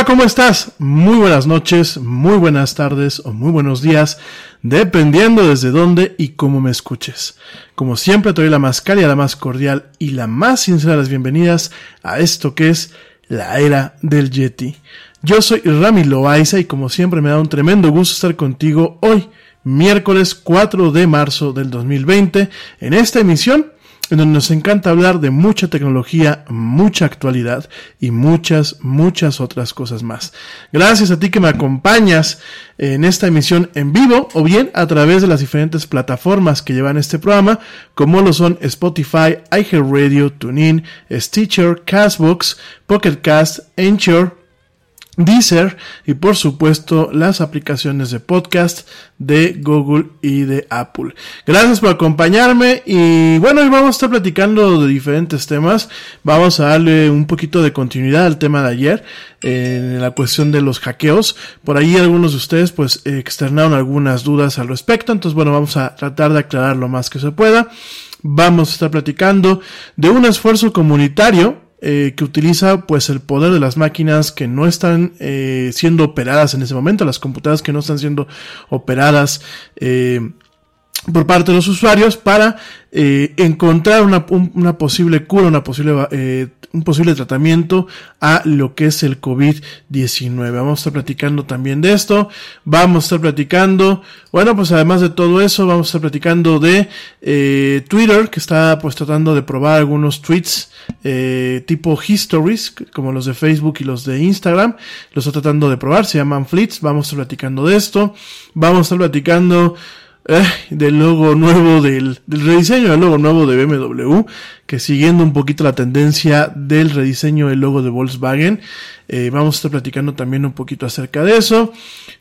Hola, ¿cómo estás? Muy buenas noches, muy buenas tardes o muy buenos días, dependiendo desde dónde y cómo me escuches. Como siempre, te doy la más cálida, la más cordial y la más sincera de las bienvenidas a esto que es la era del Yeti. Yo soy Rami Loaiza y como siempre me da un tremendo gusto estar contigo hoy, miércoles 4 de marzo del 2020, en esta emisión en donde nos encanta hablar de mucha tecnología, mucha actualidad y muchas, muchas otras cosas más. Gracias a ti que me acompañas en esta emisión en vivo o bien a través de las diferentes plataformas que llevan este programa, como lo son Spotify, iHeartRadio, TuneIn, Stitcher, Castbox, Pocket Cast, Anchor, Deezer y por supuesto las aplicaciones de podcast de Google y de Apple. Gracias por acompañarme y bueno, hoy vamos a estar platicando de diferentes temas. Vamos a darle un poquito de continuidad al tema de ayer en la cuestión de los hackeos. Por ahí algunos de ustedes pues externaron algunas dudas al respecto, entonces bueno, vamos a tratar de aclarar lo más que se pueda. Vamos a estar platicando de un esfuerzo comunitario eh, que utiliza pues el poder de las máquinas que no están eh, siendo operadas en ese momento, las computadoras que no están siendo operadas eh, por parte de los usuarios para eh, encontrar una, un, una, posible cura, una posible, eh, un posible tratamiento a lo que es el COVID-19. Vamos a estar platicando también de esto. Vamos a estar platicando, bueno, pues además de todo eso, vamos a estar platicando de eh, Twitter, que está pues tratando de probar algunos tweets eh, tipo histories, como los de Facebook y los de Instagram. Los está tratando de probar, se llaman Fleets. Vamos a estar platicando de esto. Vamos a estar platicando del logo nuevo del, del rediseño del logo nuevo de BMW, que siguiendo un poquito la tendencia del rediseño del logo de Volkswagen, eh, vamos a estar platicando también un poquito acerca de eso.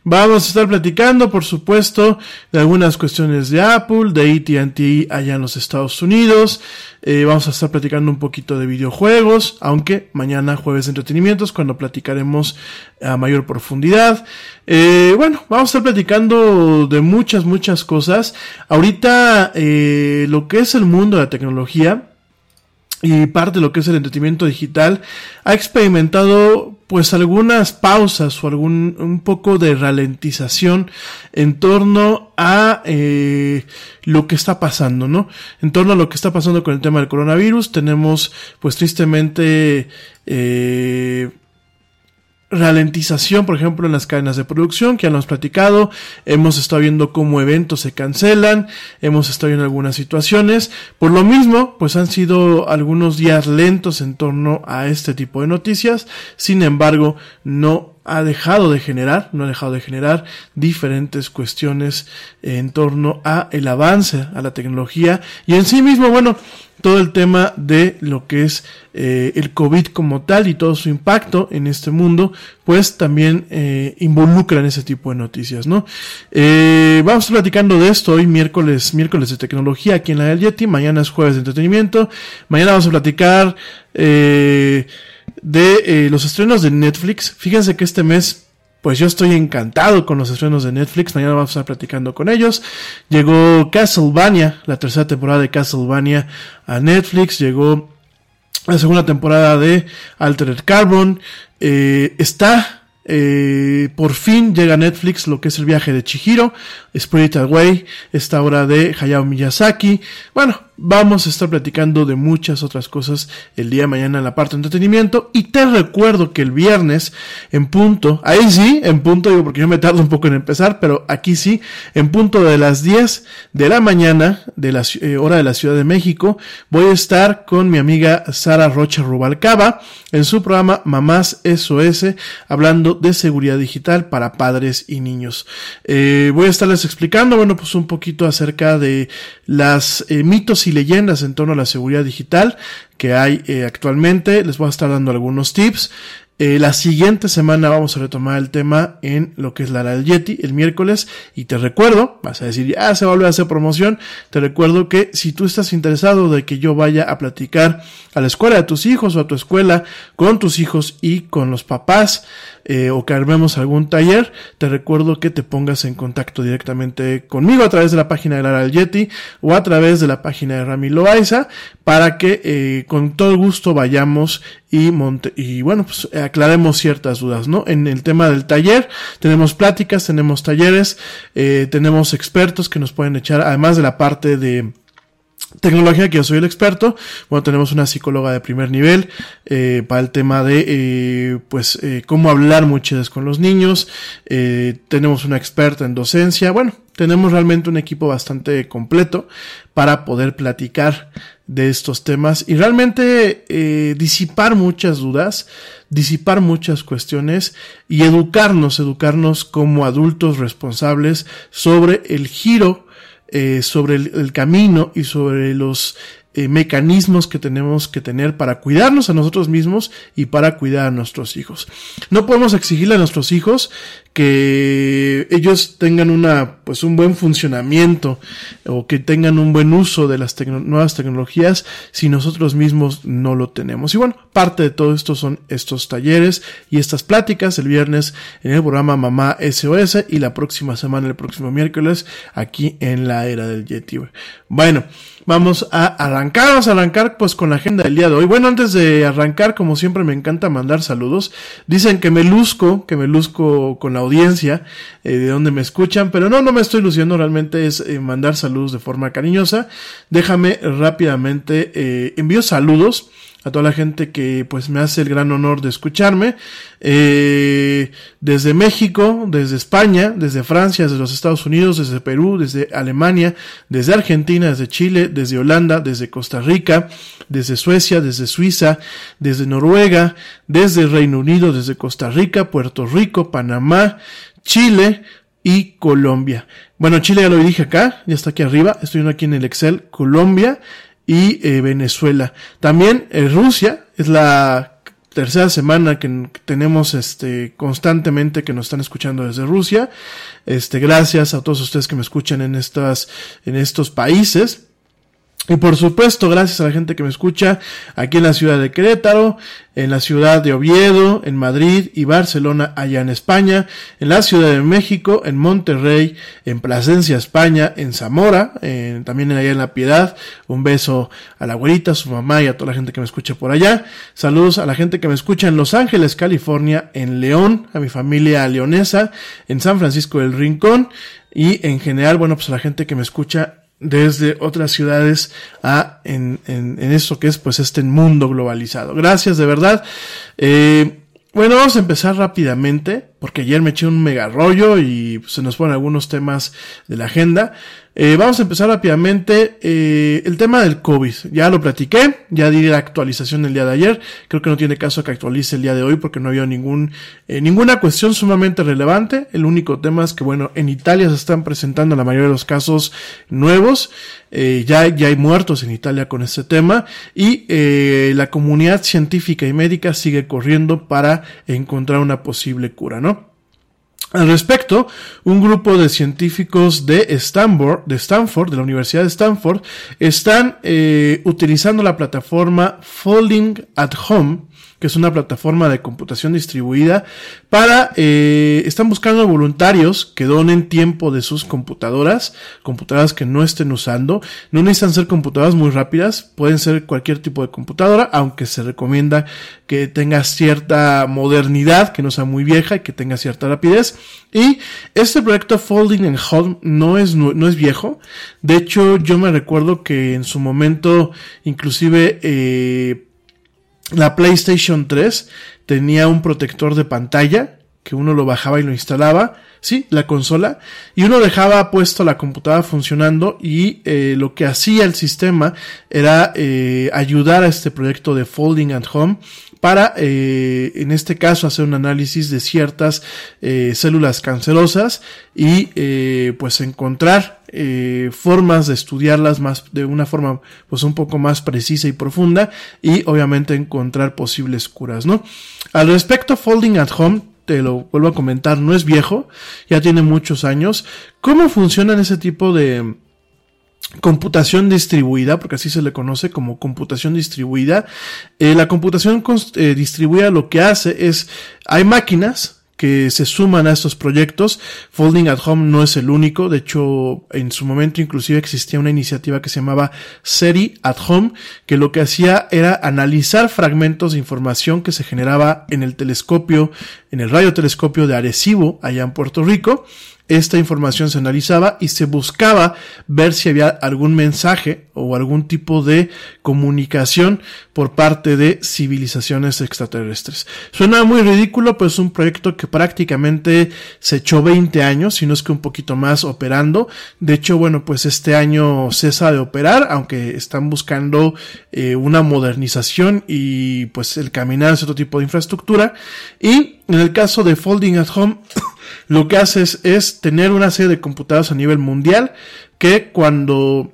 Vamos a estar platicando, por supuesto, de algunas cuestiones de Apple, de AT&T allá en los Estados Unidos. Eh, vamos a estar platicando un poquito de videojuegos, aunque mañana jueves de entretenimientos, cuando platicaremos a mayor profundidad. Eh, bueno, vamos a estar platicando de muchas, muchas cosas. Ahorita, lo que es el mundo de la tecnología, y parte de lo que es el entretenimiento digital ha experimentado pues algunas pausas o algún un poco de ralentización en torno a eh, lo que está pasando, ¿no? En torno a lo que está pasando con el tema del coronavirus, tenemos pues tristemente eh, ralentización, por ejemplo, en las cadenas de producción, que ya lo hemos platicado, hemos estado viendo cómo eventos se cancelan, hemos estado viendo algunas situaciones, por lo mismo, pues han sido algunos días lentos en torno a este tipo de noticias, sin embargo, no ha dejado de generar, no ha dejado de generar diferentes cuestiones en torno a el avance, a la tecnología y en sí mismo, bueno, todo el tema de lo que es eh, el COVID como tal y todo su impacto en este mundo, pues también eh, involucran ese tipo de noticias, ¿no? Eh, vamos platicando de esto hoy miércoles, miércoles de tecnología aquí en la del Yeti, mañana es jueves de entretenimiento, mañana vamos a platicar eh, de eh, los estrenos de Netflix. Fíjense que este mes pues yo estoy encantado con los estrenos de Netflix. Mañana vamos a estar platicando con ellos. Llegó Castlevania, la tercera temporada de Castlevania a Netflix. Llegó la segunda temporada de Altered Carbon. Eh, está, eh, por fin llega a Netflix lo que es el viaje de Chihiro, Spirited Away, esta obra de Hayao Miyazaki. Bueno, vamos a estar platicando de muchas otras cosas el día de mañana en la parte de entretenimiento. Y te recuerdo que el viernes, en punto, ahí sí, en punto, digo porque yo me tardo un poco en empezar, pero aquí sí, en punto de las 10 de la mañana, de la eh, hora de la Ciudad de México, voy a estar con mi amiga Sara Rocha Rubalcaba en su programa Mamás SOS, hablando de seguridad digital para padres y niños. Eh, voy a estarles explicando, bueno, pues un poquito acerca de las eh, mitos y leyendas en torno a la seguridad digital que hay eh, actualmente. Les voy a estar dando algunos tips. Eh, la siguiente semana vamos a retomar el tema en lo que es la del Yeti el miércoles y te recuerdo, vas a decir ya se vuelve a hacer promoción, te recuerdo que si tú estás interesado de que yo vaya a platicar a la escuela de tus hijos o a tu escuela con tus hijos y con los papás eh, o que algún taller, te recuerdo que te pongas en contacto directamente conmigo a través de la página de Lara Yeti o a través de la página de Rami Loaiza para que eh, con todo gusto vayamos y, monte y bueno, pues aclaremos ciertas dudas, ¿no? En el tema del taller tenemos pláticas, tenemos talleres, eh, tenemos expertos que nos pueden echar, además de la parte de Tecnología, que yo soy el experto. Bueno, tenemos una psicóloga de primer nivel eh, para el tema de, eh, pues, eh, cómo hablar muchas con los niños. Eh, tenemos una experta en docencia. Bueno, tenemos realmente un equipo bastante completo para poder platicar de estos temas y realmente eh, disipar muchas dudas, disipar muchas cuestiones y educarnos, educarnos como adultos responsables sobre el giro eh, sobre el, camino y sobre los eh, mecanismos que tenemos que tener para cuidarnos a nosotros mismos y para cuidar a nuestros hijos. No podemos exigirle a nuestros hijos que ellos tengan una, pues un buen funcionamiento o que tengan un buen uso de las nuevas tecnologías si nosotros mismos no lo tenemos. Y bueno, parte de todo esto son estos talleres y estas pláticas el viernes en el programa Mamá SOS y la próxima semana, el próximo miércoles, aquí en la era del Yeti. Bueno, vamos a arrancar, vamos a arrancar pues con la agenda del día de hoy. Bueno, antes de arrancar, como siempre me encanta mandar saludos. Dicen que me luzco, que me luzco con la audiencia, eh, de donde me escuchan, pero no, no me estoy luciendo, realmente es eh, mandar saludos de forma cariñosa. Déjame rápidamente, eh, envío saludos a toda la gente que pues me hace el gran honor de escucharme eh, desde México, desde España, desde Francia, desde los Estados Unidos, desde Perú, desde Alemania, desde Argentina, desde Chile, desde Holanda, desde Costa Rica, desde Suecia, desde Suiza, desde Noruega, desde Reino Unido, desde Costa Rica, Puerto Rico, Panamá, Chile y Colombia. Bueno, Chile ya lo dije acá, ya está aquí arriba, estoy aquí en el Excel, Colombia, y eh, Venezuela. También eh, Rusia es la tercera semana que tenemos este constantemente que nos están escuchando desde Rusia. Este gracias a todos ustedes que me escuchan en estas en estos países. Y por supuesto, gracias a la gente que me escucha aquí en la ciudad de Querétaro, en la ciudad de Oviedo, en Madrid y Barcelona, allá en España, en la Ciudad de México, en Monterrey, en Plasencia, España, en Zamora, en, también allá en La Piedad. Un beso a la abuelita, a su mamá y a toda la gente que me escucha por allá. Saludos a la gente que me escucha en Los Ángeles, California, en León, a mi familia leonesa, en San Francisco del Rincón y en general, bueno, pues a la gente que me escucha desde otras ciudades a en, en, en esto que es pues este mundo globalizado. Gracias de verdad. Eh, bueno, vamos a empezar rápidamente, porque ayer me eché un mega rollo y se nos ponen algunos temas de la agenda. Eh, vamos a empezar rápidamente. Eh, el tema del COVID. Ya lo platiqué, ya di la actualización el día de ayer. Creo que no tiene caso que actualice el día de hoy porque no había ningún, eh, ninguna cuestión sumamente relevante. El único tema es que, bueno, en Italia se están presentando la mayoría de los casos nuevos. ya, ya hay muertos en Italia con este tema. Y la comunidad científica y médica sigue corriendo para encontrar una posible cura, ¿no? Al respecto, un grupo de científicos de Stanford, de Stanford, de la Universidad de Stanford, están eh, utilizando la plataforma Folding at Home, que es una plataforma de computación distribuida, para, eh, están buscando voluntarios que donen tiempo de sus computadoras, computadoras que no estén usando. No necesitan ser computadoras muy rápidas, pueden ser cualquier tipo de computadora, aunque se recomienda que tenga cierta modernidad, que no sea muy vieja y que tenga cierta rapidez. Y este proyecto Folding and Home no es, no es viejo. De hecho, yo me recuerdo que en su momento, inclusive, eh, la PlayStation 3 tenía un protector de pantalla que uno lo bajaba y lo instalaba, sí, la consola, y uno dejaba puesto la computadora funcionando y eh, lo que hacía el sistema era eh, ayudar a este proyecto de Folding at Home para, eh, en este caso, hacer un análisis de ciertas eh, células cancerosas y eh, pues encontrar eh, formas de estudiarlas más de una forma pues un poco más precisa y profunda y obviamente encontrar posibles curas, ¿no? Al respecto, Folding at Home te lo vuelvo a comentar, no es viejo, ya tiene muchos años. ¿Cómo funcionan ese tipo de, computación distribuida, porque así se le conoce como computación distribuida. Eh, la computación eh, distribuida lo que hace es, hay máquinas que se suman a estos proyectos. Folding at Home no es el único, de hecho en su momento inclusive existía una iniciativa que se llamaba SERI at Home, que lo que hacía era analizar fragmentos de información que se generaba en el telescopio, en el radiotelescopio de Arecibo, allá en Puerto Rico, esta información se analizaba y se buscaba ver si había algún mensaje o algún tipo de comunicación por parte de civilizaciones extraterrestres. Suena muy ridículo, pues es un proyecto que prácticamente se echó 20 años, si no es que un poquito más operando. De hecho, bueno, pues este año cesa de operar, aunque están buscando eh, una modernización y pues el caminar hacia otro tipo de infraestructura. Y en el caso de Folding at Home, lo que hace es, tener una serie de computadoras a nivel mundial que cuando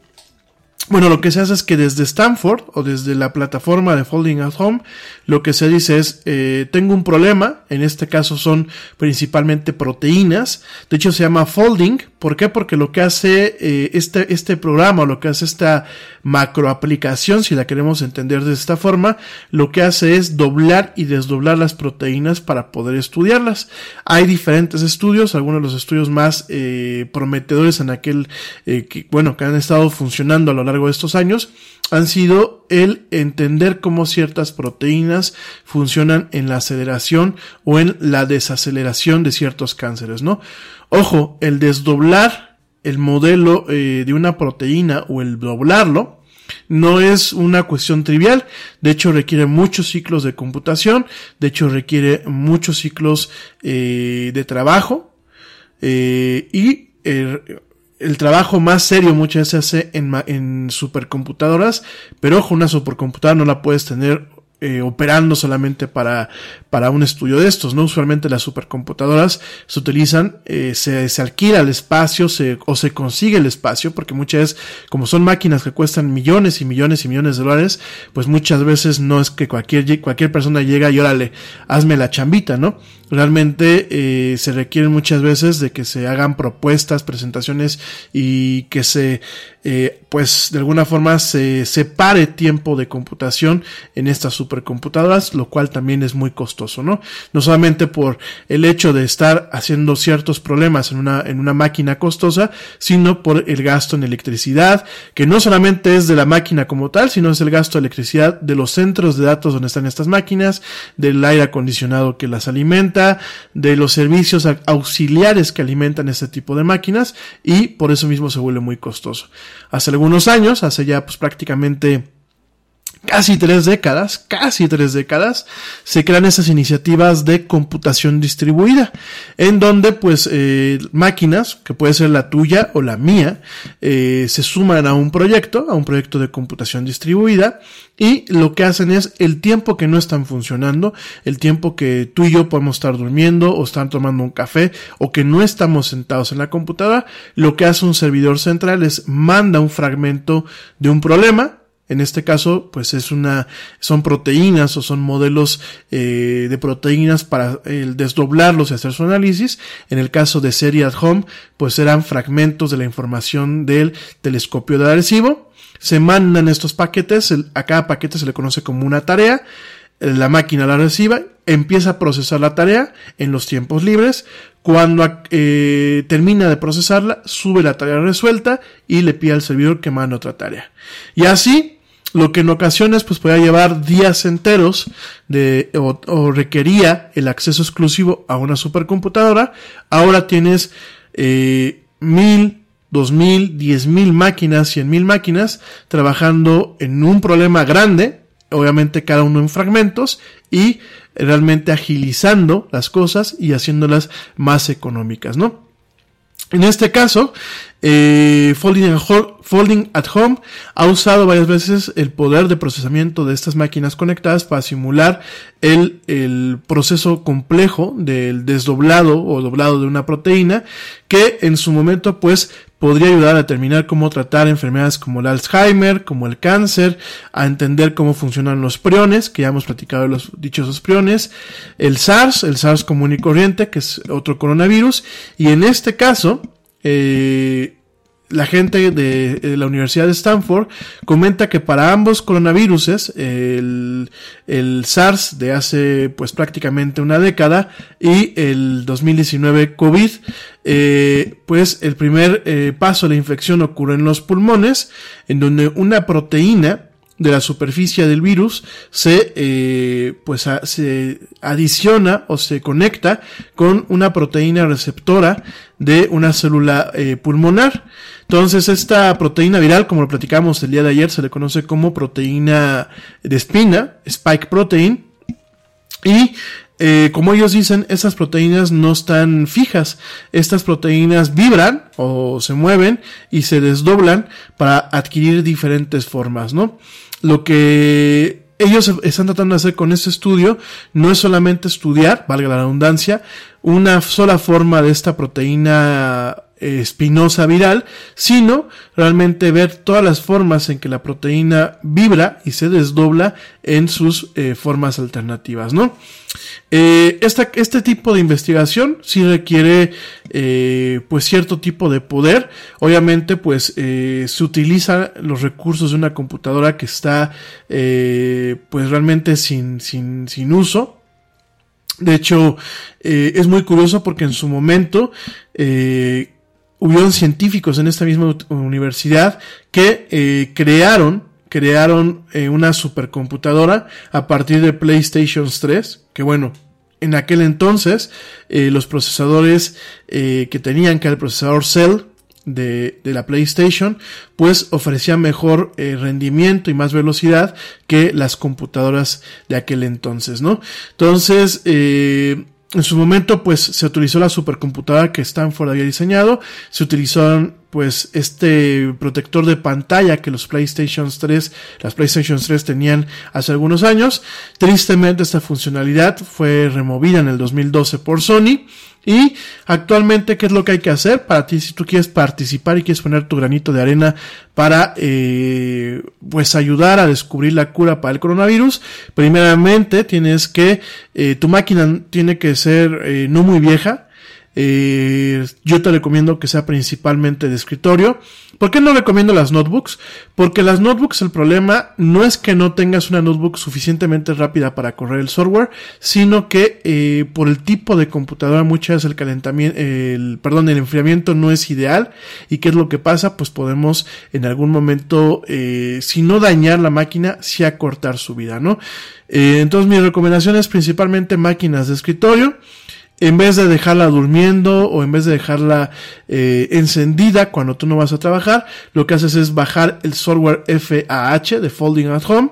bueno, lo que se hace es que desde Stanford o desde la plataforma de Folding at Home, lo que se dice es, eh, tengo un problema, en este caso son principalmente proteínas, de hecho se llama Folding, ¿por qué? Porque lo que hace eh, este, este programa, lo que hace esta macroaplicación, si la queremos entender de esta forma, lo que hace es doblar y desdoblar las proteínas para poder estudiarlas. Hay diferentes estudios, algunos de los estudios más eh, prometedores en aquel, que, bueno, que han estado funcionando a lo largo de estos años han sido el entender cómo ciertas proteínas funcionan en la aceleración o en la desaceleración de ciertos cánceres, ¿no? Ojo, el desdoblar el modelo eh, de una proteína o el doblarlo, no es una cuestión trivial, de hecho requiere muchos ciclos de computación, de hecho requiere muchos ciclos eh, de trabajo eh, y el trabajo más serio muchas veces se hace en, en supercomputadoras, pero ojo, una supercomputadora no la puedes tener eh, operando solamente para, para un estudio de estos, ¿no? Usualmente las supercomputadoras se utilizan, eh, se, se, alquila el espacio se, o se consigue el espacio, porque muchas veces, como son máquinas que cuestan millones y millones y millones de dólares, pues muchas veces no es que cualquier, cualquier persona llega y órale, hazme la chambita, ¿no? Realmente eh, se requieren muchas veces de que se hagan propuestas, presentaciones y que se, eh, pues de alguna forma se separe tiempo de computación en estas supercomputadoras, lo cual también es muy costoso, ¿no? No solamente por el hecho de estar haciendo ciertos problemas en una, en una máquina costosa, sino por el gasto en electricidad, que no solamente es de la máquina como tal, sino es el gasto de electricidad de los centros de datos donde están estas máquinas, del aire acondicionado que las alimenta, de los servicios auxiliares que alimentan este tipo de máquinas y por eso mismo se vuelve muy costoso. Hace algunos años, hace ya pues prácticamente casi tres décadas, casi tres décadas, se crean esas iniciativas de computación distribuida, en donde pues eh, máquinas, que puede ser la tuya o la mía, eh, se suman a un proyecto, a un proyecto de computación distribuida, y lo que hacen es el tiempo que no están funcionando, el tiempo que tú y yo podemos estar durmiendo o estar tomando un café o que no estamos sentados en la computadora, lo que hace un servidor central es manda un fragmento de un problema, en este caso, pues es una, son proteínas o son modelos eh, de proteínas para el desdoblarlos y hacer su análisis. En el caso de Serie at Home, pues eran fragmentos de la información del telescopio de adhesivo. Se mandan estos paquetes, a cada paquete se le conoce como una tarea. La máquina la reciba, empieza a procesar la tarea en los tiempos libres. Cuando eh, termina de procesarla, sube la tarea resuelta y le pide al servidor que mande otra tarea. Y así lo que en ocasiones pues podía llevar días enteros de, o, requería el acceso exclusivo a una supercomputadora, ahora tienes eh, mil, dos mil, diez mil máquinas, cien mil máquinas trabajando en un problema grande, obviamente cada uno en fragmentos y realmente agilizando las cosas y haciéndolas más económicas, ¿no? En este caso, eh, Folding, at Home ha usado varias veces el poder de procesamiento de estas máquinas conectadas para simular el, el proceso complejo del desdoblado o doblado de una proteína que en su momento pues podría ayudar a determinar cómo tratar enfermedades como el Alzheimer, como el cáncer, a entender cómo funcionan los priones, que ya hemos platicado de los dichosos priones, el SARS, el SARS común y corriente, que es otro coronavirus, y en este caso, eh, la gente de, la Universidad de Stanford comenta que para ambos coronaviruses, el, el, SARS de hace pues prácticamente una década y el 2019 COVID, eh, pues el primer eh, paso de la infección ocurre en los pulmones, en donde una proteína de la superficie del virus se eh, pues se adiciona o se conecta con una proteína receptora de una célula eh, pulmonar. Entonces esta proteína viral, como lo platicamos el día de ayer, se le conoce como proteína de espina, spike protein, y eh, como ellos dicen, estas proteínas no están fijas. Estas proteínas vibran o se mueven y se desdoblan para adquirir diferentes formas, ¿no? Lo que ellos están tratando de hacer con este estudio no es solamente estudiar, valga la redundancia, una sola forma de esta proteína espinosa viral, sino realmente ver todas las formas en que la proteína vibra y se desdobla en sus eh, formas alternativas, ¿no? Eh, esta, este tipo de investigación sí requiere eh, pues cierto tipo de poder. Obviamente pues eh, se utilizan los recursos de una computadora que está eh, pues realmente sin, sin, sin uso. De hecho, eh, es muy curioso porque en su momento eh, hubieron científicos en esta misma universidad que eh, crearon crearon eh, una supercomputadora a partir de PlayStation 3, que bueno, en aquel entonces eh, los procesadores eh, que tenían, que el procesador Cell de, de la PlayStation, pues ofrecían mejor eh, rendimiento y más velocidad que las computadoras de aquel entonces, ¿no? Entonces, eh, en su momento, pues, se utilizó la supercomputadora que Stanford había diseñado, se utilizaron, pues, este protector de pantalla que los PlayStation 3, las PlayStation 3 tenían hace algunos años. Tristemente, esta funcionalidad fue removida en el 2012 por Sony. Y actualmente, ¿qué es lo que hay que hacer para ti si tú quieres participar y quieres poner tu granito de arena para, eh, pues, ayudar a descubrir la cura para el coronavirus? Primeramente, tienes que, eh, tu máquina tiene que ser eh, no muy vieja. Eh, yo te recomiendo que sea principalmente de escritorio. ¿Por qué no recomiendo las notebooks? Porque las notebooks el problema no es que no tengas una notebook suficientemente rápida para correr el software, sino que eh, por el tipo de computadora muchas veces el calentamiento, el, perdón, el enfriamiento no es ideal. ¿Y qué es lo que pasa? Pues podemos en algún momento, eh, si no dañar la máquina, sí acortar su vida, ¿no? Entonces mi recomendación es principalmente máquinas de escritorio en vez de dejarla durmiendo o en vez de dejarla eh, encendida cuando tú no vas a trabajar, lo que haces es bajar el software FAH de Folding at Home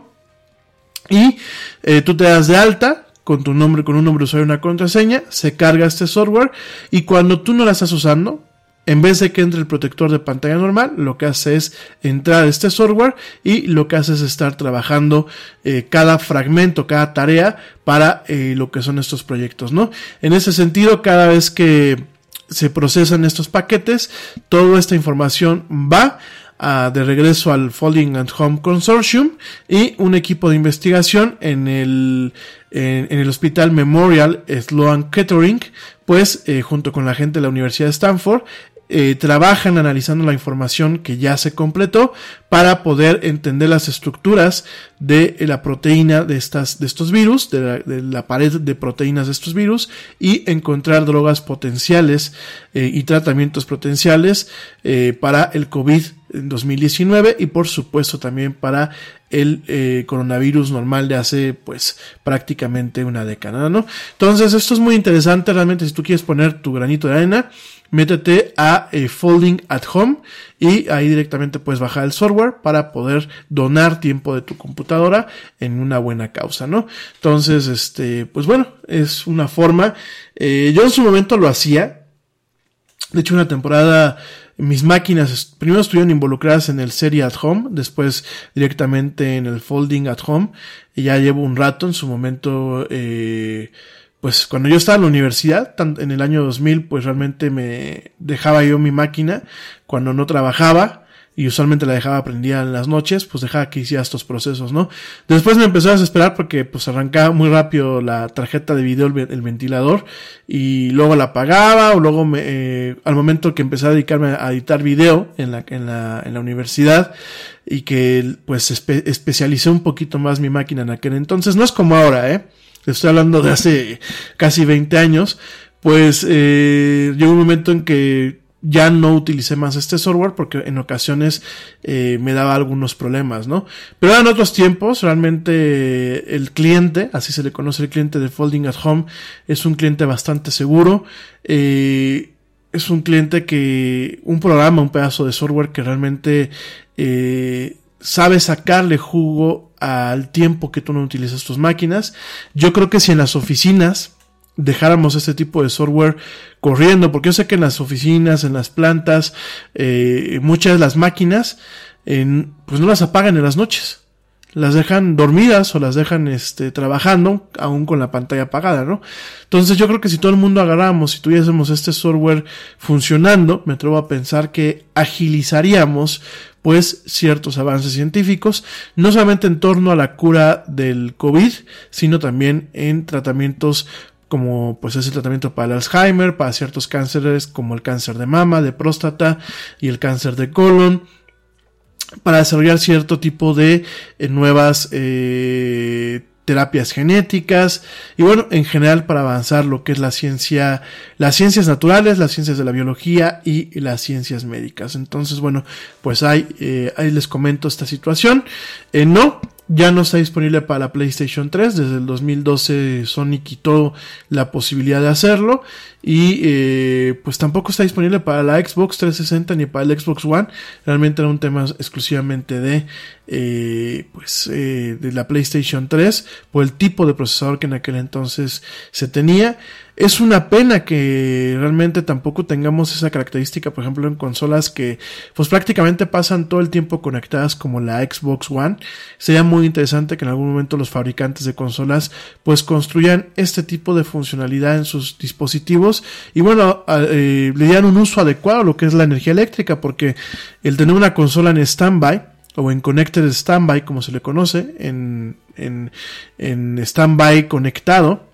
y eh, tú te das de alta con tu nombre, con un nombre usuario y una contraseña, se carga este software y cuando tú no la estás usando, en vez de que entre el protector de pantalla normal, lo que hace es entrar este software y lo que hace es estar trabajando eh, cada fragmento, cada tarea para eh, lo que son estos proyectos, ¿no? En ese sentido, cada vez que se procesan estos paquetes, toda esta información va a, de regreso al Folding at Home Consortium y un equipo de investigación en el, en el Hospital Memorial Sloan Kettering, pues eh, junto con la gente de la Universidad de Stanford, eh, trabajan analizando la información que ya se completó para poder entender las estructuras de la proteína de estas de estos virus, de la, de la pared de proteínas de estos virus y encontrar drogas potenciales eh, y tratamientos potenciales eh, para el COVID en 2019 y por supuesto también para el eh, coronavirus normal de hace pues prácticamente una década, ¿no? Entonces esto es muy interesante realmente si tú quieres poner tu granito de arena, métete a eh, Folding at Home y ahí directamente puedes bajar el software para poder donar tiempo de tu computadora en una buena causa, ¿no? Entonces, este, pues bueno, es una forma. Eh, yo en su momento lo hacía. De hecho, una temporada mis máquinas primero estuvieron involucradas en el Serie at Home, después directamente en el Folding at Home, y ya llevo un rato en su momento, eh, pues cuando yo estaba en la universidad, en el año 2000, pues realmente me dejaba yo mi máquina cuando no trabajaba, y usualmente la dejaba prendida en las noches, pues dejaba que hiciera estos procesos, ¿no? Después me empezó a desesperar porque pues arrancaba muy rápido la tarjeta de video, el, ventilador, y luego la apagaba, o luego me, eh, al momento que empecé a dedicarme a editar video en la, en la, en la universidad, y que pues especialicé un poquito más mi máquina en aquel entonces, no es como ahora, ¿eh? Estoy hablando de hace casi 20 años, pues eh, llegó un momento en que ya no utilicé más este software porque en ocasiones eh, me daba algunos problemas, ¿no? Pero en otros tiempos, realmente el cliente, así se le conoce el cliente de Folding at Home, es un cliente bastante seguro. Eh, es un cliente que, un programa, un pedazo de software que realmente eh, sabe sacarle jugo al tiempo que tú no utilizas tus máquinas. Yo creo que si en las oficinas dejáramos este tipo de software corriendo, porque yo sé que en las oficinas, en las plantas, eh, muchas de las máquinas, pues no las apagan en las noches. Las dejan dormidas o las dejan este, trabajando, aún con la pantalla apagada, ¿no? Entonces yo creo que si todo el mundo agarramos y tuviésemos este software funcionando, me atrevo a pensar que agilizaríamos pues ciertos avances científicos, no solamente en torno a la cura del COVID, sino también en tratamientos como pues es el tratamiento para el Alzheimer, para ciertos cánceres como el cáncer de mama, de próstata y el cáncer de colon, para desarrollar cierto tipo de eh, nuevas eh, terapias genéticas y bueno, en general para avanzar lo que es la ciencia, las ciencias naturales, las ciencias de la biología y las ciencias médicas. Entonces, bueno, pues ahí, eh, ahí les comento esta situación. no, ya no está disponible para la PlayStation 3. Desde el 2012 Sony quitó la posibilidad de hacerlo. Y eh, pues tampoco está disponible para la Xbox 360 ni para el Xbox One. Realmente era un tema exclusivamente de, eh, pues, eh, de la PlayStation 3 por el tipo de procesador que en aquel entonces se tenía. Es una pena que realmente tampoco tengamos esa característica, por ejemplo, en consolas que pues prácticamente pasan todo el tiempo conectadas como la Xbox One. Sería muy interesante que en algún momento los fabricantes de consolas pues construyan este tipo de funcionalidad en sus dispositivos y bueno, eh, le dieran un uso adecuado a lo que es la energía eléctrica porque el tener una consola en standby o en connected standby como se le conoce, en, en, en standby conectado,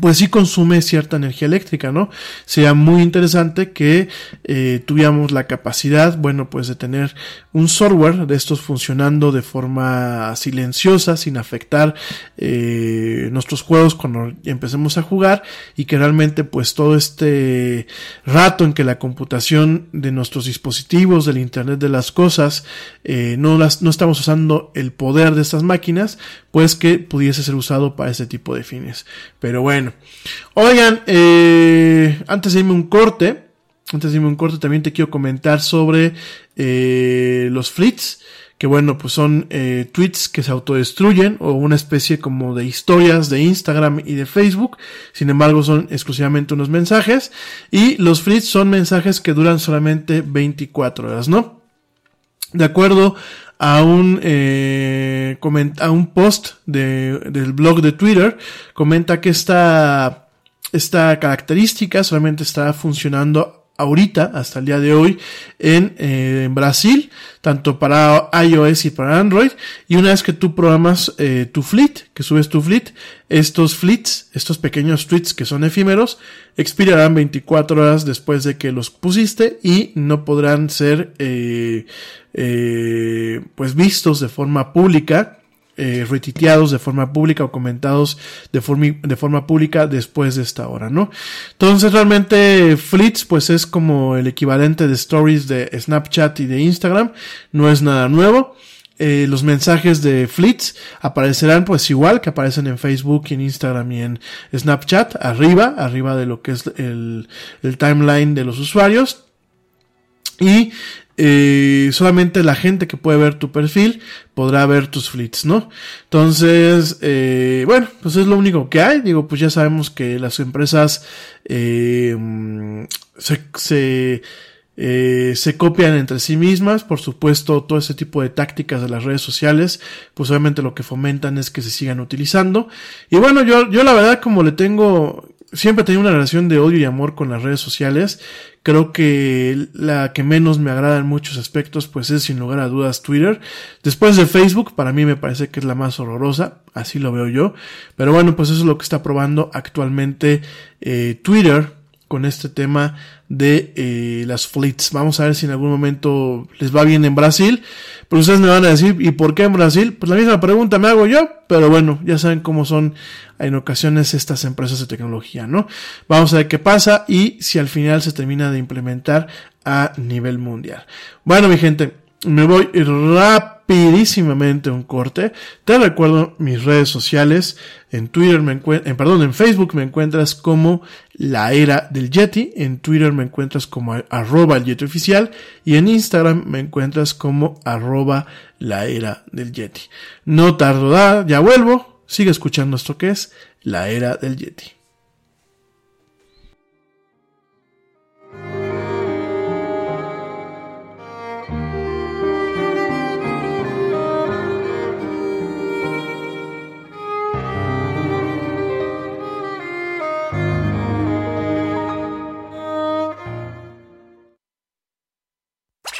pues sí consume cierta energía eléctrica, ¿no? Sería muy interesante que eh, tuviéramos la capacidad, bueno, pues de tener un software de estos funcionando de forma silenciosa, sin afectar eh, nuestros juegos cuando empecemos a jugar y que realmente pues todo este rato en que la computación de nuestros dispositivos, del Internet de las cosas, eh, no, las, no estamos usando el poder de estas máquinas, pues que pudiese ser usado para ese tipo de fines. Pero bueno, Oigan, eh, antes de irme un corte, antes de irme un corte también te quiero comentar sobre eh, los flits, que bueno, pues son eh, tweets que se autodestruyen o una especie como de historias de Instagram y de Facebook, sin embargo son exclusivamente unos mensajes y los flits son mensajes que duran solamente 24 horas, ¿no? De acuerdo a un, eh, a un post de, del blog de Twitter, comenta que esta, esta característica solamente está funcionando ahorita, hasta el día de hoy, en, eh, en, Brasil, tanto para iOS y para Android. Y una vez que tú programas eh, tu fleet, que subes tu fleet, estos fleets, estos pequeños tweets que son efímeros, expirarán 24 horas después de que los pusiste y no podrán ser eh, eh, pues vistos de forma pública eh, retiteados de forma pública o comentados de forma, de forma pública después de esta hora, ¿no? Entonces realmente Flits pues es como el equivalente de stories de Snapchat y de Instagram, no es nada nuevo. Eh, los mensajes de Flits aparecerán pues igual que aparecen en Facebook, en Instagram y en Snapchat, arriba, arriba de lo que es el, el timeline de los usuarios. Y eh, solamente la gente que puede ver tu perfil podrá ver tus fleets, ¿no? Entonces, eh, bueno, pues es lo único que hay. Digo, pues ya sabemos que las empresas eh, se, se, eh, se copian entre sí mismas. Por supuesto, todo ese tipo de tácticas de las redes sociales, pues obviamente lo que fomentan es que se sigan utilizando. Y bueno, yo, yo la verdad como le tengo siempre he tenido una relación de odio y amor con las redes sociales. Creo que la que menos me agrada en muchos aspectos, pues es sin lugar a dudas Twitter. Después de Facebook, para mí me parece que es la más horrorosa, así lo veo yo. Pero bueno, pues eso es lo que está probando actualmente eh, Twitter con este tema de eh, las fleets. Vamos a ver si en algún momento les va bien en Brasil. Pero ustedes me van a decir, ¿y por qué en Brasil? Pues la misma pregunta me hago yo, pero bueno, ya saben cómo son en ocasiones estas empresas de tecnología, ¿no? Vamos a ver qué pasa y si al final se termina de implementar a nivel mundial. Bueno, mi gente, me voy rapidísimamente un corte. Te recuerdo mis redes sociales. En Twitter me en, perdón, en Facebook me encuentras como la era del Yeti. En Twitter me encuentras como arroba el Yeti oficial. Y en Instagram me encuentras como arroba la era del Yeti. No tardo, ya vuelvo. Sigue escuchando esto que es la era del Yeti.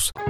вопрос.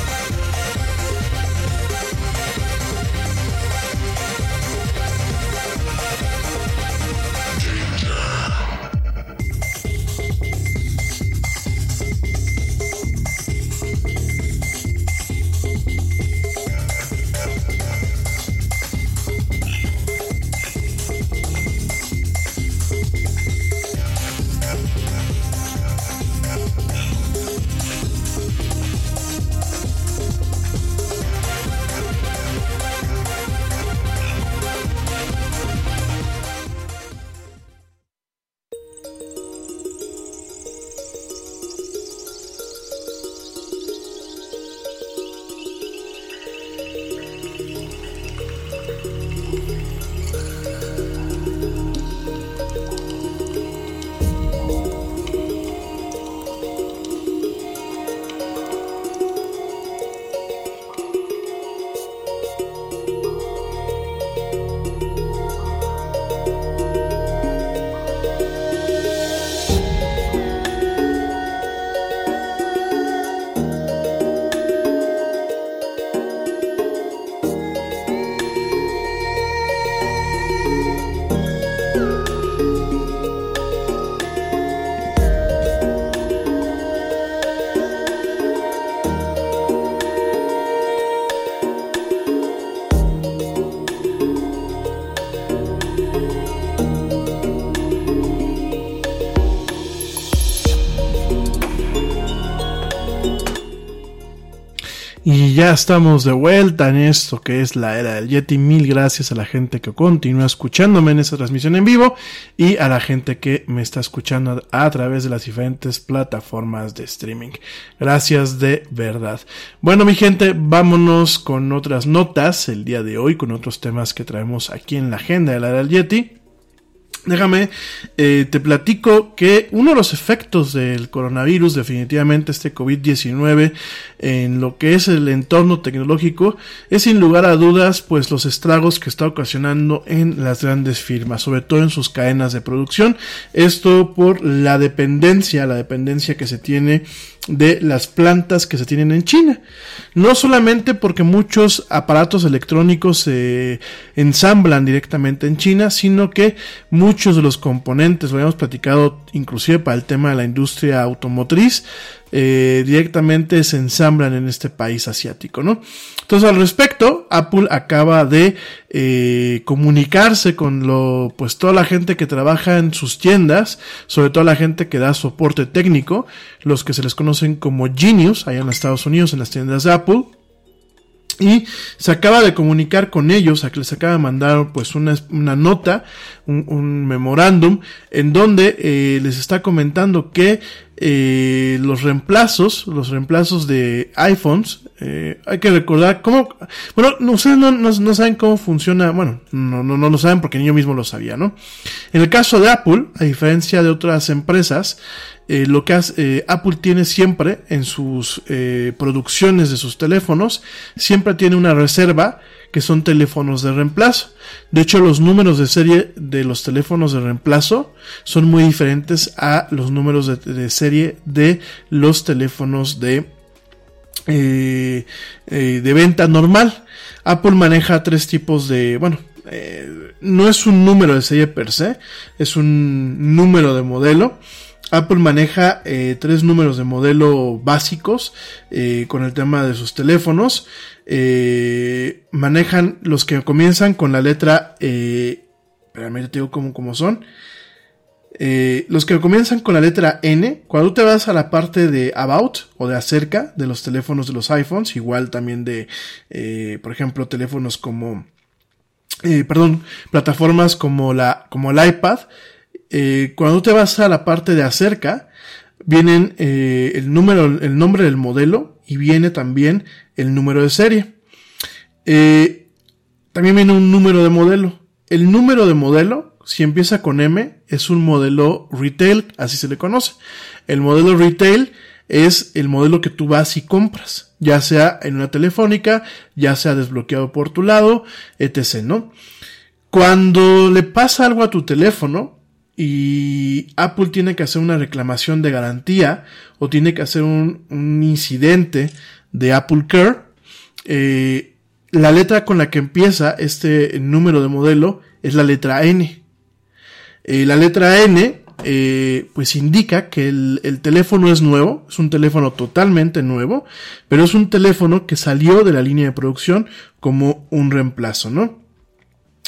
Estamos de vuelta en esto que es la era del Yeti. Mil gracias a la gente que continúa escuchándome en esta transmisión en vivo y a la gente que me está escuchando a través de las diferentes plataformas de streaming. Gracias de verdad. Bueno, mi gente, vámonos con otras notas el día de hoy, con otros temas que traemos aquí en la agenda de la era del Yeti. Déjame, eh, te platico que uno de los efectos del coronavirus, definitivamente este COVID-19, en lo que es el entorno tecnológico, es sin lugar a dudas, pues los estragos que está ocasionando en las grandes firmas, sobre todo en sus cadenas de producción. Esto por la dependencia, la dependencia que se tiene de las plantas que se tienen en China. No solamente porque muchos aparatos electrónicos se ensamblan directamente en China, sino que muy muchos de los componentes, lo habíamos platicado inclusive para el tema de la industria automotriz, eh, directamente se ensamblan en este país asiático, ¿no? Entonces al respecto, Apple acaba de eh, comunicarse con lo, pues toda la gente que trabaja en sus tiendas, sobre todo la gente que da soporte técnico, los que se les conocen como Genius, allá en Estados Unidos, en las tiendas de Apple, y se acaba de comunicar con ellos, a que les acaba de mandar pues una, una nota, un, memorándum, en donde eh, les está comentando que eh, los reemplazos, los reemplazos de iPhones, eh, hay que recordar cómo, bueno, no, ustedes no, no, no, saben cómo funciona, bueno, no, no, no lo saben porque yo mismo lo sabía, ¿no? En el caso de Apple, a diferencia de otras empresas, eh, lo que hace, eh, Apple tiene siempre en sus eh, producciones de sus teléfonos, siempre tiene una reserva que son teléfonos de reemplazo. De hecho, los números de serie de los teléfonos de reemplazo son muy diferentes a los números de, serie de los teléfonos de, de venta normal. Apple maneja tres tipos de, bueno, no es un número de serie per se, es un número de modelo. Apple maneja eh, tres números de modelo básicos eh, con el tema de sus teléfonos. Eh, manejan los que comienzan con la letra, eh, espérame, te digo cómo, cómo son. Eh, los que comienzan con la letra N, cuando te vas a la parte de About o de acerca de los teléfonos de los iPhones, igual también de, eh, por ejemplo, teléfonos como, eh, perdón, plataformas como la, como el iPad, eh, cuando te vas a la parte de acerca, vienen eh, el número, el nombre del modelo y viene también el número de serie. Eh, también viene un número de modelo. El número de modelo, si empieza con M, es un modelo retail, así se le conoce. El modelo retail es el modelo que tú vas y compras, ya sea en una telefónica, ya sea desbloqueado por tu lado, etc., ¿no? Cuando le pasa algo a tu teléfono, y Apple tiene que hacer una reclamación de garantía o tiene que hacer un, incidente de Apple Care, eh, la letra con la que empieza este número de modelo es la letra N. Eh, la letra N eh, pues indica que el, el, teléfono es nuevo, es un teléfono totalmente nuevo, pero es un teléfono que salió de la línea de producción como un reemplazo, ¿no?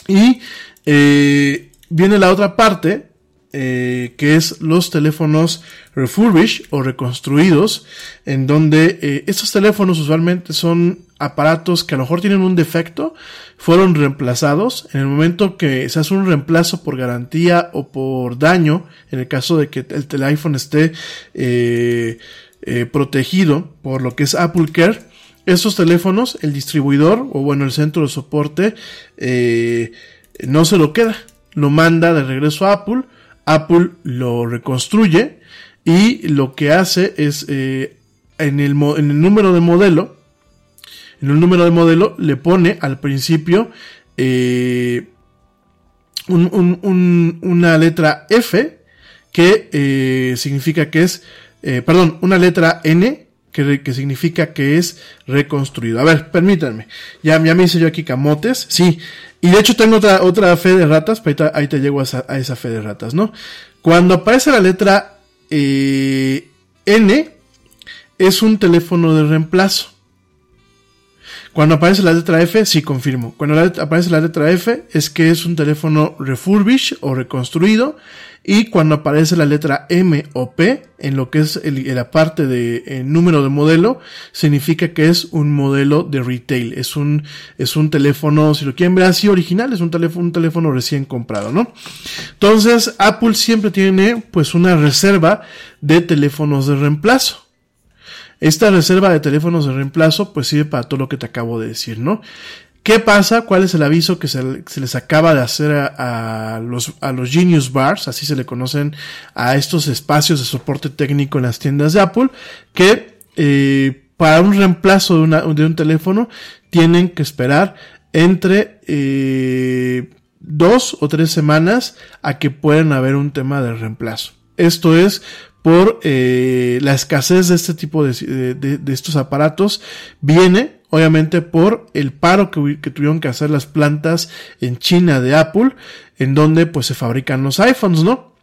Y viene la otra parte, eh, que es los teléfonos refurbished o reconstruidos, en donde eh, estos teléfonos usualmente son aparatos que a lo mejor tienen un defecto, fueron reemplazados. En el momento que se hace un reemplazo por garantía o por daño, en el caso de que el, el iPhone esté eh, eh, protegido por lo que es Apple Care, estos teléfonos, el distribuidor o bueno, el centro de soporte, eh, no se lo queda, lo manda de regreso a Apple, Apple lo reconstruye y lo que hace es eh, en, el, número de modelo, en el número de modelo le pone al principio eh, un, un, un, una letra F que eh, significa que es, perdón, una letra N que, significa que es reconstruido. A ver, permítanme. Ya, ya me hice yo aquí camotes. Sí. Y de hecho tengo otra, otra fe de ratas, pero ahí te, ahí llego a esa, a esa, fe de ratas, ¿no? Cuando aparece la letra eh, N, es un teléfono de reemplazo. Cuando aparece la letra F, sí confirmo. Cuando aparece la letra F, es que es un teléfono refurbished o reconstruido. Y cuando aparece la letra M o P, en lo que es la parte de número de modelo, significa que es un modelo de retail. Es un, es un teléfono, si lo quieren ver así original, es un teléfono, un teléfono recién comprado, ¿no? Entonces, Apple siempre tiene, pues, una reserva de teléfonos de reemplazo. Esta reserva de teléfonos de reemplazo pues sirve para todo lo que te acabo de decir, ¿no? ¿Qué pasa? ¿Cuál es el aviso que se, les acaba de hacer a, los, a los Genius Bars? Así se le conocen a estos espacios de soporte técnico en las tiendas de Apple, que eh, para un reemplazo de, de un teléfono tienen que esperar entre eh, dos o tres semanas a que puedan haber un tema de reemplazo. Esto es por eh, la escasez de este tipo de, de, de, estos aparatos viene obviamente por el paro que, tuvieron que hacer las plantas en China de Apple, en donde pues se fabrican los iPhones, ¿no?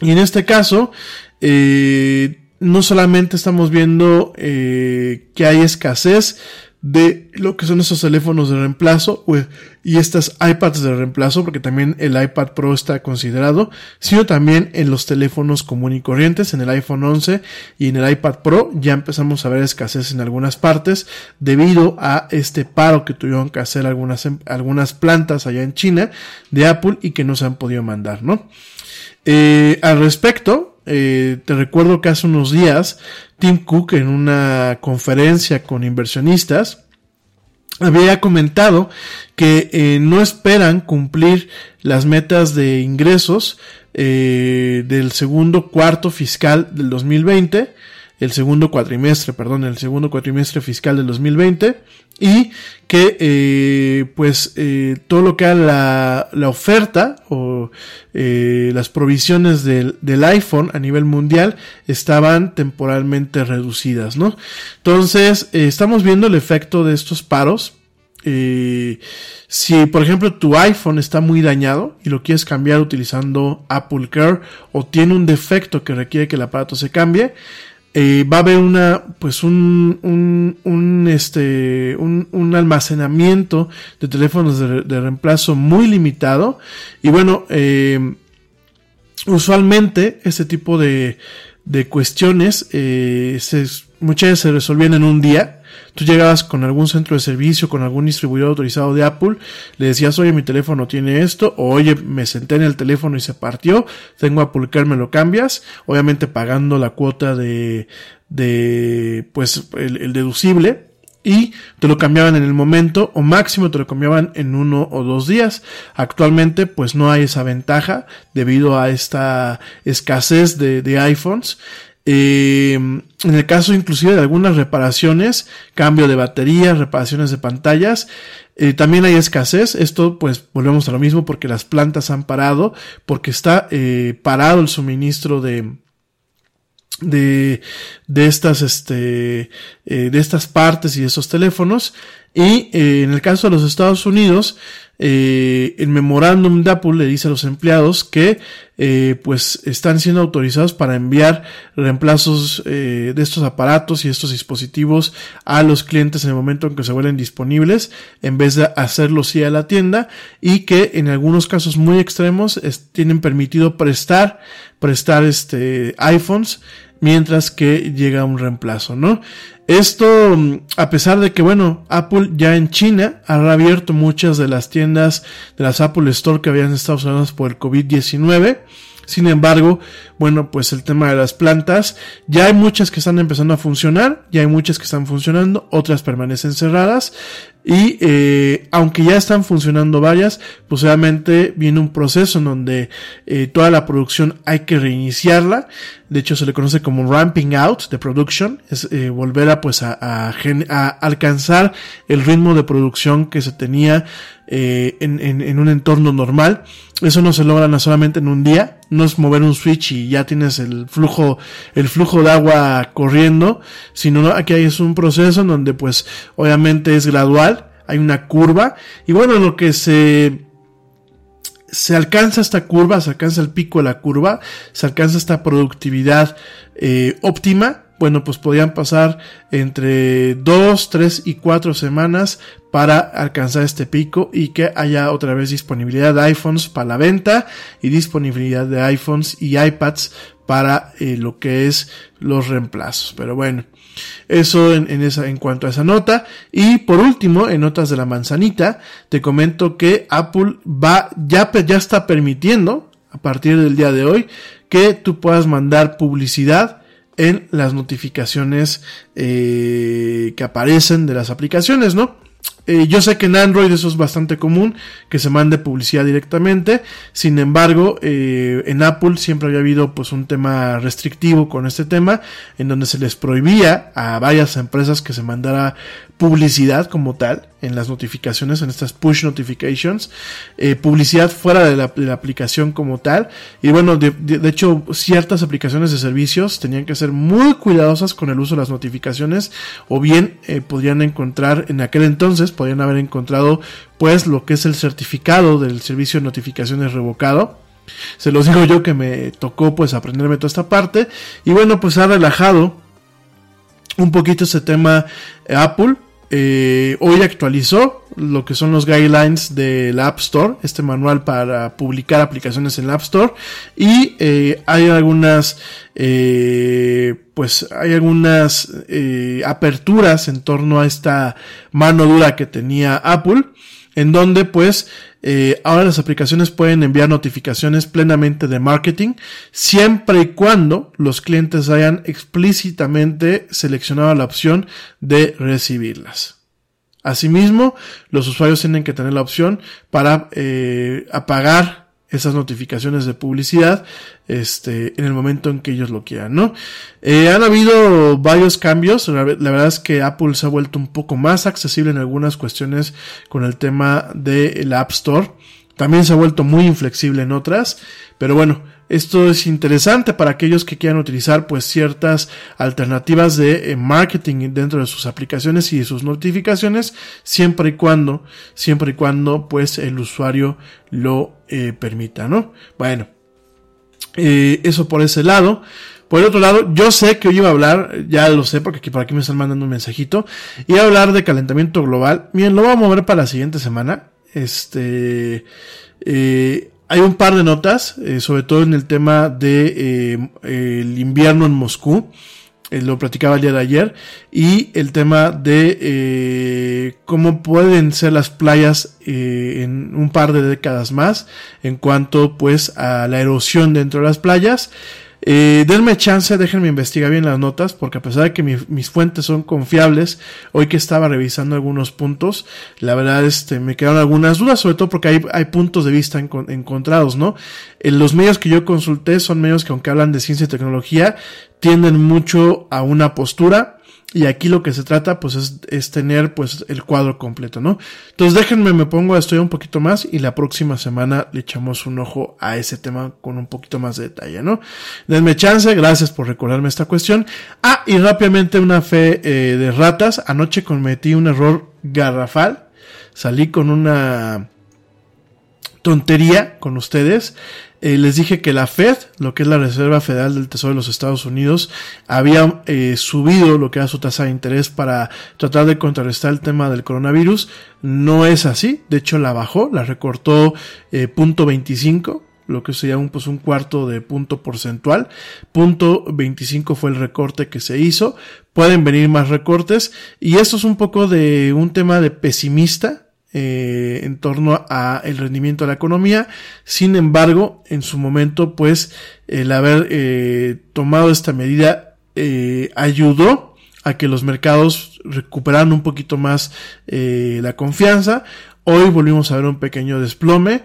Y en este caso, eh, no solamente estamos viendo eh, que hay escasez de lo que son esos teléfonos de reemplazo y estas iPads de reemplazo, porque también el iPad Pro está considerado, sino también en los teléfonos común y corrientes, en el iPhone 11 y en el iPad Pro ya empezamos a ver escasez en algunas partes debido a este paro que tuvieron que hacer algunas, algunas plantas allá en China de Apple y que no se han podido mandar, ¿no? Eh, al respecto, eh, te recuerdo que hace unos días Tim Cook en una conferencia con inversionistas había comentado que eh, no esperan cumplir las metas de ingresos eh, del segundo cuarto fiscal del 2020 el segundo cuatrimestre, perdón, el segundo cuatrimestre fiscal del 2020 y que eh, pues eh, todo lo que era la, la oferta o eh, las provisiones del, del, iPhone a nivel mundial estaban temporalmente reducidas, ¿no? Entonces estamos viendo el efecto de estos paros. si por ejemplo tu iPhone está muy dañado y lo quieres cambiar utilizando Apple Care o tiene un defecto que requiere que el aparato se cambie, eh, va a haber una, pues un, un, un este, un, un, almacenamiento de teléfonos de, reemplazo muy limitado. Y bueno, eh, usualmente este tipo de, de cuestiones eh, se, muchas veces se resolvían en un día. Tú llegabas con algún centro de servicio, con algún distribuidor autorizado de Apple, le decías, oye, mi teléfono tiene esto, o oye, me senté en el teléfono y se partió, tengo Apple Care, me lo cambias, obviamente pagando la cuota de, de, pues, el, el deducible, y te lo cambiaban en el momento o máximo te lo cambiaban en uno o dos días. Actualmente pues no hay esa ventaja debido a esta escasez de, de iPhones. Eh, en el caso inclusive de algunas reparaciones, cambio de baterías, reparaciones de pantallas, eh, también hay escasez. Esto pues volvemos a lo mismo porque las plantas han parado, porque está eh, parado el suministro de, de, de estas, este, de estas partes y de esos teléfonos. Y en el caso de los Estados Unidos, el memorándum de Apple le dice a los empleados que eh, pues están siendo autorizados para enviar reemplazos eh, de estos aparatos y estos dispositivos a los clientes en el momento en que se vuelven disponibles en vez de hacerlo sí a la tienda y que en algunos casos muy extremos tienen permitido prestar prestar este iPhones mientras que llega un reemplazo, ¿no? Esto, a pesar de que, bueno, Apple ya en China ha reabierto muchas de las tiendas de las Apple Store que habían estado cerradas por el COVID-19, sin embargo, bueno, pues el tema de las plantas, ya hay muchas que están empezando a funcionar, ya hay muchas que están funcionando, otras permanecen cerradas y eh, aunque ya están funcionando varias, pues obviamente viene un proceso en donde eh, toda la producción hay que reiniciarla. De hecho, se le conoce como ramping out de production, es eh, volver a pues a, a, a, alcanzar el ritmo de producción que se tenía eh, en, en, en, un entorno normal. Eso no se logra solamente en un día, no es mover un switch y ya tienes el flujo, el flujo de agua corriendo, sino aquí es un proceso en donde pues obviamente es gradual, hay una curva y bueno, lo que se se alcanza esta curva, se alcanza el pico de la curva, se alcanza esta productividad eh, óptima, bueno, pues podían pasar entre dos, tres y cuatro semanas para alcanzar este pico y que haya otra vez disponibilidad de iPhones para la venta y disponibilidad de iPhones y iPads para eh, lo que es los reemplazos. Pero bueno, eso en, en, esa, en cuanto a esa nota. Y por último, en notas de la manzanita, te comento que Apple va, ya, ya está permitiendo, a partir del día de hoy, que tú puedas mandar publicidad en las notificaciones eh, que aparecen de las aplicaciones, ¿no? Eh, yo sé que en Android eso es bastante común, que se mande publicidad directamente. Sin embargo, eh, en Apple siempre había habido pues un tema restrictivo con este tema, en donde se les prohibía a varias empresas que se mandara publicidad como tal. en las notificaciones, en estas push notifications, eh, publicidad fuera de la, aplicación como tal. Y bueno, de, hecho, ciertas aplicaciones de servicios tenían que ser muy cuidadosas con el uso de las notificaciones, o bien eh, podrían encontrar, en aquel entonces, podrían haber encontrado, pues, lo que es el certificado del servicio de notificaciones revocado. Se los digo yo que me tocó, pues, aprenderme toda esta parte. Y bueno, pues ha relajado un poquito ese tema Apple eh, hoy actualizó lo que son los guidelines del App Store, este manual para publicar aplicaciones en el App Store. Y eh, hay algunas eh, pues hay algunas eh, aperturas en torno a esta mano dura que tenía Apple en donde pues eh, ahora las aplicaciones pueden enviar notificaciones plenamente de marketing siempre y cuando los clientes hayan explícitamente seleccionado la opción de recibirlas. Asimismo, los usuarios tienen que tener la opción para eh, apagar esas notificaciones de publicidad este en el momento en que ellos lo quieran no eh, han habido varios cambios. La, verdad es que Apple se ha vuelto un poco más accesible en algunas cuestiones con el tema del App Store. También se ha vuelto muy inflexible en otras. Pero bueno esto es interesante para aquellos que quieran utilizar pues ciertas alternativas de eh, marketing dentro de sus aplicaciones y sus notificaciones siempre y cuando siempre y cuando pues el usuario lo eh, permita, ¿no? Bueno, eh, eso por ese lado. Por el otro lado, yo sé que hoy iba a hablar, ya lo sé porque aquí por aquí me están mandando un mensajito, iba a hablar de calentamiento global. Miren, lo voy a mover para la siguiente semana. Este, eh, hay un par de notas, sobre todo en el tema de el invierno en Moscú. Eh, lo platicaba el día de ayer. Y el tema de eh, cómo pueden ser las playas eh, en un par de décadas más. En cuanto pues a la erosión dentro de las playas. Eh, denme chance, déjenme investigar bien las notas, porque a pesar de que mi, mis fuentes son confiables, hoy que estaba revisando algunos puntos, la verdad este, me quedaron algunas dudas, sobre todo porque hay, hay puntos de vista en, encontrados, ¿no? En los medios que yo consulté son medios que aunque hablan de ciencia y tecnología, tienden mucho a una postura, y aquí lo que se trata, pues, es, es, tener, pues, el cuadro completo, ¿no? Entonces déjenme, me pongo a estudiar un poquito más y la próxima semana le echamos un ojo a ese tema con un poquito más de detalle, ¿no? Denme chance, gracias por recordarme esta cuestión. Ah, y rápidamente una fe eh, de ratas. Anoche cometí un error garrafal. Salí con una tontería con ustedes. Eh, les dije que la Fed, lo que es la Reserva Federal del Tesoro de los Estados Unidos, había eh, subido lo que era su tasa de interés para tratar de contrarrestar el tema del coronavirus. No es así, de hecho la bajó, la recortó eh, punto 25 lo que sería un, pues un cuarto de punto porcentual. Punto 25 fue el recorte que se hizo. Pueden venir más recortes. Y esto es un poco de un tema de pesimista eh, en torno a el rendimiento de la economía. Sin embargo, en su momento, pues, el haber eh, tomado esta medida eh, ayudó a que los mercados recuperaran un poquito más la confianza. Hoy volvimos a ver un pequeño desplome.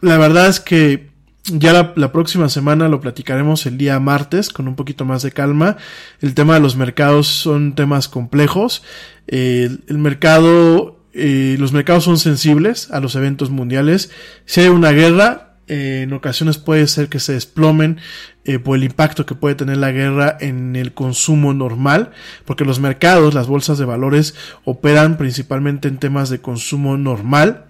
La verdad es que ya la, próxima semana lo platicaremos el día martes con un poquito más de calma. El tema de los mercados son temas complejos. El mercado, eh, los mercados son sensibles a los eventos mundiales. Si hay una guerra, eh, en ocasiones puede ser que se desplomen eh, por el impacto que puede tener la guerra en el consumo normal, porque los mercados, las bolsas de valores operan principalmente en temas de consumo normal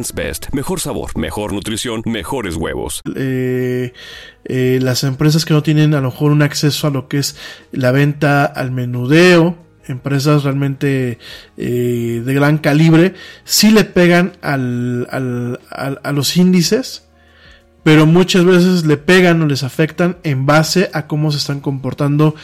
Best. Mejor sabor, mejor nutrición, mejores huevos. Eh, eh, las empresas que no tienen a lo mejor un acceso a lo que es la venta al menudeo, empresas realmente eh, de gran calibre, sí le pegan al, a los índices, pero muchas veces le pegan o les afectan en base a cómo se están comportando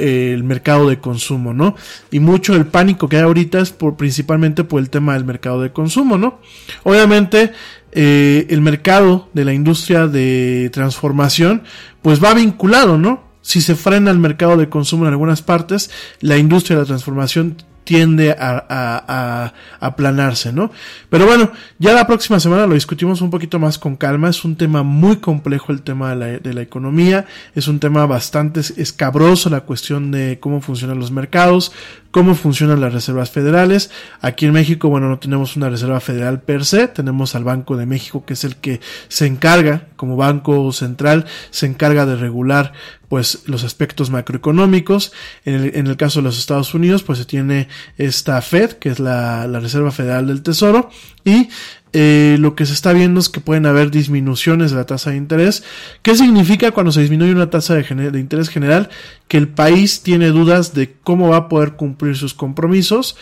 eh, el mercado de consumo, ¿no? Y mucho el pánico que hay ahorita es por, principalmente por el tema del mercado de consumo, ¿no? Obviamente, eh, el mercado de la industria de transformación, pues va vinculado, ¿no? Si se frena el mercado de consumo en algunas partes, la industria de la transformación tiende a, aplanarse, ¿no? Pero bueno, ya la próxima semana lo discutimos un poquito más con calma. Es un tema muy complejo el tema de la, de la economía. Es un tema bastante escabroso la cuestión de cómo funcionan los mercados, cómo funcionan las reservas federales. Aquí en México, bueno, no tenemos una reserva federal per se, tenemos al Banco de México que es el que se encarga, como banco central, se encarga de regular pues los aspectos macroeconómicos. En el, en el caso de los Estados Unidos, pues se tiene esta Fed, que es la, la Reserva Federal del Tesoro, y eh, lo que se está viendo es que pueden haber disminuciones de la tasa de interés. ¿Qué significa cuando se disminuye una tasa de, interés general? Que el país tiene dudas de cómo va a poder cumplir sus compromisos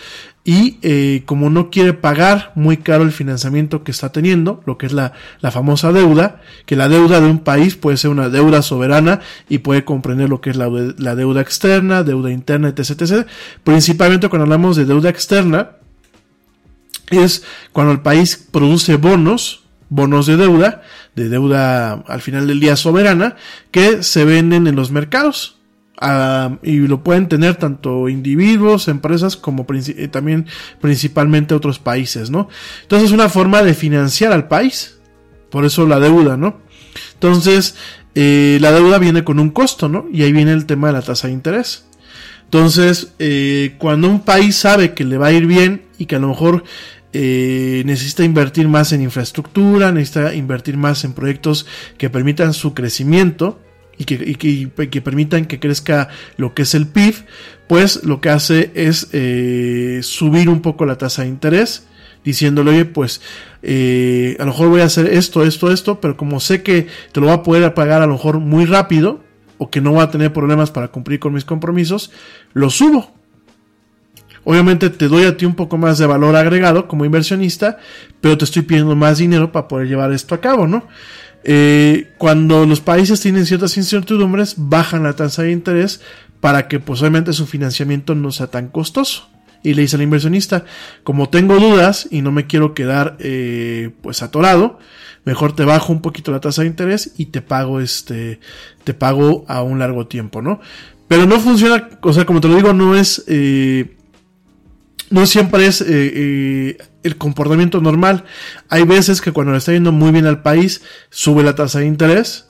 y eh, como no quiere pagar muy caro el financiamiento que está teniendo, lo que es la, famosa deuda, que la deuda de un país puede ser una deuda soberana y puede comprender lo que es la, la deuda externa, deuda interna, etc, etc. Principalmente cuando hablamos de deuda externa, es cuando el país produce bonos, bonos de deuda, de deuda al final del día soberana, que se venden en los mercados. Uh, y lo pueden tener tanto individuos, empresas, como princi también principalmente otros países, ¿no? Entonces es una forma de financiar al país. Por eso la deuda, ¿no? Entonces, eh, la deuda viene con un costo, ¿no? Y ahí viene el tema de la tasa de interés. Entonces, eh, cuando un país sabe que le va a ir bien y que a lo mejor eh, necesita invertir más en infraestructura, necesita invertir más en proyectos que permitan su crecimiento y que, que permitan que crezca lo que es el PIB, pues lo que hace es eh, subir un poco la tasa de interés, diciéndole, oye, pues eh, a lo mejor voy a hacer esto, esto, esto, pero como sé que te lo va a poder pagar a lo mejor muy rápido, o que no va a tener problemas para cumplir con mis compromisos, lo subo. Obviamente te doy a ti un poco más de valor agregado como inversionista, pero te estoy pidiendo más dinero para poder llevar esto a cabo, ¿no? Eh, cuando los países tienen ciertas incertidumbres, bajan la tasa de interés para que pues obviamente su financiamiento no sea tan costoso. Y le dice al inversionista, como tengo dudas y no me quiero quedar eh, pues atorado, mejor te bajo un poquito la tasa de interés y te pago este, te pago a un largo tiempo, ¿no? Pero no funciona, o sea, como te lo digo, no es, eh, no siempre es eh, eh, el comportamiento normal. Hay veces que cuando le está yendo muy bien al país, sube la tasa de interés.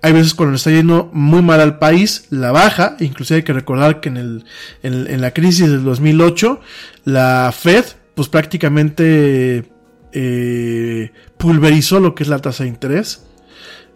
Hay veces cuando le está yendo muy mal al país, la baja. Inclusive hay que recordar que en, el, en, la crisis del 2008, la Fed, pues prácticamente eh, pulverizó lo que es la tasa de interés.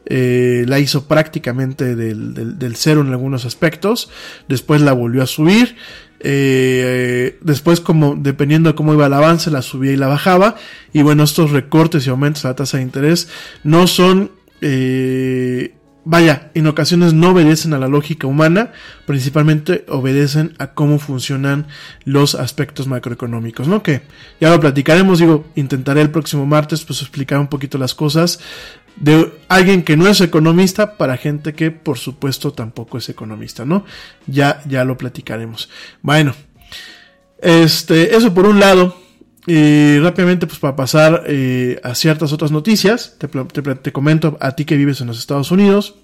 La hizo prácticamente del, del, cero en algunos aspectos. Después la volvió a subir. Eh, después, como dependiendo de cómo iba el avance, la subía y la bajaba. Y bueno, estos recortes y aumentos a la tasa de interés no son, eh, vaya, en ocasiones no obedecen a la lógica humana, principalmente obedecen a cómo funcionan los aspectos macroeconómicos, ¿no? Que ya lo platicaremos, digo, intentaré el próximo martes pues explicar un poquito las cosas de alguien que no es economista para gente que por supuesto tampoco es economista, ¿no? Ya, ya lo platicaremos. Bueno, este, eso por un lado. Y rápidamente, pues para pasar eh, a ciertas otras noticias, te, te, te, comento a ti que vives en los Estados Unidos,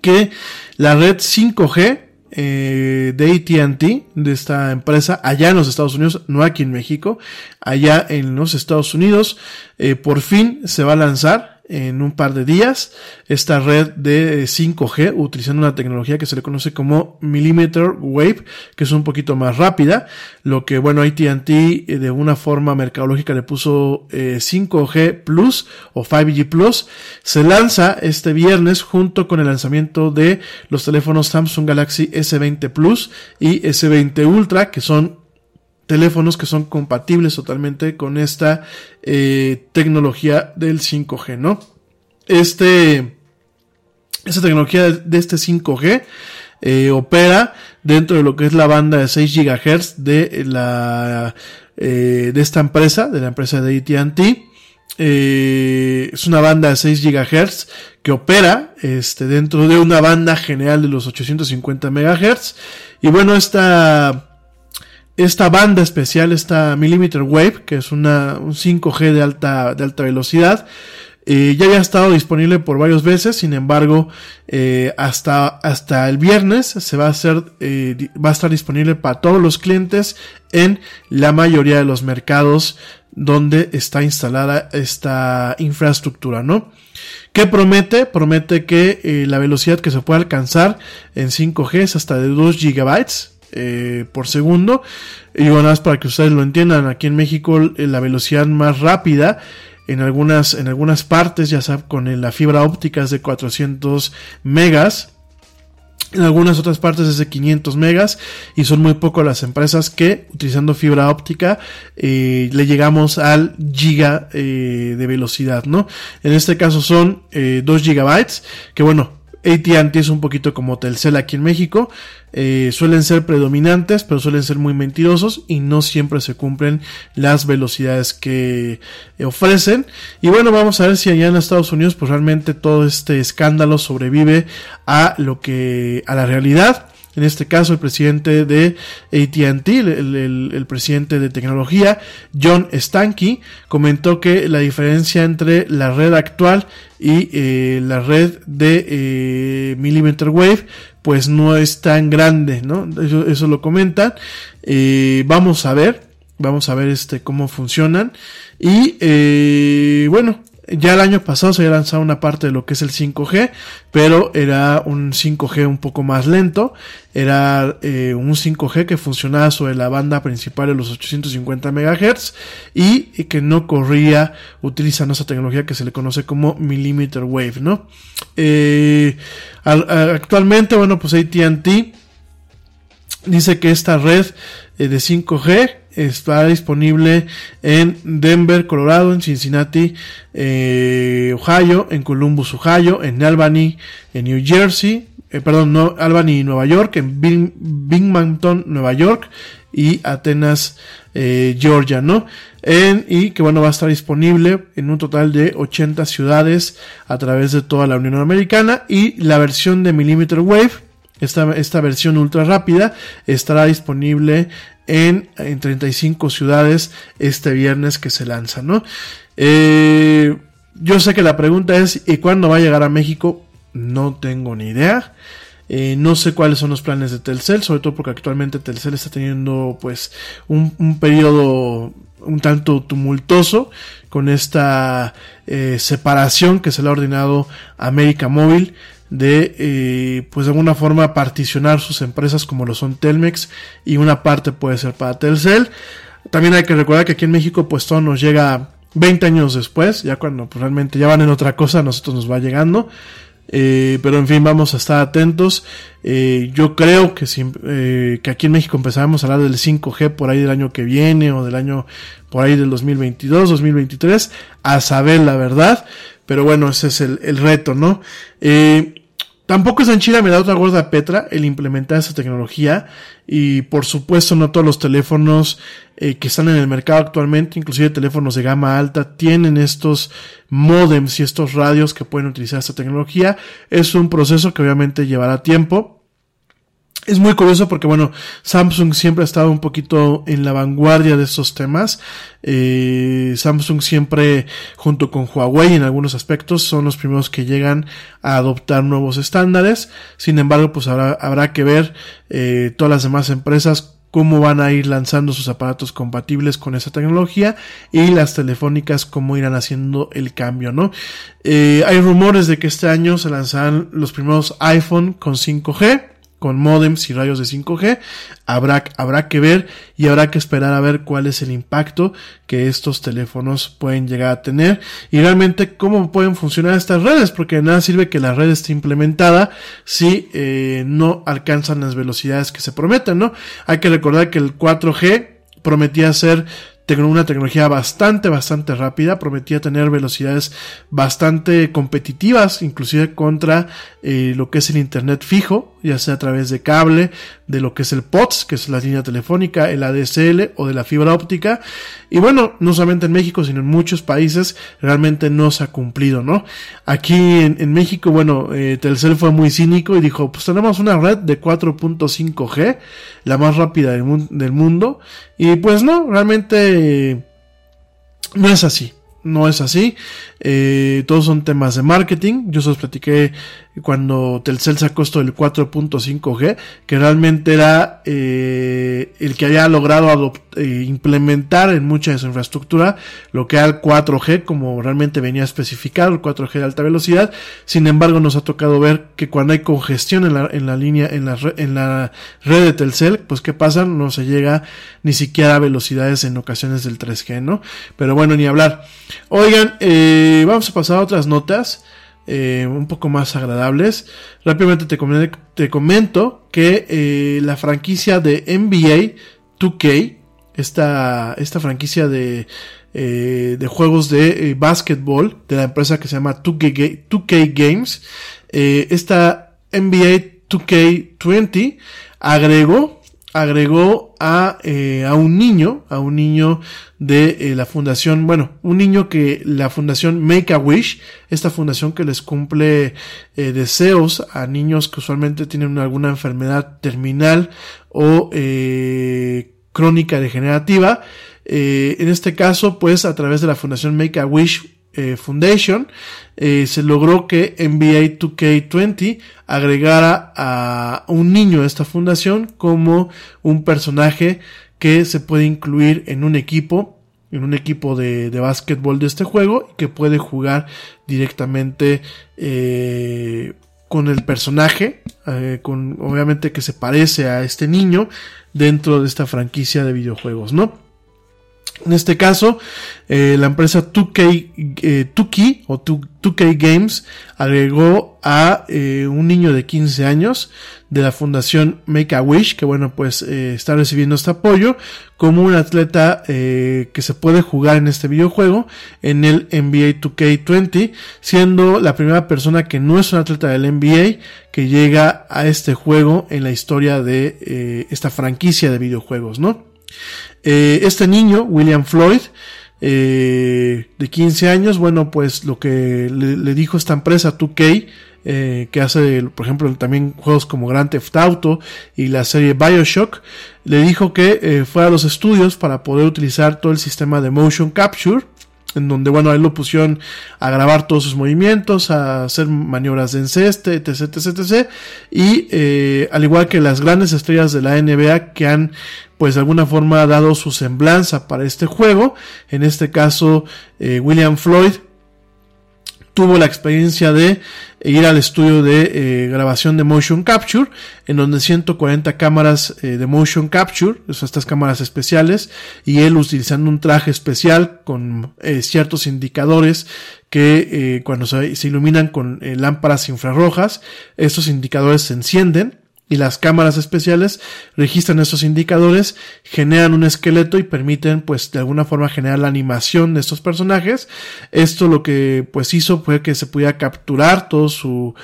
que la red 5G eh, de ATT, de esta empresa, allá en los Estados Unidos, no aquí en México, allá en los Estados Unidos, eh, por fin se va a lanzar en un par de días. Esta red de 5G utilizando una tecnología que se le conoce como millimeter wave que es un poquito más rápida. Lo que bueno AT&T eh, de una forma mercadológica le puso 5G eh, Plus o 5G Plus. Se lanza este viernes junto con el lanzamiento de los teléfonos Samsung Galaxy S20 Plus y S20 Ultra que son teléfonos que son compatibles totalmente con esta eh, tecnología del 5G, ¿no? Este, esta tecnología de este 5G eh, opera dentro de lo que es la banda de 6 GHz de la eh, de esta empresa, de la empresa de AT&T. es una banda de 6 GHz que opera este, dentro de una banda general de los 850 MHz. Y bueno, esta esta banda especial, esta Millimeter Wave, que es una, un 5G de alta, de alta velocidad, eh, ya había estado disponible por varias veces, sin embargo, eh, hasta, hasta el viernes se va a hacer, eh, va a estar disponible para todos los clientes en la mayoría de los mercados donde está instalada esta infraestructura, ¿no? ¿Qué promete? Promete que la velocidad que se puede alcanzar en 5G es hasta de 2 gigabytes eh, por segundo. Y bueno, más para que ustedes lo entiendan, aquí en México eh, la velocidad más rápida en algunas, en algunas partes, ya saben, con la fibra óptica es de 400 megas. En algunas otras partes es de 500 megas y son muy pocas las empresas que utilizando fibra óptica eh, le llegamos al giga de velocidad, ¿no? En este caso son 2 gigabytes que bueno, AT&T es un poquito como Telcel aquí en México. Eh, suelen ser predominantes, pero suelen ser muy mentirosos y no siempre se cumplen las velocidades que ofrecen. Y bueno, vamos a ver si allá en Estados Unidos, pues realmente todo este escándalo sobrevive a lo que, a la realidad en este caso el presidente de ATT, el, presidente de tecnología, John Stankey, comentó que la diferencia entre la red actual y eh, la red de eh, millimeter wave pues no es tan grande, ¿no? Eso, lo comentan. Eh, vamos a ver, vamos a ver este cómo funcionan y bueno ya el año pasado se había lanzado una parte de lo que es el 5G, pero era un 5G un poco más lento. Era eh, un 5G que funcionaba sobre la banda principal de los 850 MHz y, que no corría utilizando esa tecnología que se le conoce como millimeter wave, ¿no? Eh, actualmente, bueno, pues AT&T dice que esta red eh, de 5G está disponible en Denver, Colorado, en Cincinnati, eh, Ohio, en Columbus, Ohio, en Albany, en New Jersey, eh, perdón, no, Albany, Nueva York, en Binghamton, Nueva York y Atenas, eh, Georgia, ¿no? En, y que bueno, va a estar disponible en un total de 80 ciudades a través de toda la Unión Americana y la versión de Millimeter Wave esta, esta, versión ultra rápida estará disponible en, en 35 ciudades este viernes que se lanza, ¿no? Eh, yo sé que la pregunta es, ¿y cuándo va a llegar a México? No tengo ni idea. Eh, no sé cuáles son los planes de Telcel, sobre todo porque actualmente Telcel está teniendo pues un, un periodo un tanto tumultuoso con esta eh, separación que se le ha ordenado a América Móvil de eh, pues de alguna forma particionar sus empresas como lo son Telmex y una parte puede ser para Telcel. También hay que recordar que aquí en México pues todo nos llega 20 años después, ya cuando pues, realmente ya van en otra cosa, a nosotros nos va llegando. Eh, pero en fin, vamos a estar atentos. Eh, yo creo que, si, eh, que aquí en México empezaremos a hablar del 5G por ahí del año que viene o del año por ahí del 2022, 2023, a saber la verdad. Pero bueno, ese es el, el reto, ¿no? Eh, tampoco es en Chile me da otra gorda Petra el implementar esa tecnología y por supuesto no todos los teléfonos eh, que están en el mercado actualmente, inclusive teléfonos de gama alta, tienen estos modems y estos radios que pueden utilizar esta tecnología. Es un proceso que obviamente llevará tiempo. Es muy curioso porque, bueno, Samsung siempre ha estado un poquito en la vanguardia de estos temas. Eh, Samsung siempre, junto con Huawei en algunos aspectos, son los primeros que llegan a adoptar nuevos estándares. Sin embargo, pues habrá, habrá que ver eh, todas las demás empresas cómo van a ir lanzando sus aparatos compatibles con esa tecnología y las telefónicas cómo irán haciendo el cambio, ¿no? Eh, hay rumores de que este año se lanzarán los primeros iPhone con 5G con modems y rayos de 5G. Habrá, habrá que ver y habrá que esperar a ver cuál es el impacto que estos teléfonos pueden llegar a tener y realmente cómo pueden funcionar estas redes, porque de nada sirve que la red esté implementada si eh, no alcanzan las velocidades que se prometen, ¿no? Hay que recordar que el 4G prometía ser una tecnología bastante, bastante rápida, prometía tener velocidades bastante competitivas, inclusive contra eh, lo que es el Internet fijo, ya sea a través de cable, de lo que es el POTS, que es la línea telefónica, el ADSL o de la fibra óptica. Y bueno, no solamente en México, sino en muchos países realmente no se ha cumplido, ¿no? Aquí en, México, bueno, eh, Telcel fue muy cínico y dijo, pues tenemos una red de 4.5G, la más rápida del, del mundo. Y pues no, realmente no es así no es así. Eh, todos son temas de marketing. Yo se los platiqué cuando Telcel sacó esto del 4.5G, que realmente era eh, el que había logrado eh, implementar en mucha de su infraestructura lo que era el 4G, como realmente venía especificado, el 4G de alta velocidad. Sin embargo, nos ha tocado ver que cuando hay congestión en la, en la línea, en la, en la red de Telcel, pues ¿qué pasa? No se llega ni siquiera a velocidades en ocasiones del 3G, ¿no? Pero bueno, ni hablar. Oigan, eh, vamos a pasar a otras notas. Eh, un poco más agradables. Rápidamente te, comento que eh, la franquicia de NBA 2K, esta, esta franquicia de, eh, de juegos de básquetbol de la empresa que se llama 2K, 2K Games, esta NBA 2K20 agregó agregó a, eh, a un niño, a un niño de eh, la fundación, bueno, un niño que la fundación Make a Wish, esta fundación que les cumple eh, deseos a niños que usualmente tienen alguna enfermedad terminal o crónica degenerativa. en este caso, pues a través de la fundación Make a Wish eh, Foundation, eh, se logró que NBA 2K20 agregara a un niño de esta fundación como un personaje que se puede incluir en un equipo, en un equipo de, de básquetbol de este juego y que puede jugar directamente eh, con el personaje, con obviamente que se parece a este niño dentro de esta franquicia de videojuegos, ¿no? En este caso, eh, la empresa 2K, eh, 2K o 2K Games agregó a eh, un niño de 15 años de la fundación Make a Wish, que bueno, pues eh, está recibiendo este apoyo como un atleta que se puede jugar en este videojuego en el NBA 2K20, siendo la primera persona que no es un atleta del NBA que llega a este juego en la historia de esta franquicia de videojuegos, ¿no? Eh, este niño, William Floyd, eh, de 15 años, bueno, pues lo que le, dijo esta empresa 2K, eh, que hace, por ejemplo, también juegos como Grand Theft Auto y la serie Bioshock, le dijo que fuera a los estudios para poder utilizar todo el sistema de motion capture en donde, bueno, ahí lo pusieron a grabar todos sus movimientos, a hacer maniobras de enceste, etc, etc, etc. Y eh, al igual que las grandes estrellas de la NBA que han, pues de alguna forma dado su semblanza para este juego, en este caso eh, William Floyd, tuvo la experiencia de ir al estudio de eh, grabación de motion capture, en donde 140 cámaras eh, de motion capture, estas cámaras especiales, y él utilizando un traje especial con eh, ciertos indicadores que cuando se, iluminan con lámparas infrarrojas, estos indicadores se encienden y las cámaras especiales registran estos indicadores, generan un esqueleto y permiten pues de alguna forma generar la animación de estos personajes. Esto lo que pues hizo fue que se pudiera capturar todo su,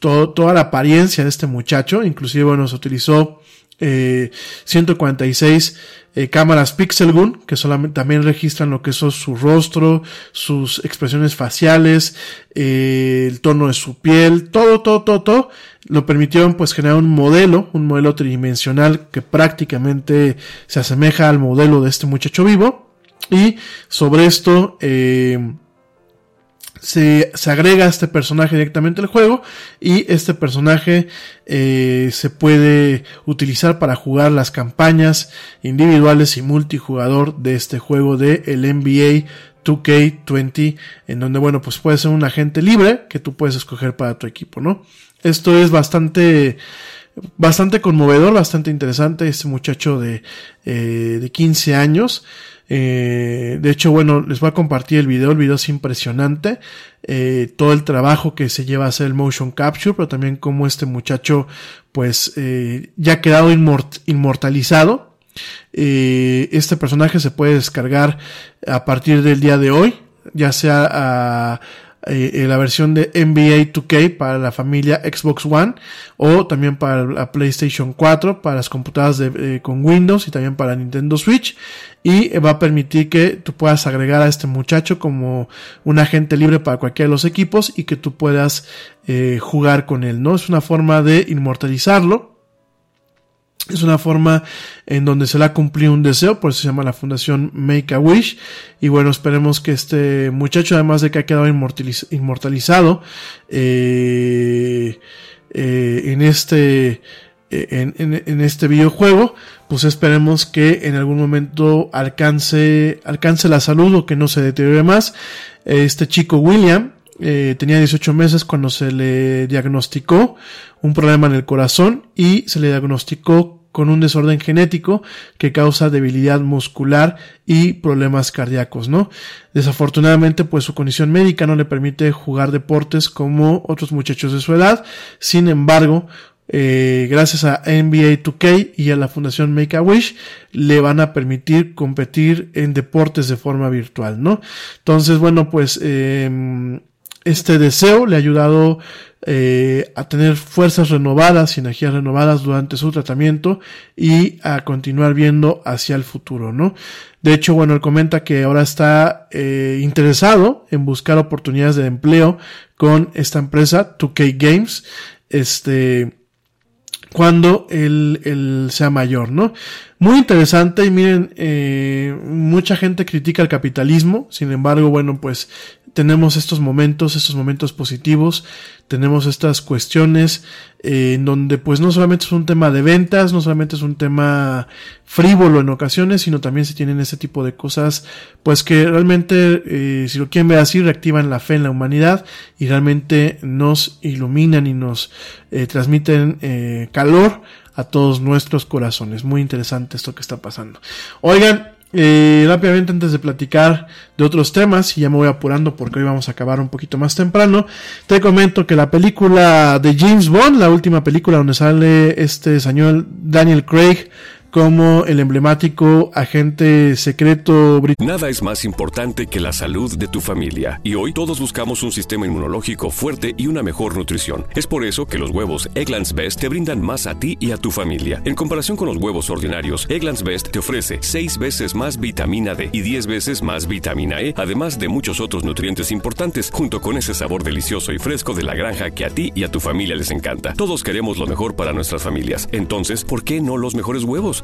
toda la apariencia de este muchacho, inclusive bueno se utilizó eh, 146 eh, cámaras Pixel Gun, que solamente también registran lo que es su rostro, sus expresiones faciales, eh, el tono de su piel, todo, todo, todo, todo, lo permitieron pues generar un modelo, un modelo tridimensional que prácticamente se asemeja al modelo de este muchacho vivo. Y sobre esto, eh, se, se, agrega este personaje directamente al juego y este personaje eh, se puede utilizar para jugar las campañas individuales y multijugador de este juego de el NBA 2K20 en donde bueno pues puede ser un agente libre que tú puedes escoger para tu equipo no esto es bastante bastante conmovedor bastante interesante. Este muchacho de, eh, de 15 años eh, de hecho, bueno, les voy a compartir el video. El video es impresionante. Eh, todo el trabajo que se lleva a hacer el motion capture, pero también como este muchacho, pues, eh, ya ha quedado inmortalizado. Eh, este personaje se puede descargar a partir del día de hoy, ya sea a, eh, la versión de NBA 2K para la familia Xbox One o también para la PlayStation 4, para las computadoras de, eh, con Windows y también para Nintendo Switch y va a permitir que tú puedas agregar a este muchacho como un agente libre para cualquiera de los equipos y que tú puedas eh, jugar con él, ¿no? Es una forma de inmortalizarlo es una forma en donde se le ha cumplido un deseo, por eso se llama la fundación Make a Wish. Y bueno, esperemos que este muchacho, además de que ha quedado inmortalizado eh, eh, en este eh, en, en, en, este videojuego, pues esperemos que en algún momento alcance, alcance la salud o que no se deteriore más. Este chico William, eh, tenía 18 meses cuando se le diagnosticó un problema en el corazón y se le diagnosticó con un desorden genético que causa debilidad muscular y problemas cardíacos, ¿no? Desafortunadamente, pues su condición médica no le permite jugar deportes como otros muchachos de su edad. Sin embargo, eh, gracias a NBA 2K y a la Fundación Make a Wish, le van a permitir competir en deportes de forma virtual, ¿no? Entonces, bueno, pues eh, este deseo le ha ayudado eh, a tener fuerzas renovadas y energías renovadas durante su tratamiento y a continuar viendo hacia el futuro, ¿no? De hecho, bueno, él comenta que ahora está eh, interesado en buscar oportunidades de empleo con esta empresa, 2K Games, este, cuando él, él, sea mayor, ¿no? Muy interesante y miren, eh, mucha gente critica el capitalismo, sin embargo, bueno, pues tenemos estos momentos, estos momentos positivos, tenemos estas cuestiones eh, en donde pues no solamente es un tema de ventas, no solamente es un tema frívolo en ocasiones, sino también se tienen ese tipo de cosas pues que realmente, eh, si lo quieren ver así, reactivan la fe en la humanidad y realmente nos iluminan y nos eh, transmiten eh, calor a todos nuestros corazones. Muy interesante esto que está pasando. Oigan, eh, rápidamente antes de platicar de otros temas, y ya me voy apurando porque hoy vamos a acabar un poquito más temprano, te comento que la película de James Bond, la última película donde sale este señor Daniel Craig, como el emblemático agente secreto británico. Nada es más importante que la salud de tu familia, y hoy todos buscamos un sistema inmunológico fuerte y una mejor nutrición. Es por eso que los huevos Egglands Best te brindan más a ti y a tu familia. En comparación con los huevos ordinarios, Egglands Best te ofrece 6 veces más vitamina D y 10 veces más vitamina E, además de muchos otros nutrientes importantes, junto con ese sabor delicioso y fresco de la granja que a ti y a tu familia les encanta. Todos queremos lo mejor para nuestras familias. Entonces, ¿por qué no los mejores huevos?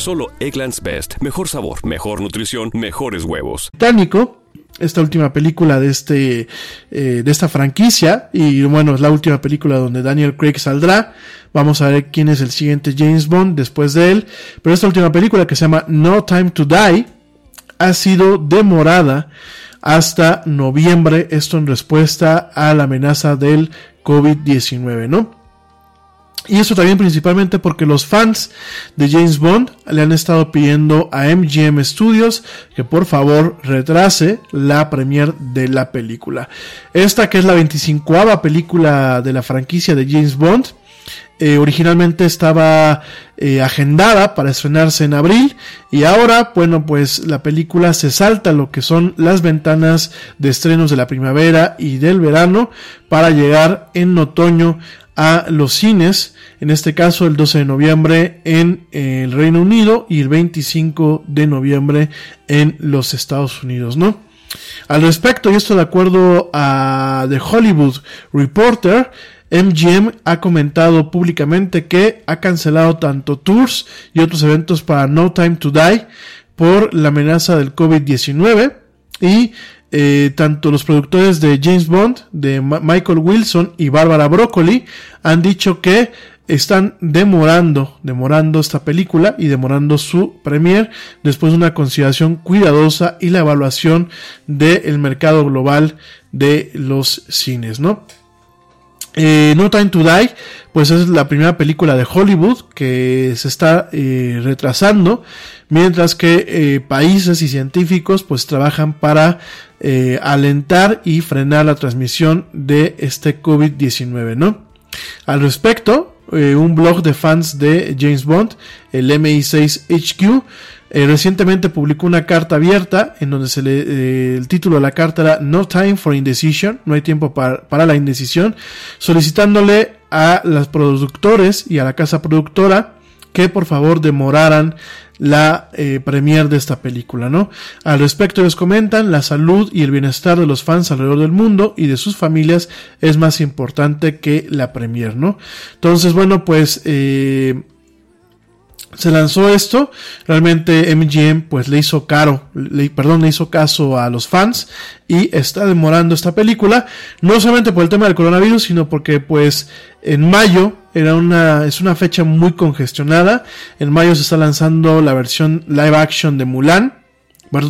Solo Egglands Best. Mejor sabor, mejor nutrición, mejores huevos. Británico, esta última película de este eh, de esta franquicia. Y bueno es la última película donde Daniel Craig saldrá. Vamos a ver quién es el siguiente James Bond después de él. Pero esta última película que se llama No Time to Die ha sido demorada hasta noviembre. Esto en respuesta a la amenaza del COVID-19 no Y eso también principalmente porque los fans de James Bond le han estado pidiendo a MGM Studios que por favor retrase la premiere de la película. Esta que es la 25 película de la franquicia de James Bond. Eh, originalmente estaba eh, agendada para estrenarse en abril y ahora, bueno, pues la película se salta lo que son las ventanas de estrenos de la primavera y del verano para llegar en otoño a los cines, en este caso el 12 de noviembre en eh, el Reino Unido y el 25 de noviembre en los Estados Unidos, ¿no? Al respecto, y esto de acuerdo a The Hollywood Reporter, MGM ha comentado públicamente que ha cancelado tanto tours y otros eventos para No Time to Die por la amenaza del COVID-19 y eh, tanto los productores de James Bond, de Michael Wilson y Barbara Broccoli han dicho que están demorando, demorando esta película y demorando su premier después de una consideración cuidadosa y la evaluación del mercado global de los cines, ¿no? Eh, no Time to Die, pues es la primera película de Hollywood que se está eh, retrasando, mientras que eh, países y científicos pues trabajan para alentar y frenar la transmisión de este COVID-19, ¿no? Al respecto, un blog de fans de James Bond, el MI6HQ, eh, recientemente publicó una carta abierta en donde se le, eh, el título de la carta era No Time for Indecision, no hay tiempo para, para la indecisión, solicitándole a los productores y a la casa productora que por favor demoraran la eh, premier de esta película, ¿no? Al respecto les comentan, la salud y el bienestar de los fans alrededor del mundo y de sus familias es más importante que la premier, ¿no? Entonces, bueno, pues eh, se lanzó esto, realmente MGM pues le hizo caro, le, perdón, le hizo caso a los fans y está demorando esta película, no solamente por el tema del coronavirus, sino porque pues en mayo era una, es una fecha muy congestionada, en mayo se está lanzando la versión live action de Mulan,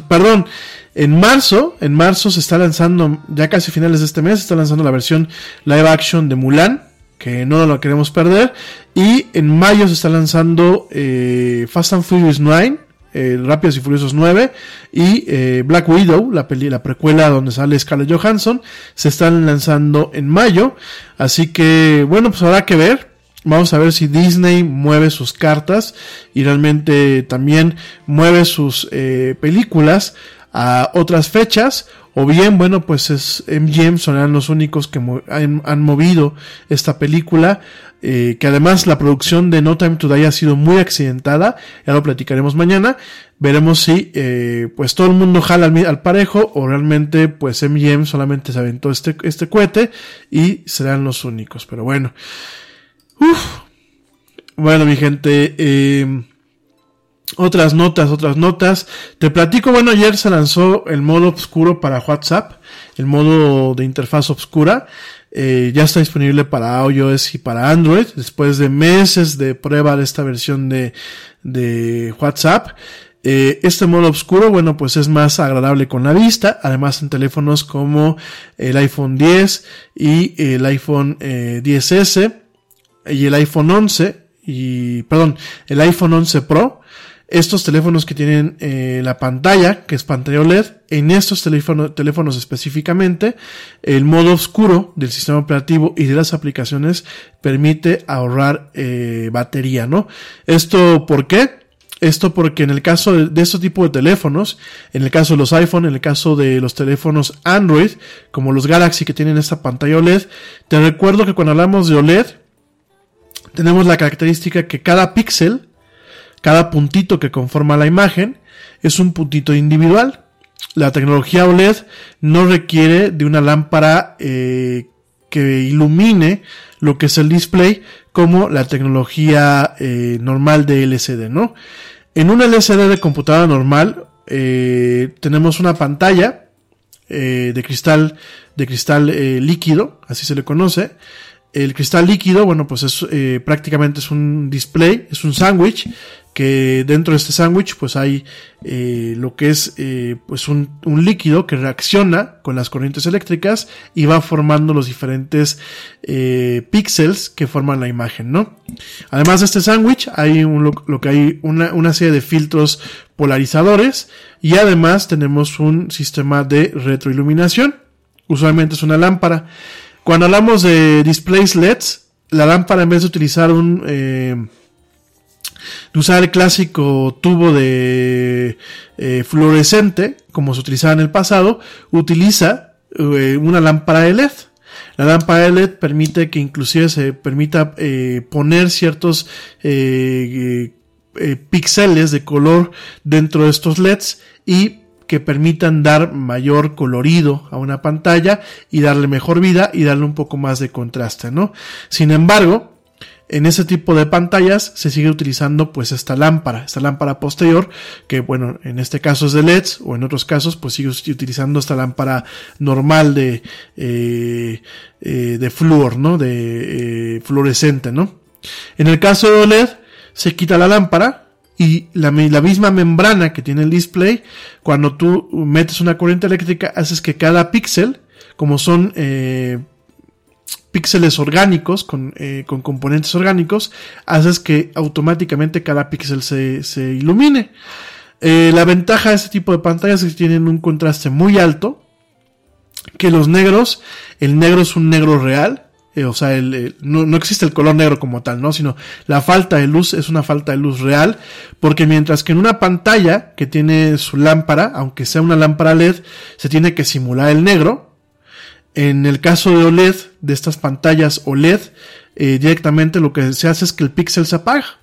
perdón, en marzo, en marzo se está lanzando, ya casi finales de este mes, se está lanzando la versión live action de Mulan, que no lo queremos perder. Y en mayo se está lanzando eh, Fast and Furious 9, eh, Rápidos y Furiosos 9 y eh, Black Widow, la, peli, la precuela donde sale Scarlett Johansson, se están lanzando en mayo. Así que, bueno, pues habrá que ver. Vamos a ver si Disney mueve sus cartas y realmente también mueve sus películas a otras fechas o bien, bueno, pues es MGM son los únicos que han, movido esta película, eh, que además la producción de No Time to Die ha sido muy accidentada, ya lo platicaremos mañana, veremos si eh, pues todo el mundo jala al, parejo o realmente pues MGM solamente se aventó este, este cohete y serán los únicos, pero bueno. Uf. Bueno, mi gente, eh, otras notas, otras notas. Te platico, bueno, ayer se lanzó el modo oscuro para WhatsApp, el modo de interfaz oscura. Eh, ya está disponible para iOS y para Android, después de meses de prueba de esta versión de, de WhatsApp. Eh, este modo oscuro, bueno, pues es más agradable con la vista, además en teléfonos como el iPhone 10 y el iPhone 10S eh, y el iPhone 11 y, perdón, el iPhone 11 Pro estos teléfonos que tienen eh, la pantalla, que es pantalla OLED, en estos teléfonos específicamente, el modo oscuro del sistema operativo y de las aplicaciones permite ahorrar eh, batería, ¿no? Esto, ¿por qué? Esto porque en el caso de, de este tipo de teléfonos, en el caso de los iPhone, en el caso de los teléfonos Android, como los Galaxy que tienen esta pantalla OLED, te recuerdo que cuando hablamos de OLED, tenemos la característica que cada píxel cada puntito que conforma la imagen es un puntito individual. La tecnología OLED no requiere de una lámpara eh, que ilumine lo que es el display como la tecnología eh, normal de LCD, ¿no? En un LCD de computadora normal eh, tenemos una pantalla de cristal de cristal líquido, así se le conoce, El cristal líquido, bueno, pues es eh, prácticamente es un display, es un sándwich que dentro de este sándwich pues hay eh, lo que es eh, pues un, líquido que reacciona con las corrientes eléctricas y va formando los diferentes píxeles que forman la imagen, ¿no? Además de este sándwich hay lo, que hay una, una serie de filtros polarizadores y además tenemos un sistema de retroiluminación. Usualmente es una lámpara. Cuando hablamos de displays LEDs, la lámpara en vez de utilizar un eh, de usar el clásico tubo de eh, fluorescente, como se utilizaba en el pasado, utiliza eh, una lámpara de LED. La lámpara de LED permite que inclusive se permita poner ciertos píxeles de color dentro de estos LEDs y que permitan dar mayor colorido a una pantalla y darle mejor vida y darle un poco más de contraste, ¿no? Sin embargo, en ese tipo de pantallas se sigue utilizando pues esta lámpara, esta lámpara posterior, que bueno, en este caso es de LEDs o en otros casos pues sigue utilizando esta lámpara normal de, eh, eh, de flúor, ¿no? De eh, fluorescente, ¿no? En el caso de OLED se quita la lámpara y la, misma membrana que tiene el display, cuando tú metes una corriente eléctrica, haces que cada píxel, como son eh, píxeles orgánicos, con, eh, con, componentes orgánicos, haces que automáticamente cada píxel se, se, ilumine. Eh, la ventaja de este tipo de pantallas es que tienen un contraste muy alto, que los negros, el negro es un negro real, eh, o sea, el, el, no, no, existe el color negro como tal, ¿no? Sino la falta de luz es una falta de luz real, porque mientras que en una pantalla que tiene su lámpara, aunque sea una lámpara LED, se tiene que simular el negro, en el caso de OLED, de estas pantallas OLED, eh, directamente lo que se hace es que el píxel se apaga.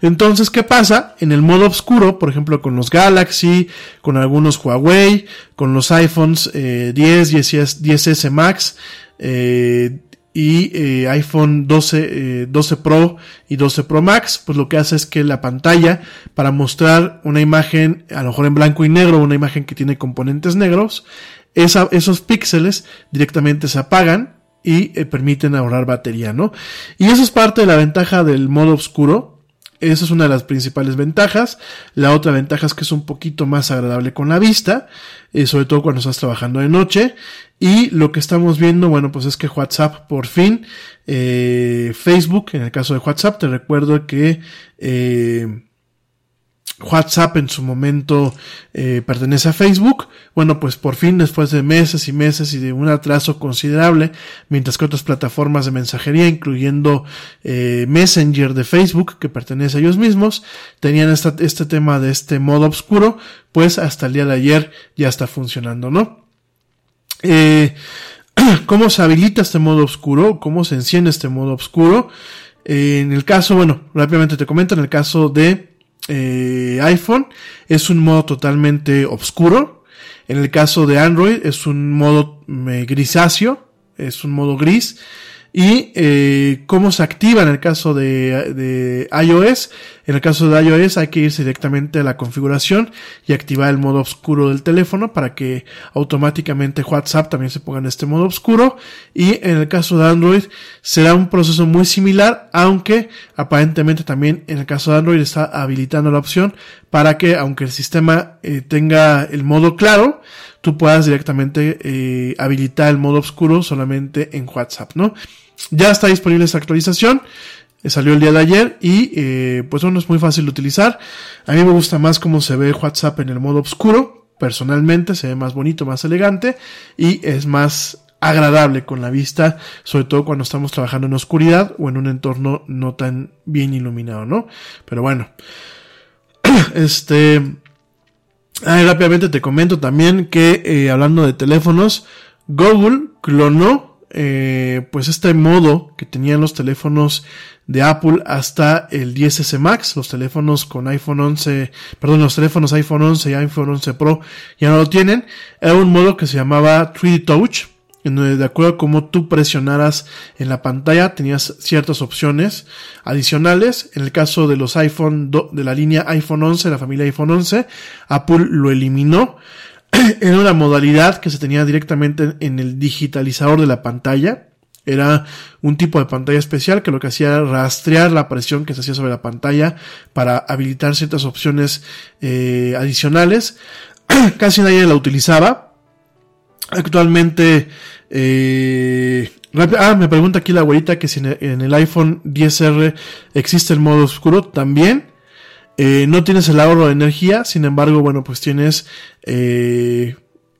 Entonces, ¿qué pasa? En el modo oscuro, por ejemplo, con los Galaxy, con algunos Huawei, con los iPhones eh, 10, 10, 10S Max eh, y eh, iPhone 12, 12 eh, Pro y 12 Pro Max, pues lo que hace es que la pantalla, para mostrar una imagen, a lo mejor en blanco y negro, una imagen que tiene componentes negros, esa, esos píxeles directamente se apagan y eh, permiten ahorrar batería, ¿no? Y eso es parte de la ventaja del modo oscuro. Esa es una de las principales ventajas. La otra ventaja es que es un poquito más agradable con la vista, eh, sobre todo cuando estás trabajando de noche. Y lo que estamos viendo, bueno, pues es que WhatsApp por fin, eh, Facebook, en el caso de WhatsApp, te recuerdo que eh, WhatsApp en su momento eh, pertenece a Facebook. Bueno, pues por fin, después de meses y meses y de un atraso considerable, mientras que otras plataformas de mensajería, incluyendo eh, Messenger de Facebook, que pertenece a ellos mismos, tenían esta, este tema de este modo oscuro, pues hasta el día de ayer ya está funcionando, ¿no? Eh, ¿Cómo se habilita este modo oscuro? ¿Cómo se enciende este modo oscuro? Eh, en el caso, bueno, rápidamente te comento, en el caso de eh, iPhone es un modo totalmente oscuro. En el caso de Android es un modo eh, grisáceo, es un modo gris. Y eh, cómo se activa en el caso de, de, iOS. En el caso de iOS hay que irse directamente a la configuración y activar el modo oscuro del teléfono para que automáticamente WhatsApp también se ponga en este modo oscuro. Y en el caso de Android será un proceso muy similar, aunque aparentemente también en el caso de Android está habilitando la opción para que aunque el sistema eh, tenga el modo claro, tú puedas directamente eh, habilitar el modo oscuro solamente en WhatsApp, ¿no? Ya está disponible esta actualización. Eh, salió el día de ayer y eh, pues bueno, es muy fácil de utilizar. A mí me gusta más cómo se ve WhatsApp en el modo oscuro. Personalmente se ve más bonito, más elegante y es más agradable con la vista, sobre todo cuando estamos trabajando en oscuridad o en un entorno no tan bien iluminado, ¿no? Pero bueno, este, ah, rápidamente te comento también que eh, hablando de teléfonos, Google clonó eh, pues este modo que tenían los teléfonos de Apple hasta el 10S Max, los teléfonos con iPhone 11, perdón, los teléfonos iPhone 11 y iPhone 11 Pro ya no lo tienen, era un modo que se llamaba 3D Touch, en donde de acuerdo a cómo tú presionaras en la pantalla tenías ciertas opciones adicionales. En el caso de los iPhone de la línea iPhone 11, la familia iPhone 11, Apple lo eliminó era una modalidad que se tenía directamente en el digitalizador de la pantalla. Era un tipo de pantalla especial que lo que hacía era rastrear la presión que se hacía sobre la pantalla para habilitar ciertas opciones eh, adicionales. Casi nadie la utilizaba. Actualmente, eh, ah, me pregunta aquí la abuelita que si en el iPhone 10R existe el modo oscuro. También. Eh, no tienes el ahorro de energía, sin embargo, bueno, pues tienes eh,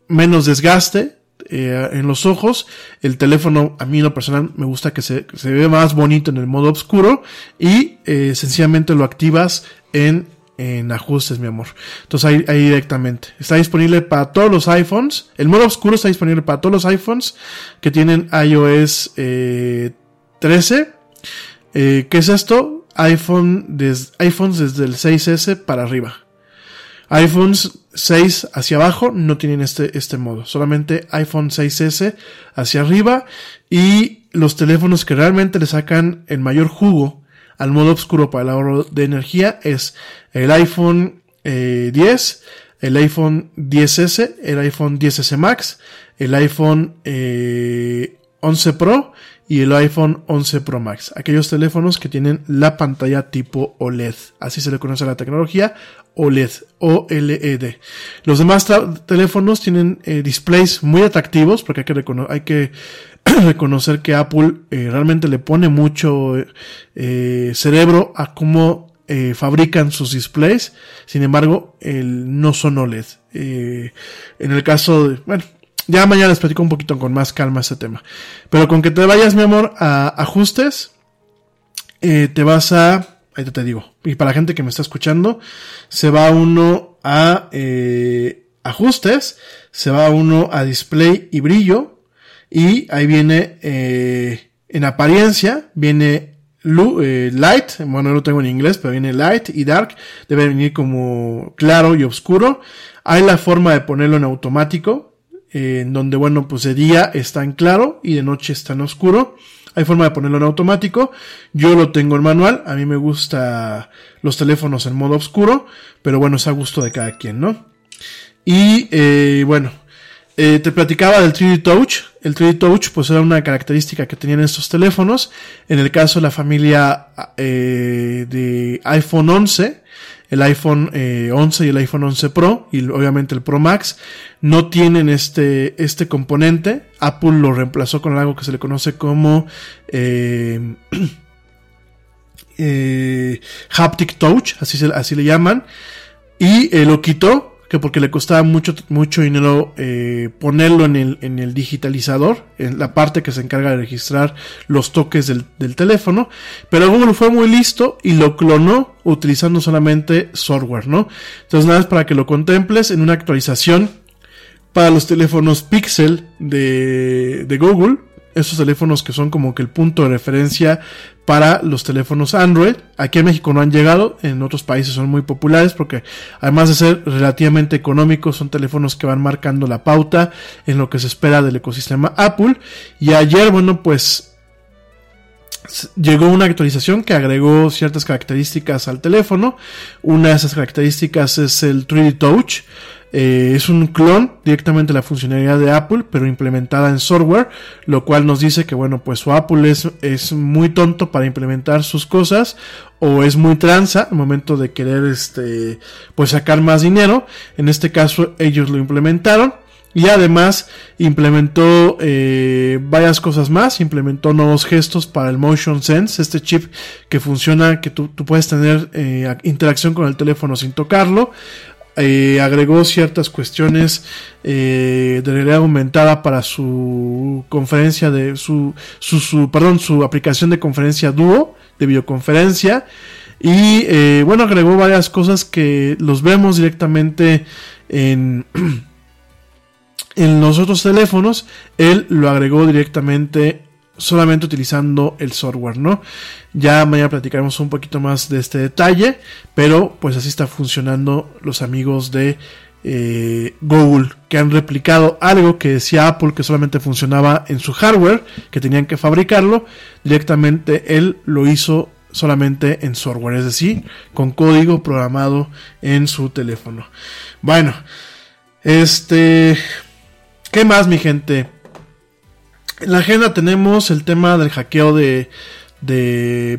menos desgaste eh, en los ojos. El teléfono, a mí en lo personal, me gusta que se, se ve más bonito en el modo oscuro y eh, sencillamente lo activas en, en ajustes, mi amor. Entonces ahí, ahí directamente. Está disponible para todos los iPhones. El modo oscuro está disponible para todos los iPhones que tienen iOS eh, 13. Eh, ¿Qué es esto? iPhone des, iPhones desde el 6S para arriba. iPhones 6 hacia abajo no tienen este, este modo. Solamente iPhone 6S hacia arriba. Y los teléfonos que realmente le sacan el mayor jugo al modo oscuro para el ahorro de energía es el iPhone eh, 10, el iPhone 10S, el iPhone 10S Max, el iPhone eh, 11 Pro y el iPhone 11 Pro Max. Aquellos teléfonos que tienen la pantalla tipo OLED. Así se le conoce a la tecnología OLED. OLED. Los demás teléfonos tienen eh, displays muy atractivos porque hay que, reconocer que Apple eh, realmente le pone mucho eh, cerebro a cómo fabrican sus displays. Sin embargo, no son OLED. en el caso de, bueno, ya mañana les platico un poquito con más calma ese tema. Pero con que te vayas, mi amor, a ajustes, te vas a, ahí te digo, y para la gente que me está escuchando, se va uno a eh, ajustes, se va uno a display y brillo, y ahí viene eh, en apariencia, viene eh, light, bueno, no lo tengo en inglés, pero viene light y dark, debe venir como claro y oscuro. Hay la forma de ponerlo en automático, en donde, bueno, pues de día está en claro y de noche está en oscuro. Hay forma de ponerlo en automático. Yo lo tengo en manual. A mí me gusta los teléfonos en modo oscuro, pero bueno, es a gusto de cada quien, ¿no? Y eh, bueno, eh, te platicaba del 3D Touch. El 3D Touch pues era una característica que tenían estos teléfonos. En el caso de la familia eh, de iPhone 11, el iPhone eh, 11 y el iPhone 11 Pro y obviamente el Pro Max no tienen este, este componente. Apple lo reemplazó con algo que se le conoce como eh, eh, Haptic Touch, así, se, así le llaman, y eh, lo quitó que porque le costaba mucho, mucho dinero eh, ponerlo en el, en el digitalizador, en la parte que se encarga de registrar los toques del, del teléfono, pero Google fue muy listo y lo clonó utilizando solamente software, ¿no? Entonces nada más para que lo contemples en una actualización para los teléfonos Pixel de, de Google, esos teléfonos que son como que el punto de referencia para los teléfonos Android. Aquí en México no han llegado, en otros países son muy populares porque además de ser relativamente económicos, son teléfonos que van marcando la pauta en lo que se espera del ecosistema Apple. Y ayer, bueno, pues llegó una actualización que agregó ciertas características al teléfono. Una de esas características es el 3D Touch. Eh, es un clon directamente de la funcionalidad de Apple, pero implementada en software, lo cual nos dice que bueno, pues su Apple es, es muy tonto para implementar sus cosas o es muy tranza al momento de querer este pues sacar más dinero. En este caso ellos lo implementaron. Y además implementó eh, varias cosas más, implementó nuevos gestos para el Motion Sense, este chip que funciona, que tú, puedes tener eh, interacción con el teléfono sin tocarlo. Eh, agregó ciertas cuestiones eh, de realidad aumentada para su conferencia de su, su, su, perdón, su aplicación de conferencia Duo, de videoconferencia. Y eh, bueno, agregó varias cosas que los vemos directamente en, en los otros teléfonos. Él lo agregó directamente solamente utilizando el software, ¿no? Ya mañana platicaremos un poquito más de este detalle, pero pues así está funcionando los amigos de eh, Google, que han replicado algo que decía Apple que solamente funcionaba en su hardware, que tenían que fabricarlo, directamente él lo hizo solamente en software, es decir, con código programado en su teléfono. Bueno, este, ¿qué más mi gente? En la agenda tenemos el tema del hackeo de,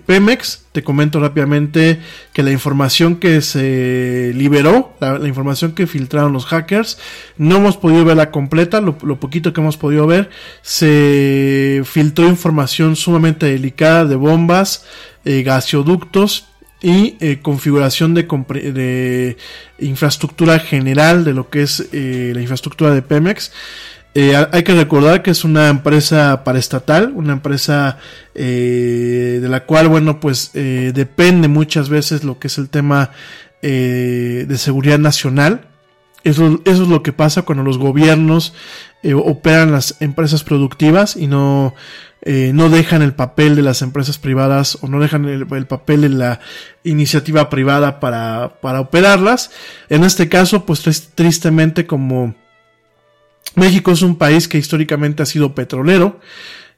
Pemex. Te comento rápidamente que la información que se liberó, la, información que filtraron los hackers, no hemos podido verla completa. Lo, poquito que hemos podido ver, se filtró información sumamente delicada de bombas, eh, gasoductos y eh, configuración de, de, infraestructura general de lo que es eh, la infraestructura de Pemex. Eh, hay que recordar que es una empresa paraestatal, una empresa eh, de la cual, bueno, pues eh, depende muchas veces lo que es el tema de seguridad nacional. Eso, eso, es lo que pasa cuando los gobiernos operan las empresas productivas y no, no dejan el papel de las empresas privadas o no dejan el, el papel de la iniciativa privada para, para operarlas. En este caso, pues tristemente como México es un país que históricamente ha sido petrolero,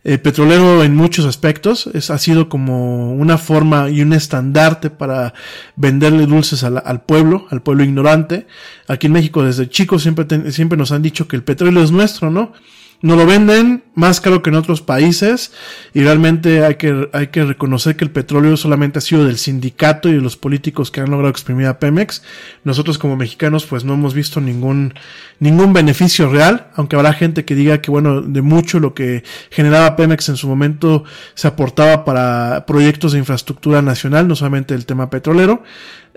eh, petrolero en muchos aspectos, es, ha sido como una forma y un estandarte para venderle dulces al, al pueblo, al pueblo ignorante. Aquí en México desde chicos siempre, siempre nos han dicho que el petróleo es nuestro, ¿no? No lo venden más caro que en otros países y realmente hay que, hay que reconocer que el petróleo solamente ha sido del sindicato y de los políticos que han logrado exprimir a Pemex. Nosotros como mexicanos pues no hemos visto ningún, ningún beneficio real, aunque habrá gente que diga que bueno, de mucho lo que generaba Pemex en su momento se aportaba para proyectos de infraestructura nacional, no solamente el tema petrolero.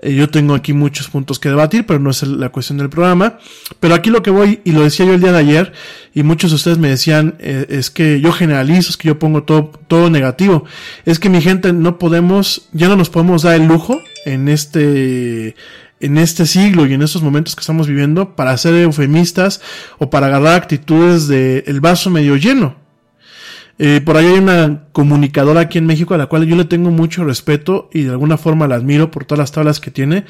Eh, yo tengo aquí muchos puntos que debatir, pero no es la cuestión del programa. Pero aquí lo que voy, y lo decía yo el día de ayer, y muchos de ustedes me decían, eh, es que yo generalizo, es que yo pongo todo, todo negativo. Es que mi gente no podemos, ya no nos podemos dar el lujo en este, en este siglo y en estos momentos que estamos viviendo para ser eufemistas o para agarrar actitudes de el vaso medio lleno. Eh, por ahí hay una comunicadora aquí en México a la cual yo le tengo mucho respeto y de alguna forma la admiro por todas las tablas que tiene,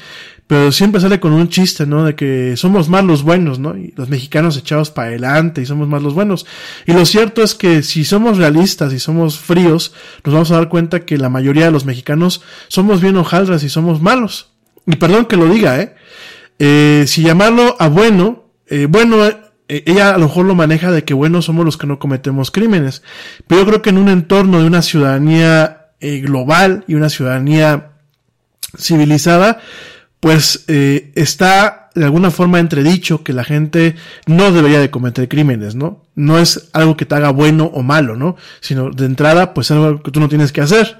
pero siempre sale con un chiste, ¿no? De que somos más los buenos, ¿no? Y los mexicanos echados para adelante y somos más los buenos. Y lo cierto es que si somos realistas y somos fríos, nos vamos a dar cuenta que la mayoría de los mexicanos somos bien hojaldras y somos malos. Y perdón que lo diga, ¿eh? eh si llamarlo a bueno, eh, bueno, ella a lo mejor lo maneja de que bueno somos los que no cometemos crímenes, pero yo creo que en un entorno de una ciudadanía eh, global y una ciudadanía civilizada, pues eh, está de alguna forma entredicho que la gente no debería de cometer crímenes, ¿no? No es algo que te haga bueno o malo, ¿no? Sino de entrada, pues es algo que tú no tienes que hacer.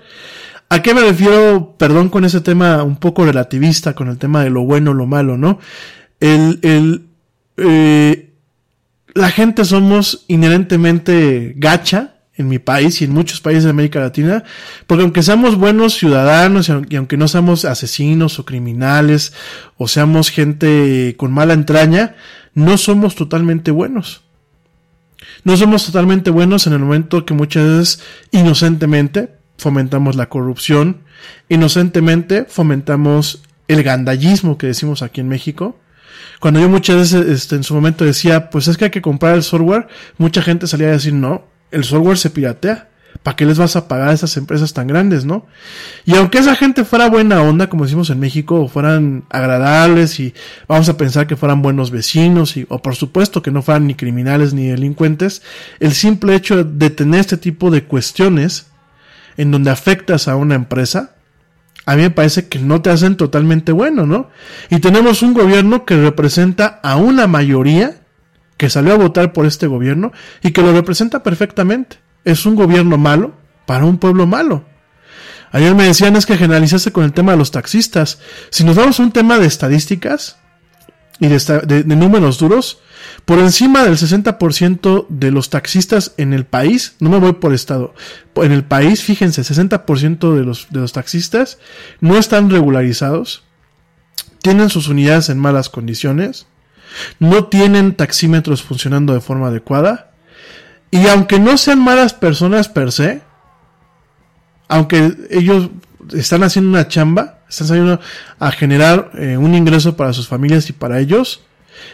¿A qué me refiero, perdón, con ese tema un poco relativista, con el tema de lo bueno lo malo, ¿no? El, el, eh, la gente somos inherentemente gacha en mi país y en muchos países de América Latina, porque aunque seamos buenos ciudadanos y aunque no seamos asesinos o criminales o seamos gente con mala entraña, no somos totalmente buenos. No somos totalmente buenos en el momento que muchas veces inocentemente fomentamos la corrupción, inocentemente fomentamos el gandallismo que decimos aquí en México, cuando yo muchas veces este, en su momento decía, pues es que hay que comprar el software, mucha gente salía a decir, no, el software se piratea. ¿Para qué les vas a pagar a esas empresas tan grandes, no? Y aunque esa gente fuera buena onda, como decimos en México, o fueran agradables y vamos a pensar que fueran buenos vecinos, y, o por supuesto que no fueran ni criminales ni delincuentes, el simple hecho de tener este tipo de cuestiones en donde afectas a una empresa, a mí me parece que no te hacen totalmente bueno, ¿no? Y tenemos un gobierno que representa a una mayoría que salió a votar por este gobierno y que lo representa perfectamente. Es un gobierno malo para un pueblo malo. Ayer me decían es que generalizase con el tema de los taxistas. Si nos vamos a un tema de estadísticas y de, números duros, por encima del 60% de los taxistas en el país, no me voy por estado, en el país, fíjense, 60% de los, de los taxistas no están regularizados, tienen sus unidades en malas condiciones, no tienen taxímetros funcionando de forma adecuada, y aunque no sean malas personas per se, aunque ellos están haciendo una chamba, están saliendo a generar eh, un ingreso para sus familias y para ellos,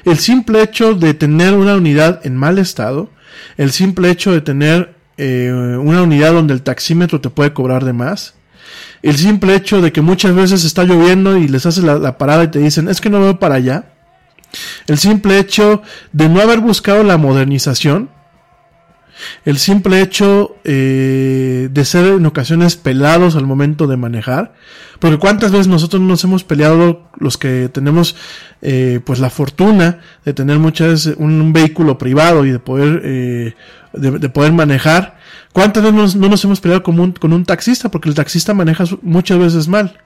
el simple hecho de tener una unidad en mal estado, el simple hecho de tener eh, una unidad donde el taxímetro te puede cobrar de más, el simple hecho de que muchas veces está lloviendo y les haces la, la parada y te dicen, es que no veo para allá, el simple hecho de no haber buscado la modernización, El simple hecho eh, de ser en ocasiones pelados al momento de manejar. Porque cuántas veces nosotros nos hemos peleado los que tenemos eh, pues la fortuna de tener muchas veces un, vehículo privado y de poder, eh, de, poder manejar. ¿Cuántas veces no nos hemos peleado con un, con un taxista? Porque el taxista maneja muchas veces mal.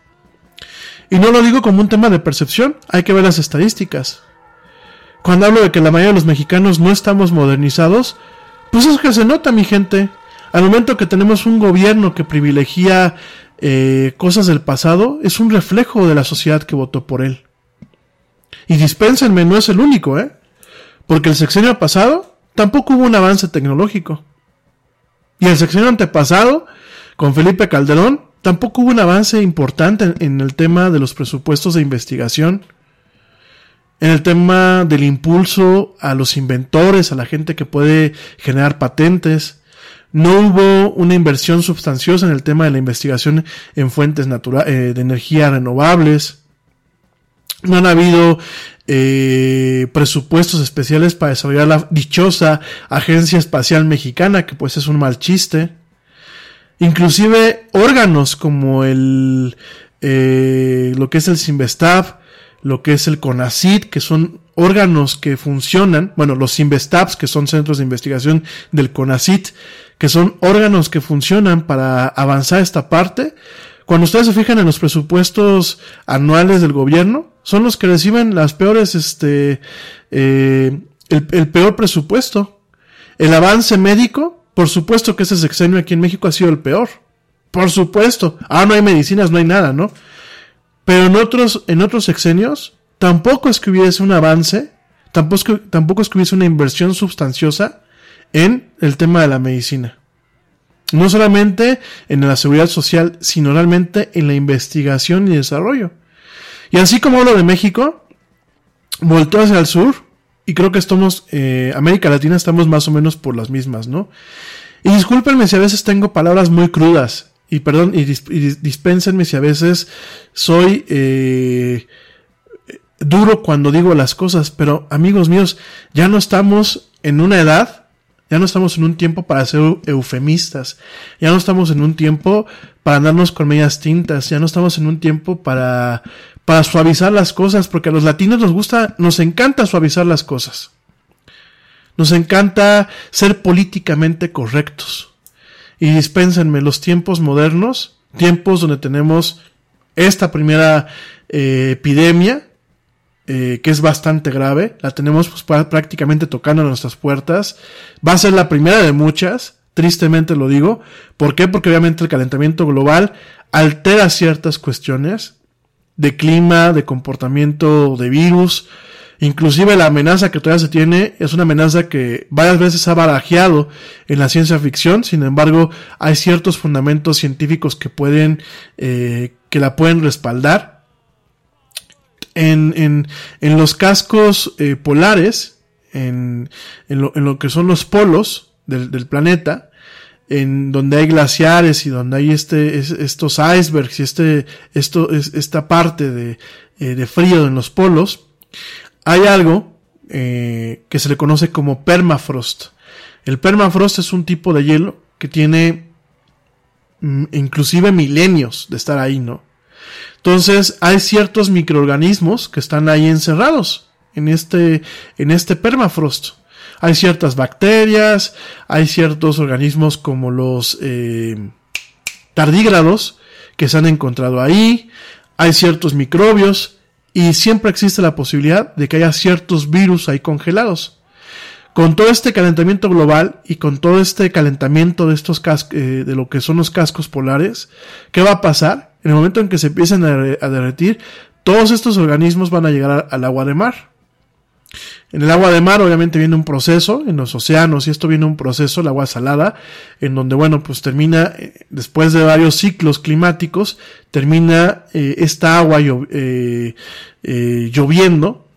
Y no lo digo como un tema de percepción, hay que ver las estadísticas. Cuando hablo de que la mayoría de los mexicanos no estamos modernizados, pues es que se nota, mi gente. Al momento que tenemos un gobierno que privilegia eh, cosas del pasado, es un reflejo de la sociedad que votó por él. Y dispénsenme, no es el único, ¿eh? Porque el sexenio pasado tampoco hubo un avance tecnológico. Y el sexenio antepasado, con Felipe Calderón, tampoco hubo un avance importante en el tema de los presupuestos de investigación en el tema del impulso a los inventores, a la gente que puede generar patentes. No hubo una inversión sustanciosa en el tema de la investigación en fuentes eh, de energía renovables. No han habido eh, presupuestos especiales para desarrollar la dichosa Agencia Espacial Mexicana, que pues es un mal chiste. Inclusive órganos como el eh, lo que es el Sinvestav, lo que es el CONACID, que son órganos que funcionan, bueno, los Investabs, que son centros de investigación del CONACID, que son órganos que funcionan para avanzar esta parte. Cuando ustedes se fijan en los presupuestos anuales del gobierno, son los que reciben las peores, este, eh, el, el peor presupuesto. El avance médico, por supuesto que ese sexenio aquí en México ha sido el peor. Por supuesto. Ah, no hay medicinas, no hay nada, ¿no? Pero en otros, en otros sexenios, tampoco es que hubiese un avance, tampoco es, que, tampoco hubiese una inversión sustanciosa en el tema de la medicina. No solamente en la seguridad social, sino realmente en la investigación y desarrollo. Y así como hablo de México, volteo hacia el sur, y creo que estamos, eh, América Latina estamos más o menos por las mismas, ¿no? Y discúlpenme si a veces tengo palabras muy crudas, y perdón, y, dispénsenme si a veces soy eh, duro cuando digo las cosas, pero amigos míos, ya no estamos en una edad, ya no estamos en un tiempo para ser eufemistas, ya no estamos en un tiempo para andarnos con medias tintas, ya no estamos en un tiempo para, para suavizar las cosas, porque a los latinos nos gusta, nos encanta suavizar las cosas. Nos encanta ser políticamente correctos. Y dispénsenme, los tiempos modernos, tiempos donde tenemos esta primera eh, epidemia, eh, que es bastante grave, la tenemos pues, prácticamente tocando nuestras puertas, va a ser la primera de muchas, tristemente lo digo. ¿Por qué? Porque obviamente el calentamiento global altera ciertas cuestiones de clima, de comportamiento de virus, Inclusive la amenaza que todavía se tiene es una amenaza que varias veces ha barajeado en la ciencia ficción, sin embargo hay ciertos fundamentos científicos que pueden, eh, que la pueden respaldar. En, en, en los cascos eh, polares, en, en, lo, en, lo, que son los polos del, del, planeta, en donde hay glaciares y donde hay este, estos icebergs y este, esto, esta parte de, eh, de frío en los polos, hay algo eh, que se le conoce como permafrost. El permafrost es un tipo de hielo que tiene mm, inclusive milenios de estar ahí, ¿no? Entonces hay ciertos microorganismos que están ahí encerrados en este, en este permafrost. Hay ciertas bacterias, hay ciertos organismos como los eh, tardígrados que se han encontrado ahí, hay ciertos microbios y siempre existe la posibilidad de que haya ciertos virus ahí congelados. Con todo este calentamiento global y con todo este calentamiento de estos cascos, eh, de lo que son los cascos polares, ¿qué va a pasar? En el momento en que se empiecen a, derretir, todos estos organismos van a llegar al agua de mar. En el agua de mar obviamente viene un proceso, en los océanos, y esto viene un proceso, el agua salada, en donde, bueno, pues termina, eh, después de varios ciclos climáticos, termina eh, esta agua eh, lloviendo,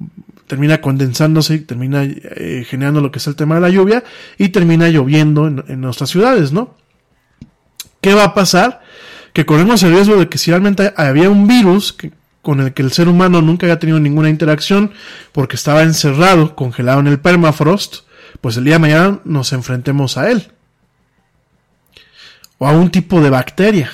termina condensándose y termina generando lo que es el tema de la lluvia, y termina lloviendo en, en nuestras ciudades, ¿no? ¿Qué va a pasar? Que corremos el riesgo de que si realmente había un virus que con el que el ser humano nunca había tenido ninguna interacción porque estaba encerrado, congelado en el permafrost, pues el día de mañana nos enfrentemos a él. O a un tipo de bacteria.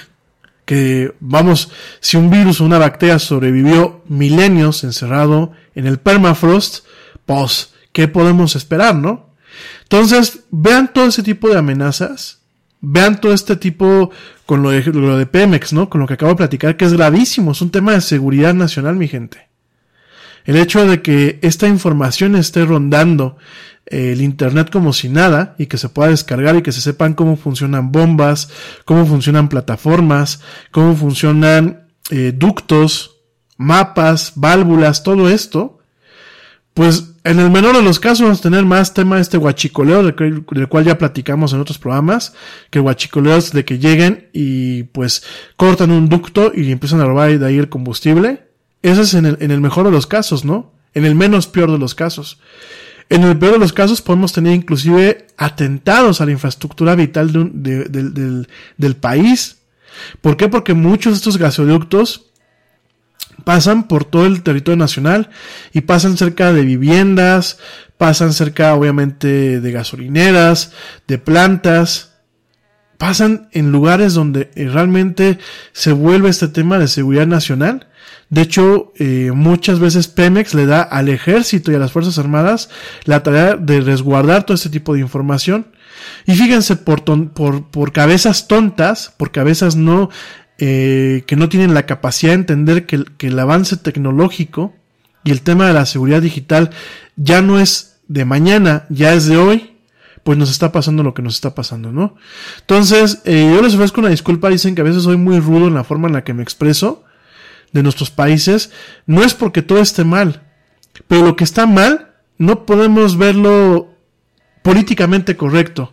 Que, vamos, si un virus o una bacteria sobrevivió milenios encerrado en el permafrost, pues, ¿qué podemos esperar, no? Entonces, vean todo ese tipo de amenazas, vean todo este tipo con lo de, lo de Pemex, ¿no? Con lo que acabo de platicar, que es gravísimo, es un tema de seguridad nacional, mi gente. El hecho de que esta información esté rondando eh, el Internet como si nada y que se pueda descargar y que se sepan cómo funcionan bombas, cómo funcionan plataformas, cómo funcionan eh, ductos, mapas, válvulas, todo esto, pues en el menor de los casos vamos a tener más tema de este guachicoleo, del, cual ya platicamos en otros programas, que el guachicoleo es de que lleguen y pues cortan un ducto y empiezan a robar de ahí el combustible. Eso es en el, en el mejor de los casos, ¿no? En el menos peor de los casos. En el peor de los casos podemos tener inclusive atentados a la infraestructura vital del, del país. ¿Por qué? Porque muchos de estos gasoductos pasan por todo el territorio nacional y pasan cerca de viviendas, pasan cerca obviamente de gasolineras, de plantas, pasan en lugares donde eh, realmente se vuelve este tema de seguridad nacional. De hecho, eh, muchas veces Pemex le da al ejército y a las Fuerzas Armadas la tarea de resguardar todo este tipo de información. Y fíjense, por, por, por cabezas tontas, por cabezas no eh, que no tienen la capacidad de entender que, el avance tecnológico y el tema de la seguridad digital ya no es de mañana, ya es de hoy, pues nos está pasando lo que nos está pasando, ¿no? Entonces, eh, yo les ofrezco una disculpa, dicen que a veces soy muy rudo en la forma en la que me expreso de nuestros países, no es porque todo esté mal, pero lo que está mal no podemos verlo políticamente correcto.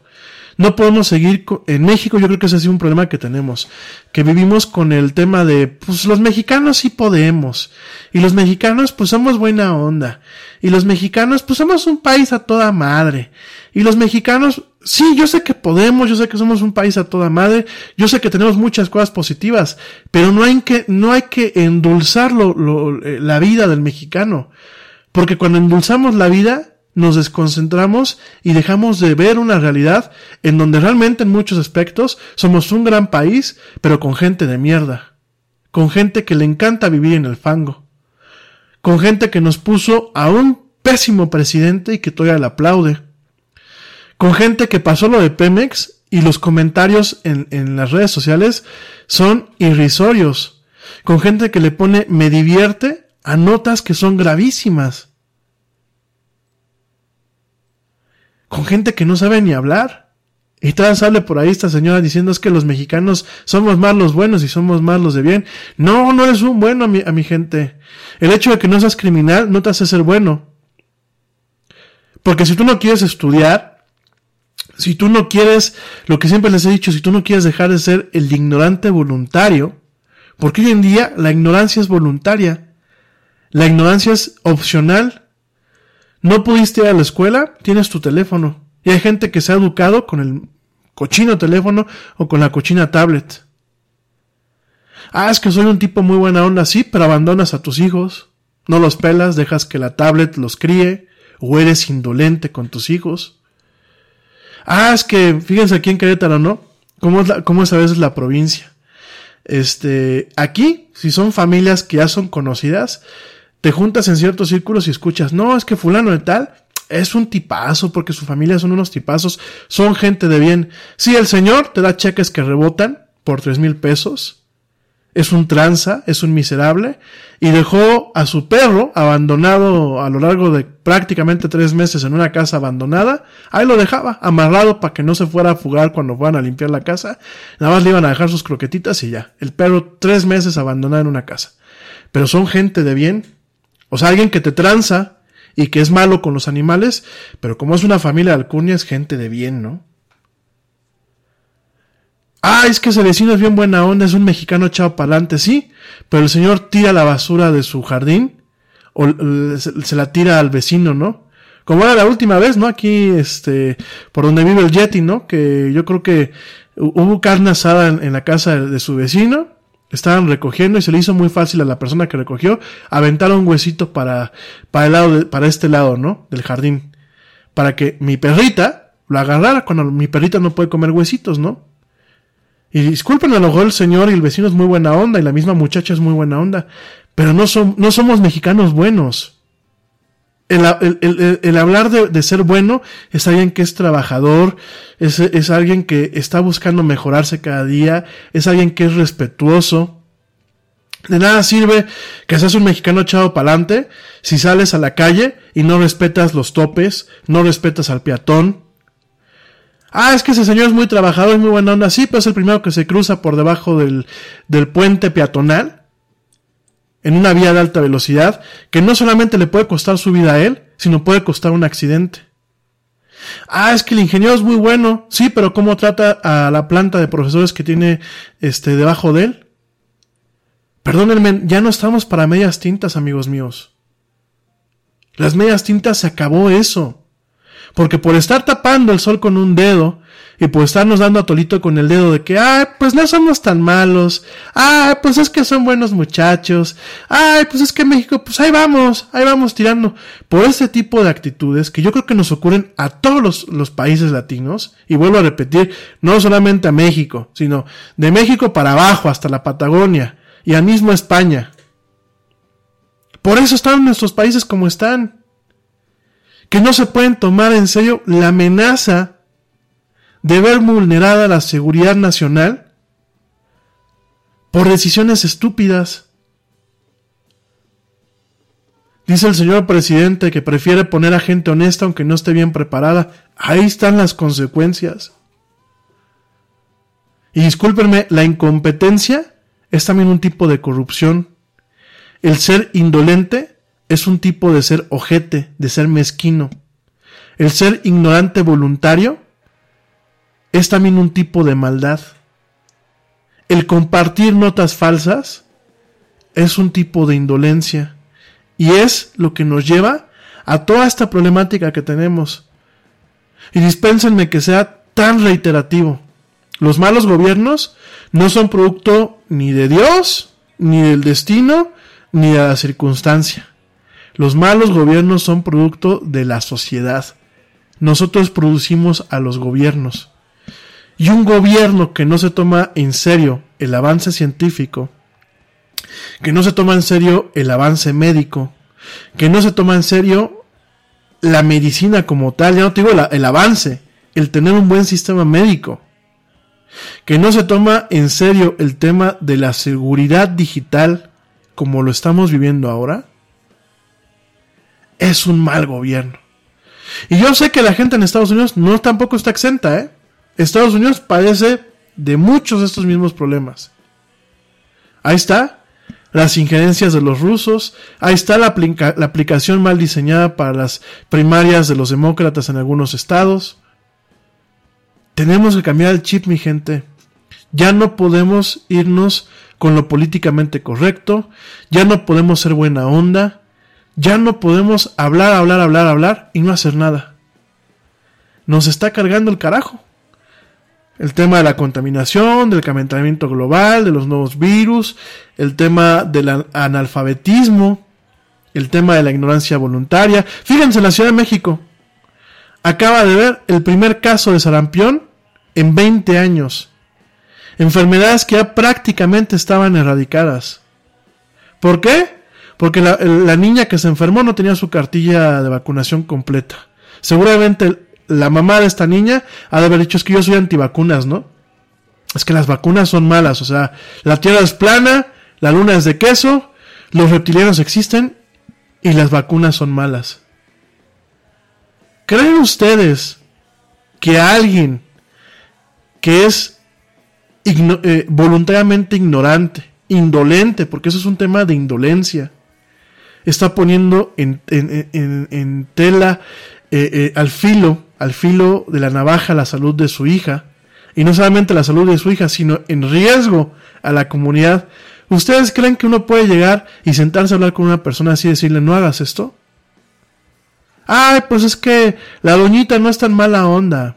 No podemos seguir en México, yo creo que ese ha sido un problema que tenemos, que vivimos con el tema de, pues los mexicanos sí podemos, y los mexicanos pues somos buena onda, y los mexicanos pues somos un país a toda madre, y los mexicanos, sí, yo sé que podemos, yo sé que somos un país a toda madre, yo sé que tenemos muchas cosas positivas, pero no hay que, no hay que endulzar lo, lo, la vida del mexicano, porque cuando endulzamos la vida, nos desconcentramos y dejamos de ver una realidad en donde realmente en muchos aspectos somos un gran país, pero con gente de mierda, con gente que le encanta vivir en el fango, con gente que nos puso a un pésimo presidente y que todavía le aplaude, con gente que pasó lo de Pemex y los comentarios en, en las redes sociales son irrisorios, con gente que le pone me divierte a notas que son gravísimas. Con gente que no sabe ni hablar. Y todavía sale por ahí esta señora diciendo es que los mexicanos somos más los buenos y somos más los de bien. No, no eres un bueno a mi, a mi gente. El hecho de que no seas criminal no te hace ser bueno. Porque si tú no quieres estudiar, si tú no quieres, lo que siempre les he dicho, si tú no quieres dejar de ser el ignorante voluntario, porque hoy en día la ignorancia es voluntaria, la ignorancia es opcional, no pudiste ir a la escuela, tienes tu teléfono. Y hay gente que se ha educado con el cochino teléfono o con la cochina tablet. Ah, es que soy un tipo muy buena onda, sí, pero abandonas a tus hijos. No los pelas, dejas que la tablet los críe, o eres indolente con tus hijos. Ah, es que, fíjense aquí en Querétaro, ¿no? ¿Cómo es, cómo es a veces la provincia? Este, aquí, si son familias que ya son conocidas, te juntas en ciertos círculos y escuchas, no, es que fulano de tal es un tipazo porque su familia son unos tipazos, son gente de bien. Sí, el señor te da cheques que rebotan por tres mil pesos, es un tranza, es un miserable, y dejó a su perro abandonado a lo largo de prácticamente tres meses en una casa abandonada, ahí lo dejaba, amarrado para que no se fuera a fugar cuando fueran a limpiar la casa, nada más le iban a dejar sus croquetitas y ya, el perro tres meses abandonado en una casa. Pero son gente de bien, o sea, alguien que te tranza y que es malo con los animales, pero como es una familia de alcurnia, es gente de bien, ¿no? Ah, es que ese vecino es bien buena onda, es un mexicano echado para adelante, sí, pero el señor tira la basura de su jardín o se la tira al vecino, ¿no? Como era la última vez, ¿no? Aquí, este, por donde vive el Yeti, ¿no? Que yo creo que hubo carne asada en, la casa de su vecino Estaban recogiendo y se le hizo muy fácil a la persona que recogió aventar un huesito para, para el lado de, para este lado, ¿no? Del jardín. para que mi perrita lo agarrara cuando mi perrita no puede comer huesitos, ¿no? Y disculpen, a lo mejor el señor y el vecino es muy buena onda y la misma muchacha es muy buena onda, pero no, son, no somos mexicanos buenos. El, el- el- el hablar de, de ser bueno es alguien que es trabajador, es, es alguien que está buscando mejorarse cada día, es alguien que es respetuoso. De nada sirve que seas un mexicano echado para adelante si sales a la calle y no respetas los topes, no respetas al peatón. Ah, es que ese señor es muy trabajador, es muy buena onda. Sí, pero es el primero que se cruza por debajo del, del puente peatonal en una vía de alta velocidad que no solamente le puede costar su vida a él, sino puede costar un accidente. Ah, es que el ingeniero es muy bueno. Sí, pero ¿cómo trata a la planta de profesores que tiene este debajo de él? Perdónenme, ya no estamos para medias tintas, amigos míos. Las medias tintas se acabó eso. Porque por estar tapando el sol con un dedo y por estarnos dando a tolito con el dedo de que, ay, pues no somos tan malos, ay, pues es que son buenos muchachos, ay, pues es que México, pues ahí vamos, ahí vamos tirando. Por ese tipo de actitudes que yo creo que nos ocurren a todos los, los países latinos, y vuelvo a repetir, no solamente a México, sino de México para abajo hasta la Patagonia y a mismo España. Por eso están nuestros países como están que no se pueden tomar en serio la amenaza de ver vulnerada la seguridad nacional por decisiones estúpidas. Dice el señor presidente que prefiere poner a gente honesta aunque no esté bien preparada. Ahí están las consecuencias. Y discúlpenme, la incompetencia es también un tipo de corrupción. El ser indolente es un tipo de ser ojete, de ser mezquino. El ser ignorante voluntario es también un tipo de maldad. El compartir notas falsas es un tipo de indolencia. Y es lo que nos lleva a toda esta problemática que tenemos. Y dispénsenme que sea tan reiterativo. Los malos gobiernos no son producto ni de Dios, ni del destino, ni de la circunstancia. Los malos gobiernos son producto de la sociedad. Nosotros producimos a los gobiernos. Y un gobierno que no se toma en serio el avance científico, que no se toma en serio el avance médico, que no se toma en serio la medicina como tal, ya no te digo el avance, el tener un buen sistema médico, que no se toma en serio el tema de la seguridad digital como lo estamos viviendo ahora, es un mal gobierno. Y yo sé que la gente en Estados Unidos no tampoco está exenta, ¿eh? Estados Unidos padece de muchos de estos mismos problemas. Ahí está, las injerencias de los rusos, ahí está la, la aplicación mal diseñada para las primarias de los demócratas en algunos estados. Tenemos que cambiar el chip, mi gente. Ya no podemos irnos con lo políticamente correcto, ya no podemos ser buena onda, ya no podemos hablar, hablar, hablar, hablar y no hacer nada. Nos está cargando el carajo. El tema de la contaminación, del calentamiento global, de los nuevos virus, el tema del an- analfabetismo, el tema de la ignorancia voluntaria. Fíjense en la Ciudad de México. Acaba de ver el primer caso de sarampión en 20 años. Enfermedades que ya prácticamente estaban erradicadas. ¿Por qué? Porque la, niña que se enfermó no tenía su cartilla de vacunación completa. Seguramente la mamá de esta niña ha de haber dicho es que yo soy antivacunas, ¿no? Es que las vacunas son malas, o sea, la tierra es plana, la luna es de queso, los reptilianos existen y las vacunas son malas. ¿Creen ustedes que alguien que es eh, voluntariamente ignorante, indolente, porque eso es un tema de indolencia, está poniendo en, en- en- en tela, eh, eh, al filo, al filo de la navaja la salud de su hija, y no solamente la salud de su hija, sino en riesgo a la comunidad. ¿Ustedes creen que uno puede llegar y sentarse a hablar con una persona así y decirle no hagas esto? Ay, pues es que la doñita no es tan mala onda.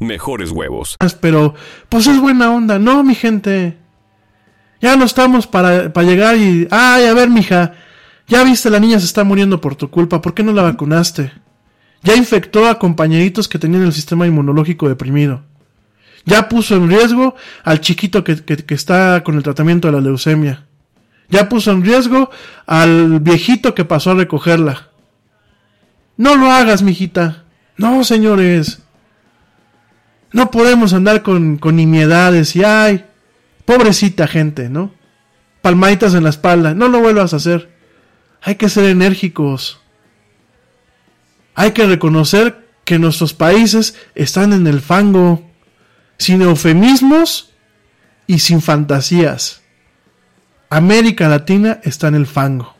mejores huevos. Pero, pues es buena onda, ¿no, mi gente? Ya no estamos para, para llegar y... Ay, a ver, mija. Ya viste, la niña se está muriendo por tu culpa. ¿Por qué no la vacunaste? Ya infectó a compañeritos que tenían el sistema inmunológico deprimido. Ya puso en riesgo al chiquito que, que, que está con el tratamiento de la leucemia. Ya puso en riesgo al viejito que pasó a recogerla. No lo hagas, mijita. No, señores. No podemos andar con, con nimiedades y ay, pobrecita gente, ¿no? Palmaditas en la espalda. No lo vuelvas a hacer. Hay que ser enérgicos. Hay que reconocer que nuestros países están en el fango, sin eufemismos y sin fantasías. América Latina está en el fango.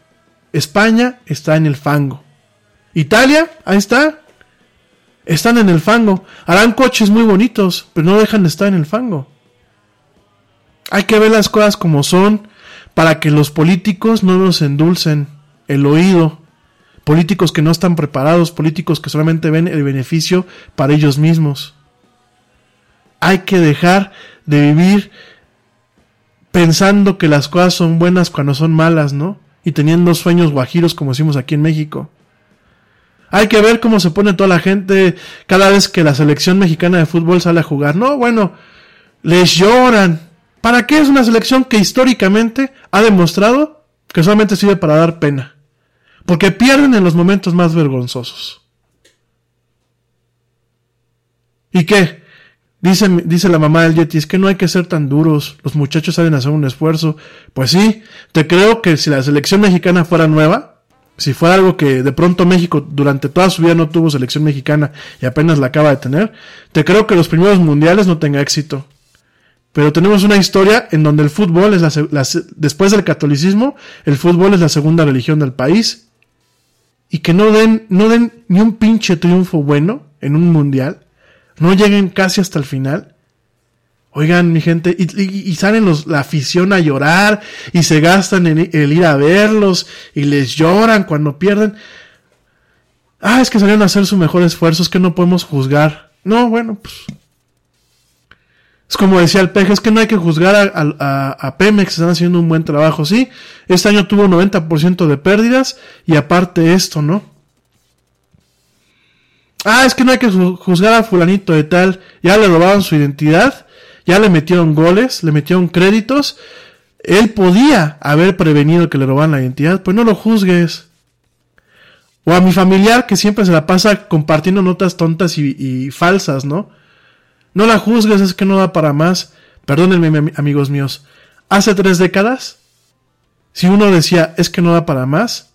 España está en el fango. Italia, ahí está. Están en el fango. Harán coches muy bonitos, pero no dejan de estar en el fango. Hay que ver las cosas como son para que los políticos no nos endulcen el oído. Políticos que no están preparados, políticos que solamente ven el beneficio para ellos mismos. Hay que dejar de vivir pensando que las cosas son buenas cuando son malas, ¿no? Y teniendo sueños guajiros como decimos aquí en México. Hay que ver cómo se pone toda la gente cada vez que la selección mexicana de fútbol sale a jugar. No, bueno, les lloran. ¿Para qué es una selección que históricamente ha demostrado que solamente sirve para dar pena? Porque pierden en los momentos más vergonzosos. ¿Y qué? Dice, dice la mamá del Yeti, es que no hay que ser tan duros, los muchachos saben hacer un esfuerzo. Pues sí, te creo que si la selección mexicana fuera nueva, si fuera algo que de pronto México durante toda su vida no tuvo selección mexicana y apenas la acaba de tener, te creo que los primeros mundiales no tenga éxito. Pero tenemos una historia en donde el fútbol es la, la, después del catolicismo, el fútbol es la segunda religión del país. Y que no den, no den ni un pinche triunfo bueno en un mundial. No lleguen casi hasta el final. Oigan, mi gente, y, salen la afición a llorar y se gastan en el ir a verlos y les lloran cuando pierden. Ah, es que salieron a hacer su mejor esfuerzo, es que no podemos juzgar. No, bueno, pues es como decía el peje, es que no hay que juzgar a, a, a, Pemex, están haciendo un buen trabajo, sí. Este año tuvo 90% de pérdidas y aparte esto, ¿no? Ah, es que no hay que juzgar a fulanito de tal, ya le robaron su identidad, ya le metieron goles, le metieron créditos. Él podía haber prevenido que le robaran la identidad, pues no lo juzgues. O a mi familiar que siempre se la pasa compartiendo notas tontas y, falsas, ¿no? No la juzgues, es que no da para más. Perdónenme, amigos míos. Hace tres décadas, si uno decía es que no da para más,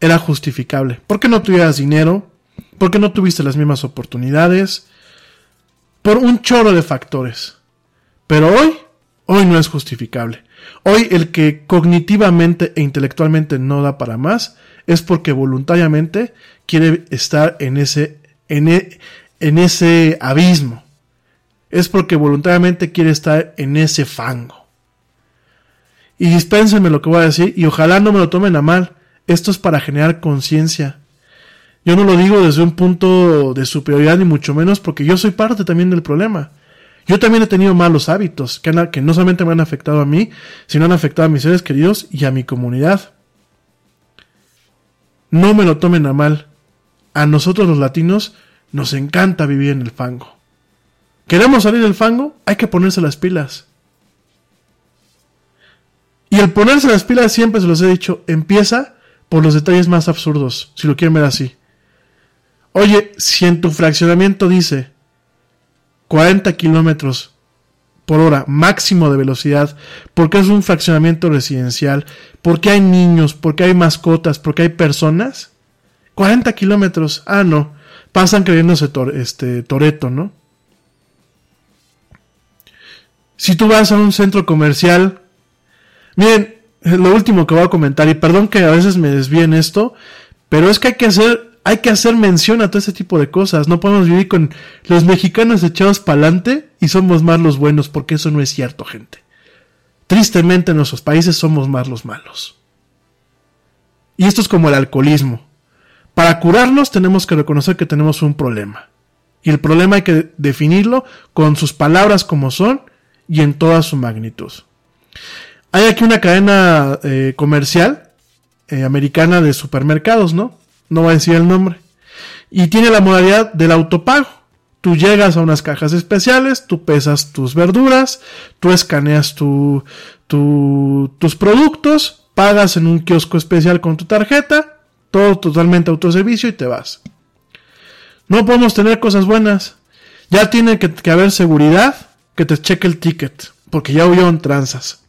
era justificable. ¿Por qué no tuvieras dinero? ¿Por qué no tuviste las mismas oportunidades? Por un chorro de factores. Pero hoy, hoy no es justificable. Hoy el que cognitivamente e intelectualmente no da para más es porque voluntariamente quiere estar en ese, en, e, en ese abismo es porque voluntariamente quiere estar en ese fango. Y dispénsenme lo que voy a decir y ojalá no me lo tomen a mal. Esto es para generar conciencia. Yo no lo digo desde un punto de superioridad ni mucho menos porque yo soy parte también del problema. Yo también he tenido malos hábitos que, no solamente me han afectado a mí, sino han afectado a mis seres queridos y a mi comunidad. No me lo tomen a mal. A nosotros los latinos nos encanta vivir en el fango. ¿Queremos salir del fango? Hay que ponerse las pilas. Y el ponerse las pilas, siempre se los he dicho, empieza por los detalles más absurdos, si lo quieren ver así. Oye, si en tu fraccionamiento dice 40 kilómetros por hora máximo de velocidad, porque es un fraccionamiento residencial, porque hay niños, porque hay mascotas, porque hay personas, 40 kilómetros, ah, no, pasan creyéndose este, Toreto, ¿no? Si tú vas a un centro comercial, miren, lo último que voy a comentar, y perdón que a veces me desvíe en esto, pero es que hay que hacer hay que hacer mención a todo ese tipo de cosas. No podemos vivir con los mexicanos echados para adelante y somos más los buenos, porque eso no es cierto, gente. Tristemente en nuestros países somos más los malos. Y esto es como el alcoholismo. Para curarnos tenemos que reconocer que tenemos un problema. Y el problema hay que definirlo con sus palabras como son y en toda su magnitud. Hay aquí una cadena eh, comercial eh, americana de supermercados, ¿no? No voy a decir el nombre. Y tiene la modalidad del autopago. Tú llegas a unas cajas especiales, tú pesas tus verduras, tú escaneas tu, tus productos, pagas en un kiosco especial con tu tarjeta, todo totalmente autoservicio y te vas. No podemos tener cosas buenas. Ya tiene que, haber seguridad que te cheque el ticket, porque ya en tranzas.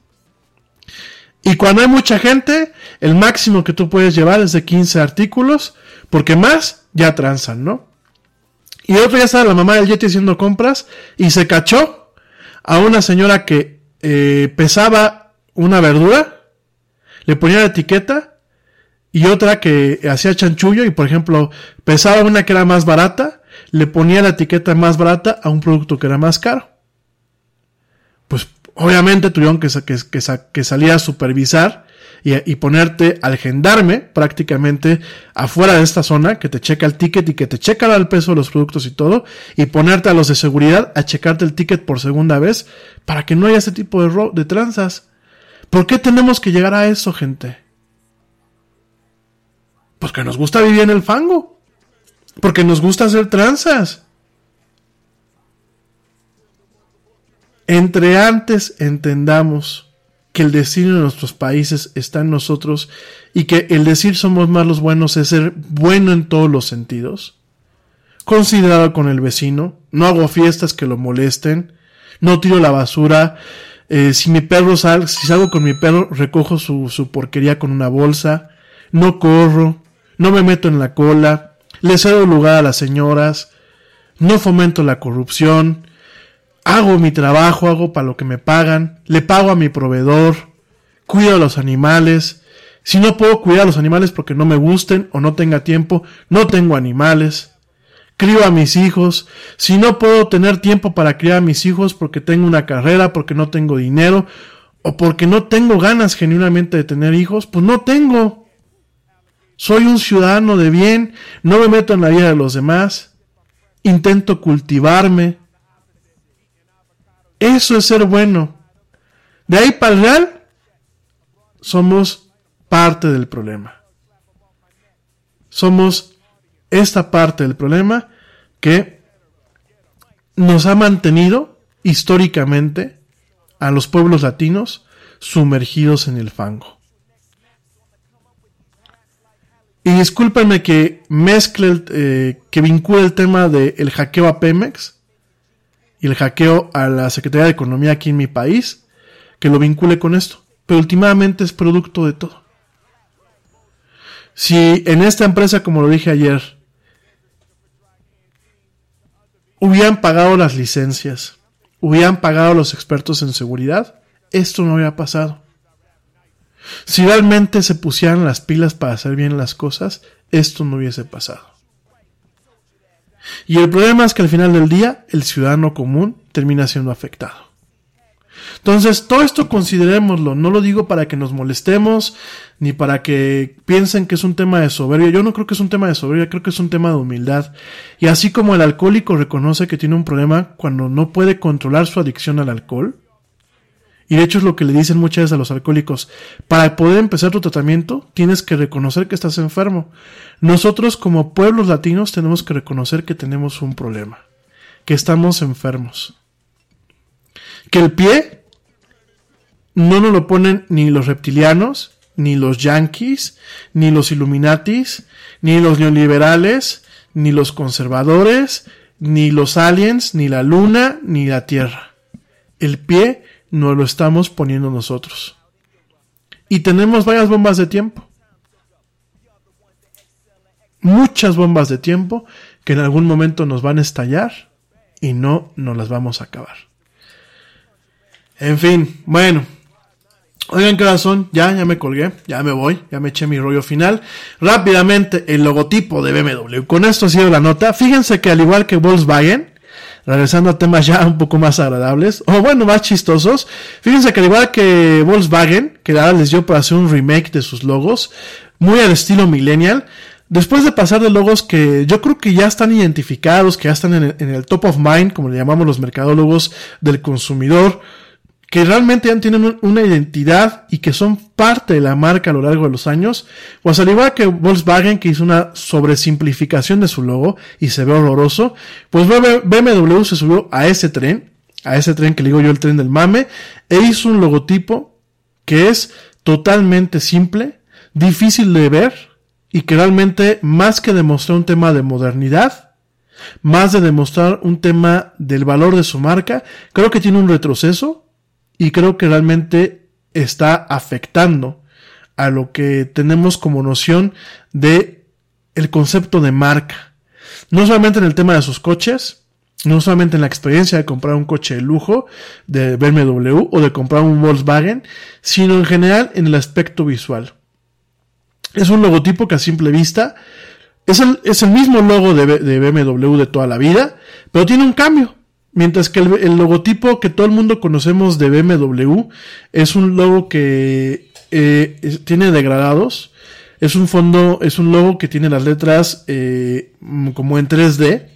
Y cuando hay mucha gente, el máximo que tú puedes llevar es de 15 artículos, porque más ya transan, ¿no? Y otro día estaba la mamá del Yeti haciendo compras y se cachó a una señora que eh, pesaba una verdura, le ponía la etiqueta y otra que hacía chanchullo y por ejemplo pesaba una que era más barata, le ponía la etiqueta más barata a un producto que era más caro. Pues obviamente tuvieron que, que, que, salir a supervisar y, ponerte al gendarme prácticamente afuera de esta zona, que te checa el ticket y que te checa el peso de los productos y todo, y ponerte a los de seguridad a checarte el ticket por segunda vez para que no haya ese tipo de, de tranzas. ¿Por qué tenemos que llegar a eso, gente? Porque nos gusta vivir en el fango. Porque nos gusta hacer tranzas. Entre antes entendamos que el destino de nuestros países está en nosotros y que el decir somos más los buenos es ser bueno en todos los sentidos. Considerado con el vecino, no hago fiestas que lo molesten, no tiro la basura, eh, si mi perro sal, si salgo con mi perro, recojo su, su porquería con una bolsa, no corro, no me meto en la cola, le cedo lugar a las señoras, no fomento la corrupción, hago mi trabajo, hago para lo que me pagan, le pago a mi proveedor, cuido a los animales. Si no puedo cuidar a los animales porque no me gusten o no tenga tiempo, no tengo animales. Crío a mis hijos. Si no puedo tener tiempo para criar a mis hijos porque tengo una carrera, porque no tengo dinero o porque no tengo ganas genuinamente de tener hijos, pues no tengo. Soy un ciudadano de bien, no me meto en la vida de los demás, intento cultivarme, eso es ser bueno. De ahí para el real, somos parte del problema. Somos esta parte del problema que nos ha mantenido históricamente a los pueblos latinos sumergidos en el fango. Y discúlpenme que mezcle, eh, que vincule el tema del hackeo a Pemex y el hackeo a la Secretaría de Economía aquí en mi país, que lo vincule con esto. Pero últimamente es producto de todo. Si en esta empresa, como lo dije ayer, hubieran pagado las licencias, hubieran pagado los expertos en seguridad, esto no habría pasado. Si realmente se pusieran las pilas para hacer bien las cosas, esto no hubiese pasado. Y el problema es que al final del día el ciudadano común termina siendo afectado. Entonces, todo esto considerémoslo, no lo digo para que nos molestemos, ni para que piensen que es un tema de soberbia. Yo no creo que es un tema de soberbia, creo que es un tema de humildad. Y así como el alcohólico reconoce que tiene un problema cuando no puede controlar su adicción al alcohol, y de hecho es lo que le dicen muchas veces a los alcohólicos. Para poder empezar tu tratamiento, tienes que reconocer que estás enfermo. Nosotros como pueblos latinos tenemos que reconocer que tenemos un problema. que estamos enfermos. Que el pie no nos lo ponen ni los reptilianos, ni los yankees, ni los illuminatis, ni los neoliberales, ni los conservadores, ni los aliens, ni la luna, ni la tierra. El pie no lo estamos poniendo nosotros. Y tenemos varias bombas de tiempo. Muchas bombas de tiempo que en algún momento nos van a estallar y no nos las vamos a acabar. En fin, bueno, Oigan, ¿qué razón? Ya, ya me colgué, ya me voy, ya me eché mi rollo final. Rápidamente, el logotipo de BMW. Con esto ha sido la nota. Fíjense que al igual que Volkswagen, regresando a temas ya un poco más agradables, o bueno, más chistosos, fíjense que al igual que Volkswagen, que ahora les dio para hacer un remake de sus logos, muy al estilo millennial, después de pasar de logos que yo creo que ya están identificados, que ya están en el, en el top of mind, como le llamamos los mercadólogos del consumidor, que realmente ya tienen una identidad y que son parte de la marca a lo largo de los años, pues al igual que Volkswagen que hizo una sobresimplificación de su logo y se ve horroroso, pues BMW se subió a ese tren, a ese tren que le digo yo el tren del mame, e hizo un logotipo que es totalmente simple, difícil de ver y que realmente más que demostrar un tema de modernidad, más de demostrar un tema del valor de su marca, creo que tiene un retroceso y creo que realmente está afectando a lo que tenemos como noción de el concepto de marca. No solamente en el tema de sus coches, no solamente en la experiencia de comprar un coche de lujo de BMW o de comprar un Volkswagen, sino en general en el aspecto visual. Es un logotipo que a simple vista es el, es el mismo logo de, de BMW de toda la vida, pero tiene un cambio. Mientras que el, logotipo que todo el mundo conocemos de BMW es un logo que eh, tiene degradados. Es un fondo, es un logo que tiene las letras eh, como en 3D.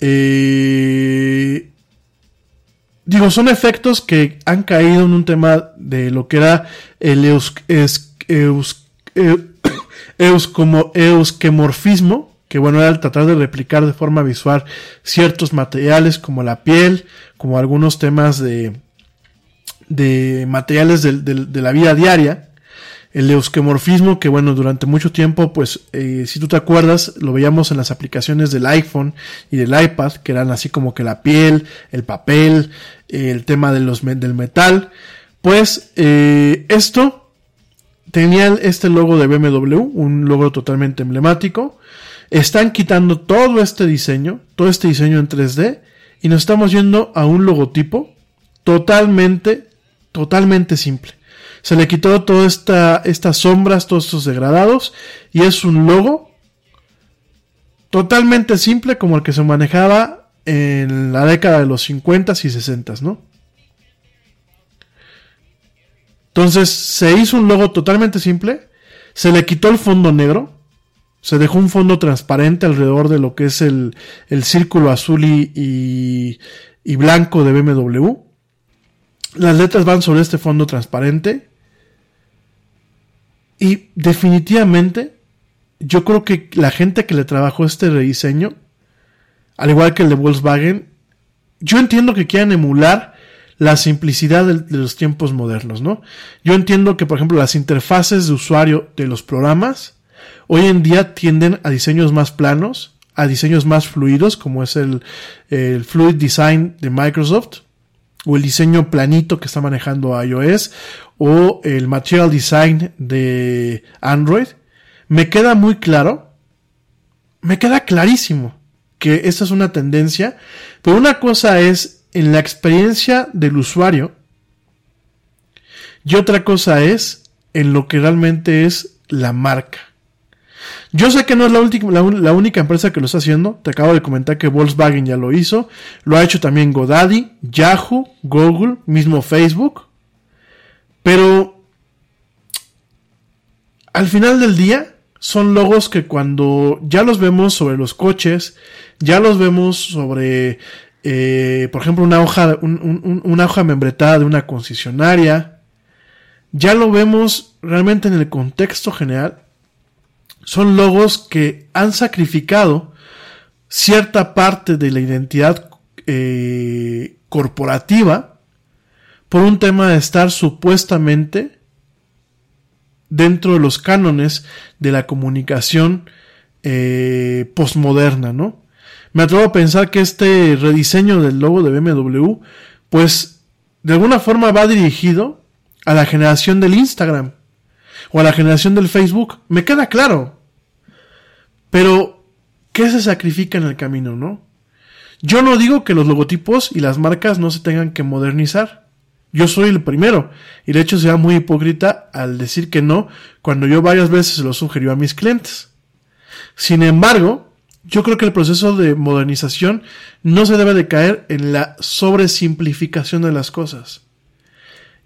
Eh, digo, son efectos que han caído en un tema de lo que era el eus, como euskemorfismo que bueno, era tratar de replicar de forma visual ciertos materiales como la piel, como algunos temas de, de materiales de, de, la vida diaria. El euskemorfismo, que bueno, durante mucho tiempo, pues, eh, si tú te acuerdas, lo veíamos en las aplicaciones del iPhone y del iPad, que eran así como que la piel, el papel, el tema de los, del metal. Pues, eh, esto tenía este logo de BMW, un logo totalmente emblemático, están quitando todo este diseño, todo este diseño en 3D, y nos estamos yendo a un logotipo totalmente, totalmente simple. Se le quitó todas esta, estas sombras, todos estos degradados, y es un logo totalmente simple como el que se manejaba en la década de los 50 y 60, ¿no? Entonces se hizo un logo totalmente simple, se le quitó el fondo negro, se dejó un fondo transparente alrededor de lo que es el, el círculo azul y, y, blanco de BMW. Las letras van sobre este fondo transparente. Y definitivamente, yo creo que la gente que le trabajó este rediseño, al igual que el de Volkswagen, yo entiendo que quieran emular la simplicidad de, de, los tiempos modernos, ¿no? Yo entiendo que, por ejemplo, las interfaces de usuario de los programas hoy en día tienden a diseños más planos, a diseños más fluidos, como es el, el Fluid Design de Microsoft, o el diseño planito que está manejando iOS, o el Material Design de Android. Me queda muy claro, me queda clarísimo que esta es una tendencia, pero una cosa es en la experiencia del usuario y otra cosa es en lo que realmente es la marca. Yo sé que no es la, única empresa que lo está haciendo. Te acabo de comentar que Volkswagen ya lo hizo. Lo ha hecho también Godaddy, Yahoo, Google, mismo Facebook. Pero al final del día son logos que cuando ya los vemos sobre los coches, ya los vemos sobre, eh, por ejemplo, una hoja, una hoja membretada de una concesionaria, ya lo vemos realmente en el contexto general son logos que han sacrificado cierta parte de la identidad eh, corporativa por un tema de estar supuestamente dentro de los cánones de la comunicación eh, postmoderna, ¿no? Me atrevo a pensar que este rediseño del logo de BMW, pues de alguna forma va dirigido a la generación del Instagram o a la generación del Facebook. Me queda claro. Pero, ¿qué se sacrifica en el camino, no? Yo no digo que los logotipos y las marcas no se tengan que modernizar. Yo soy el primero. Y de hecho sea muy hipócrita al decir que no cuando yo varias veces lo sugirió a mis clientes. Sin embargo, yo creo que el proceso de modernización no se debe de caer en la sobresimplificación de las cosas.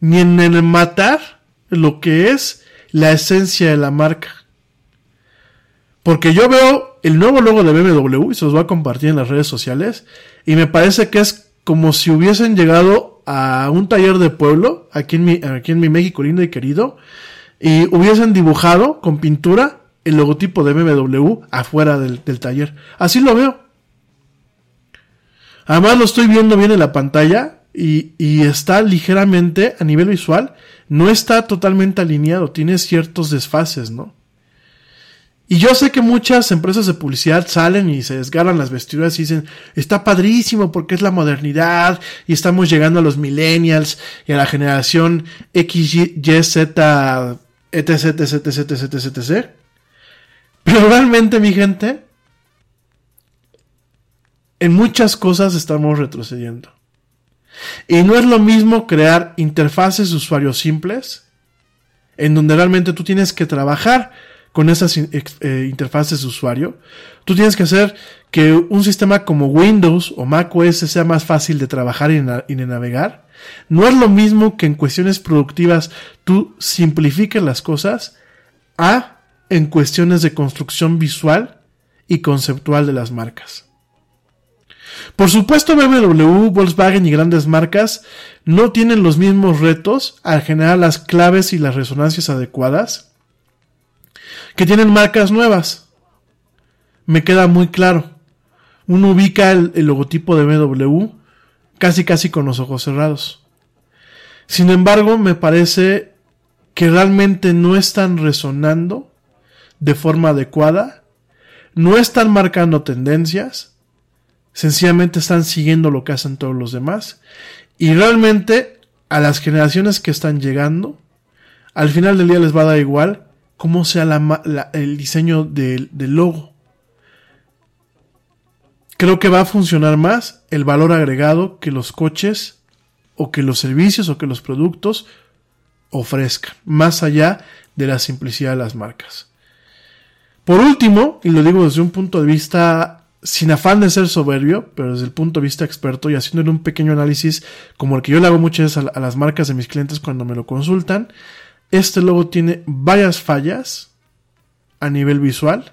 Ni en el matar lo que es la esencia de la marca. Porque yo veo el nuevo logo de BMW y se los voy a compartir en las redes sociales y me parece que es como si hubiesen llegado a un taller de pueblo aquí en mi, aquí en mi México lindo y querido y hubiesen dibujado con pintura el logotipo de BMW afuera del, del taller. Así lo veo. Además lo estoy viendo bien en la pantalla y, y, está ligeramente a nivel visual, no está totalmente alineado, tiene ciertos desfases, ¿no? Y yo sé que muchas empresas de publicidad salen y se desgarran las vestiduras y dicen, está padrísimo porque es la modernidad y estamos llegando a los millennials y a la generación X, Y, Z, etc, etc, etc, etc, etc. Pero realmente, mi gente, en muchas cosas estamos retrocediendo. Y no es lo mismo crear interfaces de usuarios simples, en donde realmente tú tienes que trabajar con esas eh, interfaces de usuario. Tú tienes que hacer que un sistema como Windows o Mac OS sea más fácil de trabajar y, y de navegar. No es lo mismo que en cuestiones productivas tú simplifiques las cosas a en cuestiones de construcción visual y conceptual de las marcas. Por supuesto, BMW, Volkswagen y grandes marcas no tienen los mismos retos al generar las claves y las resonancias adecuadas que tienen marcas nuevas. Me queda muy claro. Uno ubica el, logotipo de BMW casi casi con los ojos cerrados. Sin embargo, me parece que realmente no están resonando de forma adecuada, no están marcando tendencias, sencillamente están siguiendo lo que hacen todos los demás y realmente a las generaciones que están llegando, al final del día les va a dar igual cómo sea el diseño del, logo. Creo que va a funcionar más el valor agregado que los coches o que los servicios o que los productos ofrezcan, más allá de la simplicidad de las marcas. Por último, y lo digo desde un punto de vista sin afán de ser soberbio, pero desde el punto de vista experto y haciéndole un pequeño análisis como el que yo le hago muchas veces a las marcas de mis clientes cuando me lo consultan, este logo tiene varias fallas a nivel visual.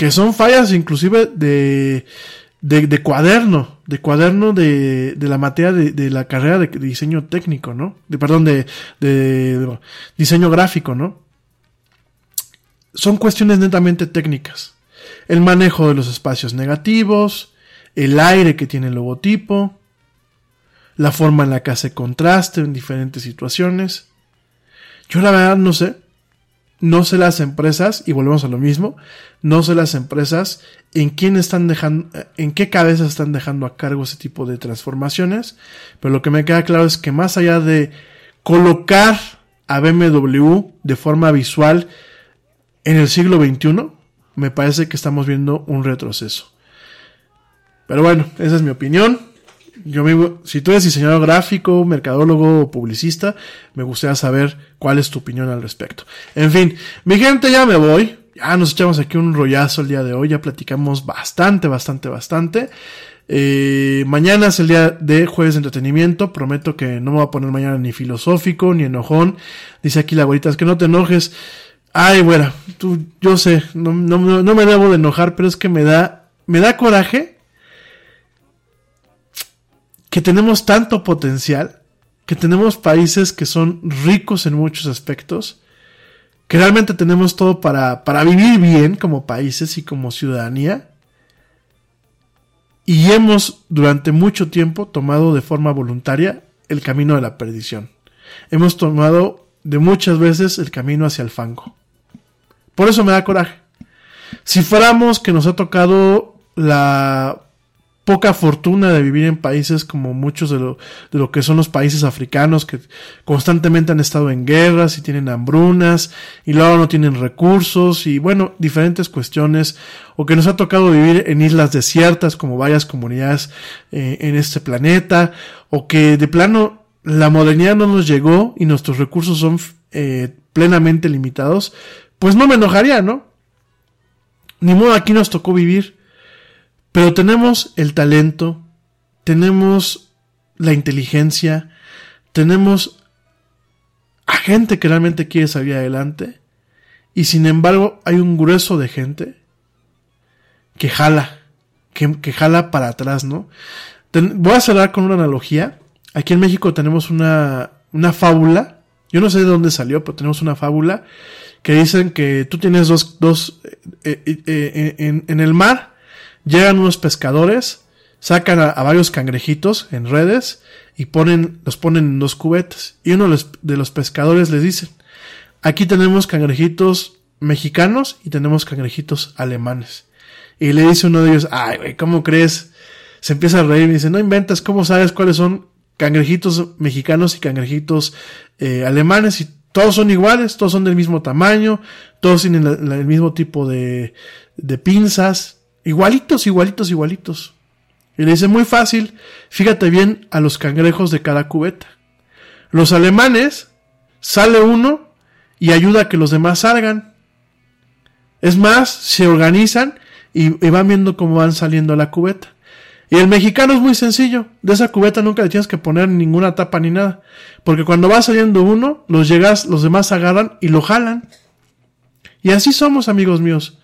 que son fallas inclusive de, de, de cuaderno, de cuaderno de, de la materia de, de, la carrera de diseño técnico, ¿no? De, perdón, de, de diseño gráfico, ¿no? Son cuestiones netamente técnicas. El manejo de los espacios negativos, el aire que tiene el logotipo, la forma en la que hace contraste en diferentes situaciones. Yo la verdad no sé, no sé las empresas, y volvemos a lo mismo, no sé las empresas en quién están dejando, en qué cabezas están dejando a cargo ese tipo de transformaciones, pero lo que me queda claro es que más allá de colocar a BMW de forma visual en el siglo XXI, me parece que estamos viendo un retroceso. Pero bueno, esa es mi opinión. Yo si tú eres diseñador gráfico, mercadólogo o publicista, me gustaría saber cuál es tu opinión al respecto. En fin, mi gente, ya me voy. Ya nos echamos aquí un rollazo el día de hoy, ya platicamos bastante, bastante, bastante. Eh, mañana es el día de jueves de entretenimiento. Prometo que no me voy a poner mañana ni filosófico ni enojón. Dice aquí la abuelita, es que no te enojes. Ay, bueno, tú, yo sé, no, no, no me debo de enojar, pero es que me da, me da coraje que tenemos tanto potencial, que tenemos países que son ricos en muchos aspectos, que realmente tenemos todo para, para vivir bien como países y como ciudadanía, y hemos durante mucho tiempo tomado de forma voluntaria el camino de la perdición. Hemos tomado de muchas veces el camino hacia el fango. Por eso me da coraje. Si fuéramos que nos ha tocado la poca fortuna de vivir en países como muchos de lo, de lo que son los países africanos que constantemente han estado en guerras y tienen hambrunas y luego no tienen recursos y bueno, diferentes cuestiones o que nos ha tocado vivir en islas desiertas como varias comunidades eh, en este planeta o que de plano la modernidad no nos llegó y nuestros recursos son eh, plenamente limitados, pues no me enojaría, ¿no? Ni modo aquí nos tocó vivir pero tenemos el talento, tenemos la inteligencia, tenemos a gente que realmente quiere salir adelante y sin embargo hay un grueso de gente que jala, que, jala para atrás, ¿no? voy a cerrar con una analogía. Aquí en México tenemos una, una fábula, yo no sé de dónde salió, pero tenemos una fábula que dicen que tú tienes dos, dos eh, eh, eh, en, en el mar Llegan unos pescadores, sacan a, varios cangrejitos en redes y ponen, los ponen en dos cubetas. Y uno de los, pescadores les dice, aquí tenemos cangrejitos mexicanos y tenemos cangrejitos alemanes. Y le dice uno de ellos, ay, güey, ¿cómo crees? Se empieza a reír y dice, no inventas, ¿cómo sabes cuáles son cangrejitos mexicanos y cangrejitos eh, alemanes? Y todos son iguales, todos son del mismo tamaño, todos tienen el mismo tipo de, de pinzas, Igualitos, igualitos, igualitos. Y le dice muy fácil, fíjate bien a los cangrejos de cada cubeta. Los alemanes, sale uno y ayuda a que los demás salgan. Es más, se organizan y, van viendo cómo van saliendo la cubeta. Y el mexicano es muy sencillo. De esa cubeta nunca le tienes que poner ninguna tapa ni nada. Porque cuando va saliendo uno, los llegas, los demás agarran y lo jalan. Y así somos, amigos míos.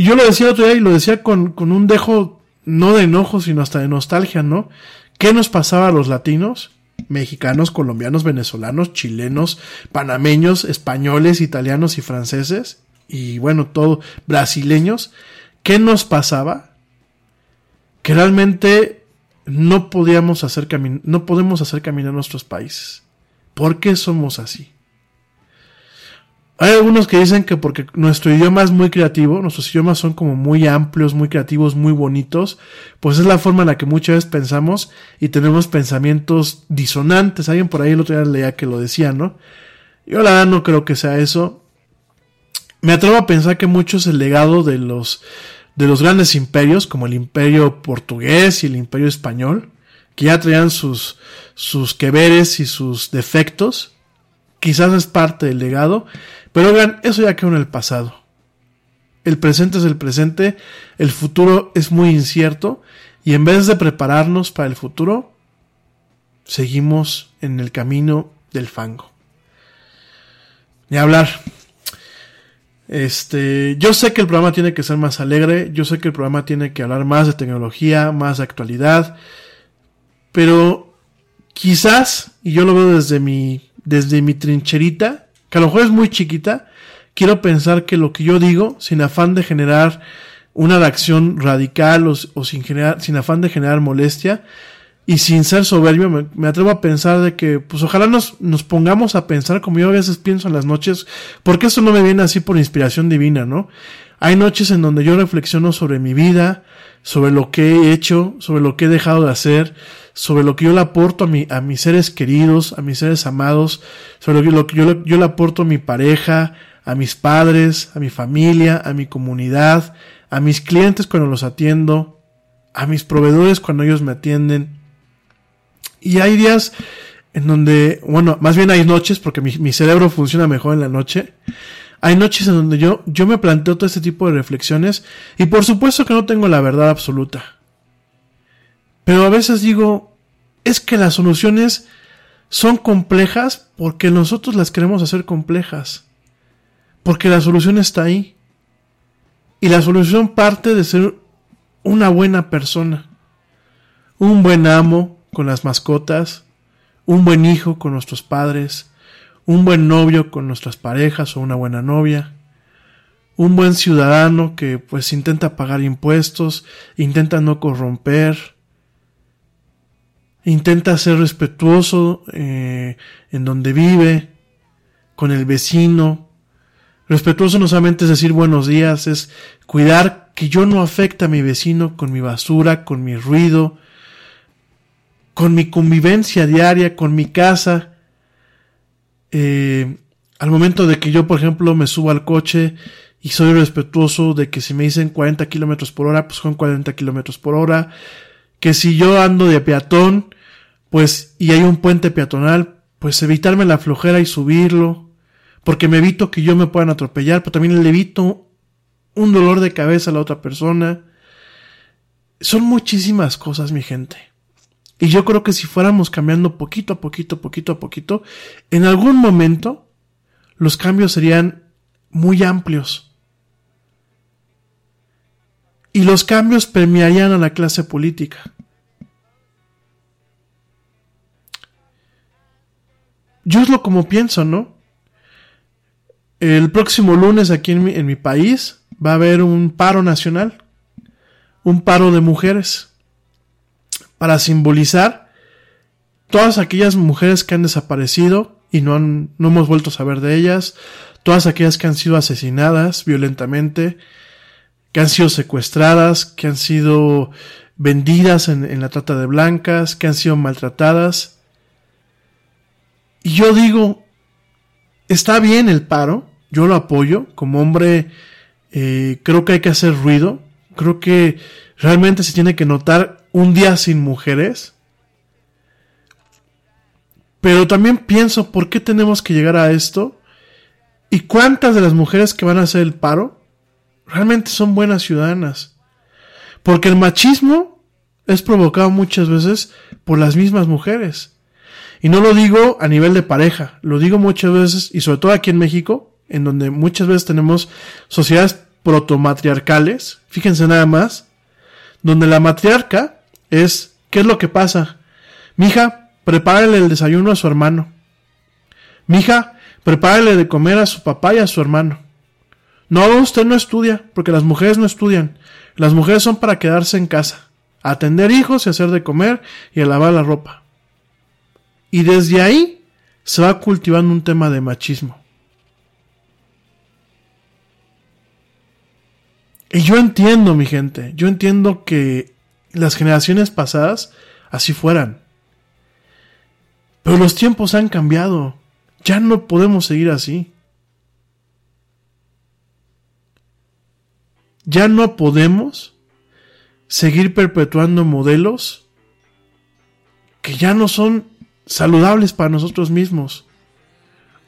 Y yo lo decía otro día y lo decía con, con un dejo no de enojo, sino hasta de nostalgia, ¿no? ¿Qué nos pasaba a los latinos? Mexicanos, colombianos, venezolanos, chilenos, panameños, españoles, italianos y franceses. Y bueno, todo, brasileños. ¿Qué nos pasaba? Que realmente no podíamos hacer no podemos hacer caminar nuestros países. ¿Por qué somos así? Hay algunos que dicen que porque nuestro idioma es muy creativo, nuestros idiomas son como muy amplios, muy creativos, muy bonitos, pues es la forma en la que muchas veces pensamos y tenemos pensamientos disonantes. Alguien por ahí el otro día leía que lo decía, ¿no? Yo la verdad no creo que sea eso. Me atrevo a pensar que mucho es el legado de los, de los grandes imperios, como el imperio portugués y el imperio español, que ya traían sus, sus queveres y sus defectos. Quizás es parte del legado pero oigan, eso ya quedó en el pasado. El presente es el presente, el futuro es muy incierto y en vez de prepararnos para el futuro, seguimos en el camino del fango. Ni hablar. Este, yo sé que el programa tiene que ser más alegre, yo sé que el programa tiene que hablar más de tecnología, más de actualidad, pero quizás, y yo lo veo desde mi, desde mi trincherita, que a lo mejor es muy chiquita, quiero pensar que lo que yo digo, sin afán de generar una reacción radical o, sin, generar, sin afán de generar molestia y sin ser soberbio, me, atrevo a pensar de que, pues ojalá nos, nos pongamos a pensar como yo a veces pienso en las noches, porque eso no me viene así por inspiración divina, ¿no? Hay noches en donde yo reflexiono sobre mi vida, sobre lo que he hecho, sobre lo que he dejado de hacer, sobre lo que yo le aporto a, mi, a mis seres queridos, a mis seres amados, sobre lo que, yo, yo le aporto a mi pareja, a mis padres, a mi familia, a mi comunidad, a mis clientes cuando los atiendo, a mis proveedores cuando ellos me atienden. Y hay días en donde, bueno, más bien hay noches, porque mi, mi cerebro funciona mejor en la noche. Hay noches en donde yo, yo me planteo todo este tipo de reflexiones y por supuesto que no tengo la verdad absoluta. Pero a veces digo, es que las soluciones son complejas porque nosotros las queremos hacer complejas. Porque la solución está ahí. Y la solución parte de ser una buena persona. Un buen amo con las mascotas, un buen hijo con nuestros padres, un buen novio con nuestras parejas o una buena novia, un buen ciudadano que pues intenta pagar impuestos, intenta no corromper, intenta ser respetuoso eh, en donde vive, con el vecino. Respetuoso no solamente es decir buenos días, es cuidar que yo no afecte a mi vecino con mi basura, con mi ruido, con mi convivencia diaria, con mi casa, eh, al momento de que yo, por ejemplo, me subo al coche y soy respetuoso de que si me dicen 40 kilómetros por hora, pues son 40 kilómetros por hora. Que si yo ando de peatón, pues, y hay un puente peatonal, pues evitarme la flojera y subirlo. Porque me evito que yo me puedan atropellar, pero también le evito un dolor de cabeza a la otra persona. Son muchísimas cosas, mi gente. Y yo creo que si fuéramos cambiando poquito a poquito, poquito a poquito, en algún momento los cambios serían muy amplios. Y los cambios premiarían a la clase política. Yo es lo como pienso, ¿no? El próximo lunes aquí en mi, en mi país va a haber un paro nacional, un paro de mujeres para simbolizar todas aquellas mujeres que han desaparecido y no, han, no hemos vuelto a saber de ellas, todas aquellas que han sido asesinadas violentamente, que han sido secuestradas, que han sido vendidas en, en la trata de blancas, que han sido maltratadas. Y yo digo, está bien el paro, yo lo apoyo, como hombre eh, creo que hay que hacer ruido, creo que realmente se tiene que notar un día sin mujeres. Pero también pienso, ¿por qué tenemos que llegar a esto? ¿Y cuántas de las mujeres que van a hacer el paro realmente son buenas ciudadanas? Porque el machismo es provocado muchas veces por las mismas mujeres. Y no lo digo a nivel de pareja, lo digo muchas veces, y sobre todo aquí en México, en donde muchas veces tenemos sociedades protomatriarcales, fíjense nada más, donde la matriarca es, ¿qué es lo que pasa? Mija, prepárale el desayuno a su hermano. Mija, prepárale de comer a su papá y a su hermano. No, usted no estudia, porque las mujeres no estudian. Las mujeres son para quedarse en casa, atender hijos y hacer de comer y a lavar la ropa. Y desde ahí se va cultivando un tema de machismo. Y yo entiendo, mi gente, yo entiendo que las generaciones pasadas así fueran. Pero los tiempos han cambiado. Ya no podemos seguir así. Ya no podemos seguir perpetuando modelos que ya no son saludables para nosotros mismos.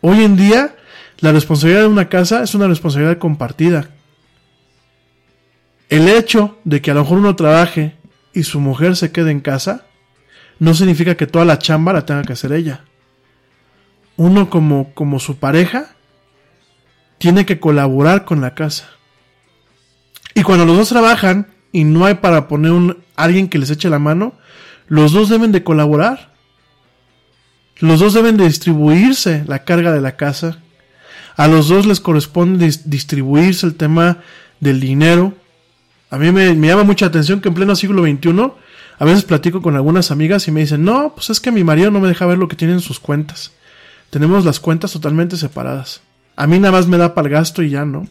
Hoy en día, la responsabilidad de una casa es una responsabilidad compartida. El hecho de que a lo mejor uno trabaje y su mujer se quede en casa, no significa que toda la chamba la tenga que hacer ella. Uno como, como su pareja tiene que colaborar con la casa. Y cuando los dos trabajan y no hay para poner un, alguien que les eche la mano, los dos deben de colaborar. Los dos deben de distribuirse la carga de la casa. A los dos les corresponde distribuirse el tema del dinero. A mí me, llama mucha atención que en pleno siglo XXI a veces platico con algunas amigas y me dicen, no, pues es que mi marido no me deja ver lo que tiene en sus cuentas. Tenemos las cuentas totalmente separadas. A mí nada más me da para el gasto y ya no.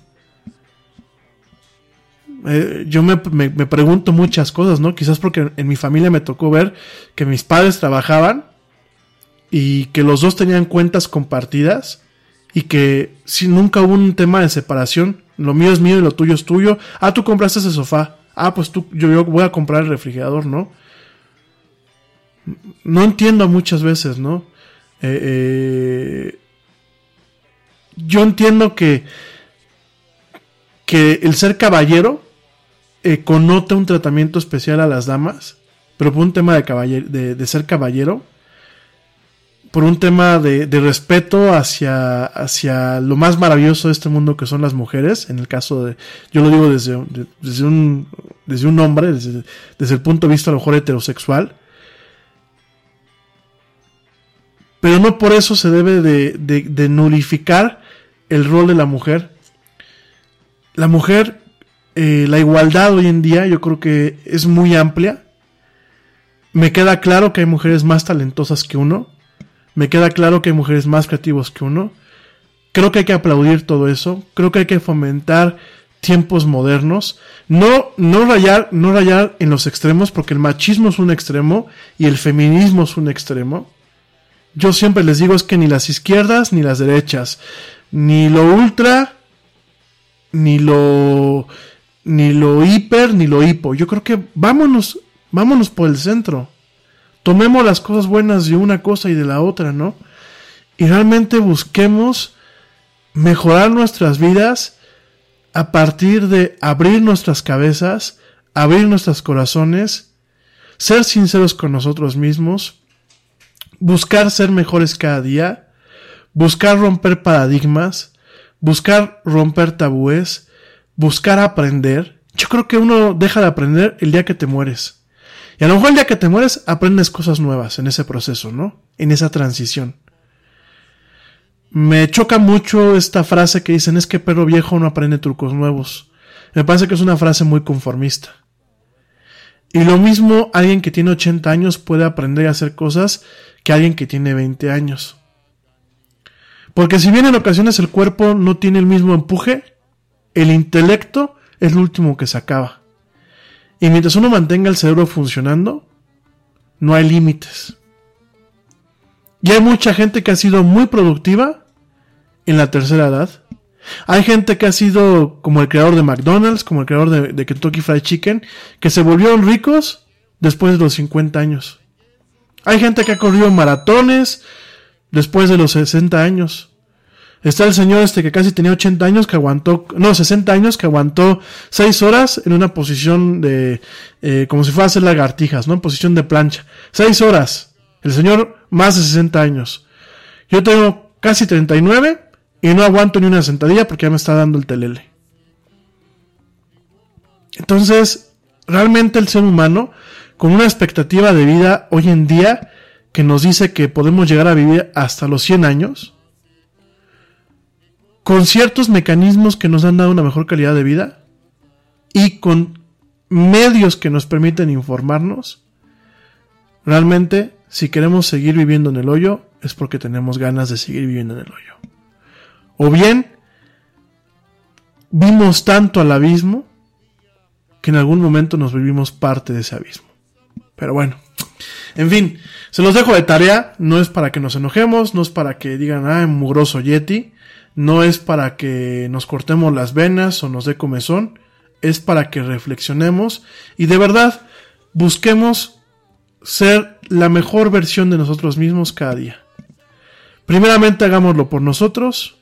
Eh, yo me, me, pregunto muchas cosas, ¿no? Quizás porque en mi familia me tocó ver que mis padres trabajaban y que los dos tenían cuentas compartidas y que si nunca hubo un tema de separación, lo mío es mío y lo tuyo es tuyo. Ah, tú compraste ese sofá. Ah, pues tú, yo, voy a comprar el refrigerador, ¿no? No entiendo muchas veces, ¿no? Eh, eh, yo entiendo que que el ser caballero eh, connota un tratamiento especial a las damas, pero por un tema de, de ser caballero, por un tema de, respeto hacia, hacia lo más maravilloso de este mundo que son las mujeres, en el caso de, yo lo digo desde, de- desde, un, desde un hombre, desde, el punto de vista a lo mejor heterosexual, pero no por eso se debe de, de, de nulificar el rol de la mujer. La mujer, eh, la igualdad hoy en día yo creo que es muy amplia. Me queda claro que hay mujeres más talentosas que uno. Me queda claro que hay mujeres más creativos que uno. Creo que hay que aplaudir todo eso. Creo que hay que fomentar tiempos modernos. No, no rayar, no rayar en los extremos, porque el machismo es un extremo y el feminismo es un extremo. Yo siempre les digo es que ni las izquierdas ni las derechas, ni lo ultra, ni lo, ni lo hiper, ni lo hipo. Yo creo que vámonos, vámonos por el centro. Tomemos las cosas buenas de una cosa y de la otra, ¿no? Y realmente busquemos mejorar nuestras vidas a partir de abrir nuestras cabezas, abrir nuestros corazones, ser sinceros con nosotros mismos, buscar ser mejores cada día, buscar romper paradigmas, buscar romper tabúes, buscar aprender. Yo creo que uno deja de aprender el día que te mueres. Y a lo mejor el día que te mueres aprendes cosas nuevas en ese proceso, ¿no? En esa transición. Me choca mucho esta frase que dicen es que perro viejo no aprende trucos nuevos. Me parece que es una frase muy conformista. Y lo mismo alguien que tiene 80 años puede aprender a hacer cosas que alguien que tiene 20 años. Porque si bien en ocasiones el cuerpo no tiene el mismo empuje, el intelecto es lo último que se acaba. Y mientras uno mantenga el cerebro funcionando, no hay límites. Y hay mucha gente que ha sido muy productiva en la tercera edad. Hay gente que ha sido como el creador de McDonald's, como el creador de, de Kentucky Fried Chicken, que se volvieron ricos después de los 50 años. Hay gente que ha corrido maratones después de los 60 años. Está el señor este que casi tenía 80 años que aguantó, no, 60 años que aguantó 6 horas en una posición de, eh, como si fuera a hacer lagartijas, ¿no? En posición de plancha. 6 horas. El señor más de 60 años. Yo tengo casi 39 y no aguanto ni una sentadilla porque ya me está dando el telele. Entonces, realmente el ser humano, con una expectativa de vida hoy en día que nos dice que podemos llegar a vivir hasta los 100 años, con ciertos mecanismos que nos han dado una mejor calidad de vida y con medios que nos permiten informarnos, realmente si queremos seguir viviendo en el hoyo es porque tenemos ganas de seguir viviendo en el hoyo. O bien vimos tanto al abismo que en algún momento nos vivimos parte de ese abismo. Pero bueno, en fin, se los dejo de tarea, no es para que nos enojemos, no es para que digan, ah, mugroso Yeti, no es para que nos cortemos las venas o nos dé comezón, es para que reflexionemos y de verdad busquemos ser la mejor versión de nosotros mismos cada día. Primeramente hagámoslo por nosotros,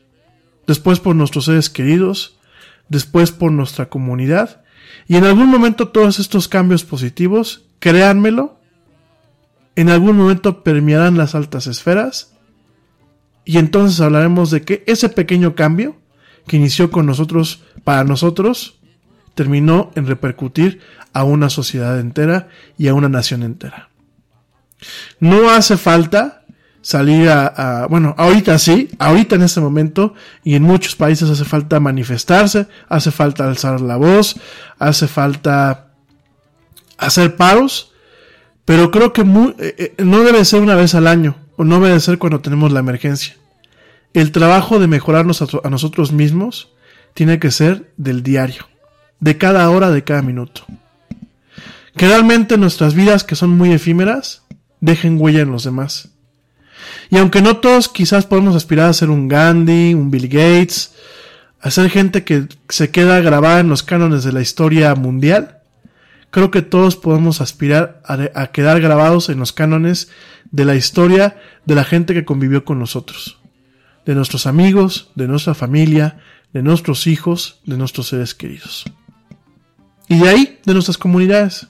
después por nuestros seres queridos, después por nuestra comunidad y en algún momento todos estos cambios positivos, créanmelo, en algún momento permearán las altas esferas y entonces hablaremos de que ese pequeño cambio que inició con nosotros, para nosotros, terminó en repercutir a una sociedad entera y a una nación entera. No hace falta salir a, bueno, ahorita sí, ahorita en este momento y en muchos países hace falta manifestarse, hace falta alzar la voz, hace falta hacer paros, pero creo que muy, eh, no debe ser una vez al año o no debe ser cuando tenemos la emergencia. El trabajo de mejorarnos a, nosotros mismos tiene que ser del diario, de cada hora, de cada minuto. Que realmente nuestras vidas, que son muy efímeras, dejen huella en los demás. Y aunque no todos quizás podemos aspirar a ser un Gandhi, un Bill Gates, a ser gente que se queda grabada en los cánones de la historia mundial, creo que todos podemos aspirar a, a, quedar grabados en los cánones de la historia de la gente que convivió con nosotros. De nuestros amigos, de nuestra familia, de nuestros hijos, de nuestros seres queridos. Y de ahí, de nuestras comunidades.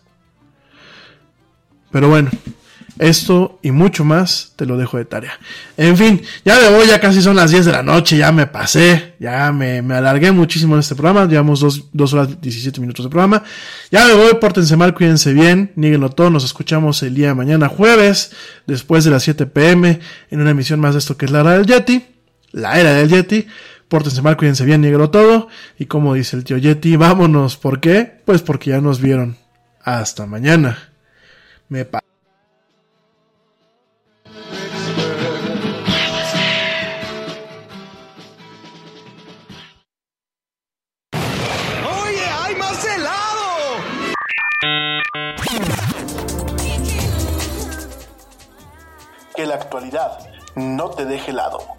Pero bueno, esto y mucho más te lo dejo de tarea. En fin, ya me voy, ya casi son las 10 de la noche, ya me pasé, ya me, me alargué muchísimo en este programa, llevamos 2 horas 17 minutos de programa. Ya me voy, pórtense mal, cuídense bien, níguenlo todo, nos escuchamos el día de mañana jueves, después de las 7 pm, en una emisión más de esto que es la era del Yeti, la era del Yeti. Pórtense mal, cuídense bien, níguenlo todo. Y como dice el tío Yeti, vámonos. ¿Por qué? Pues porque ya nos vieron. Hasta mañana. Me pa ¡Oye, hay más helado! que la actualidad no te deje helado.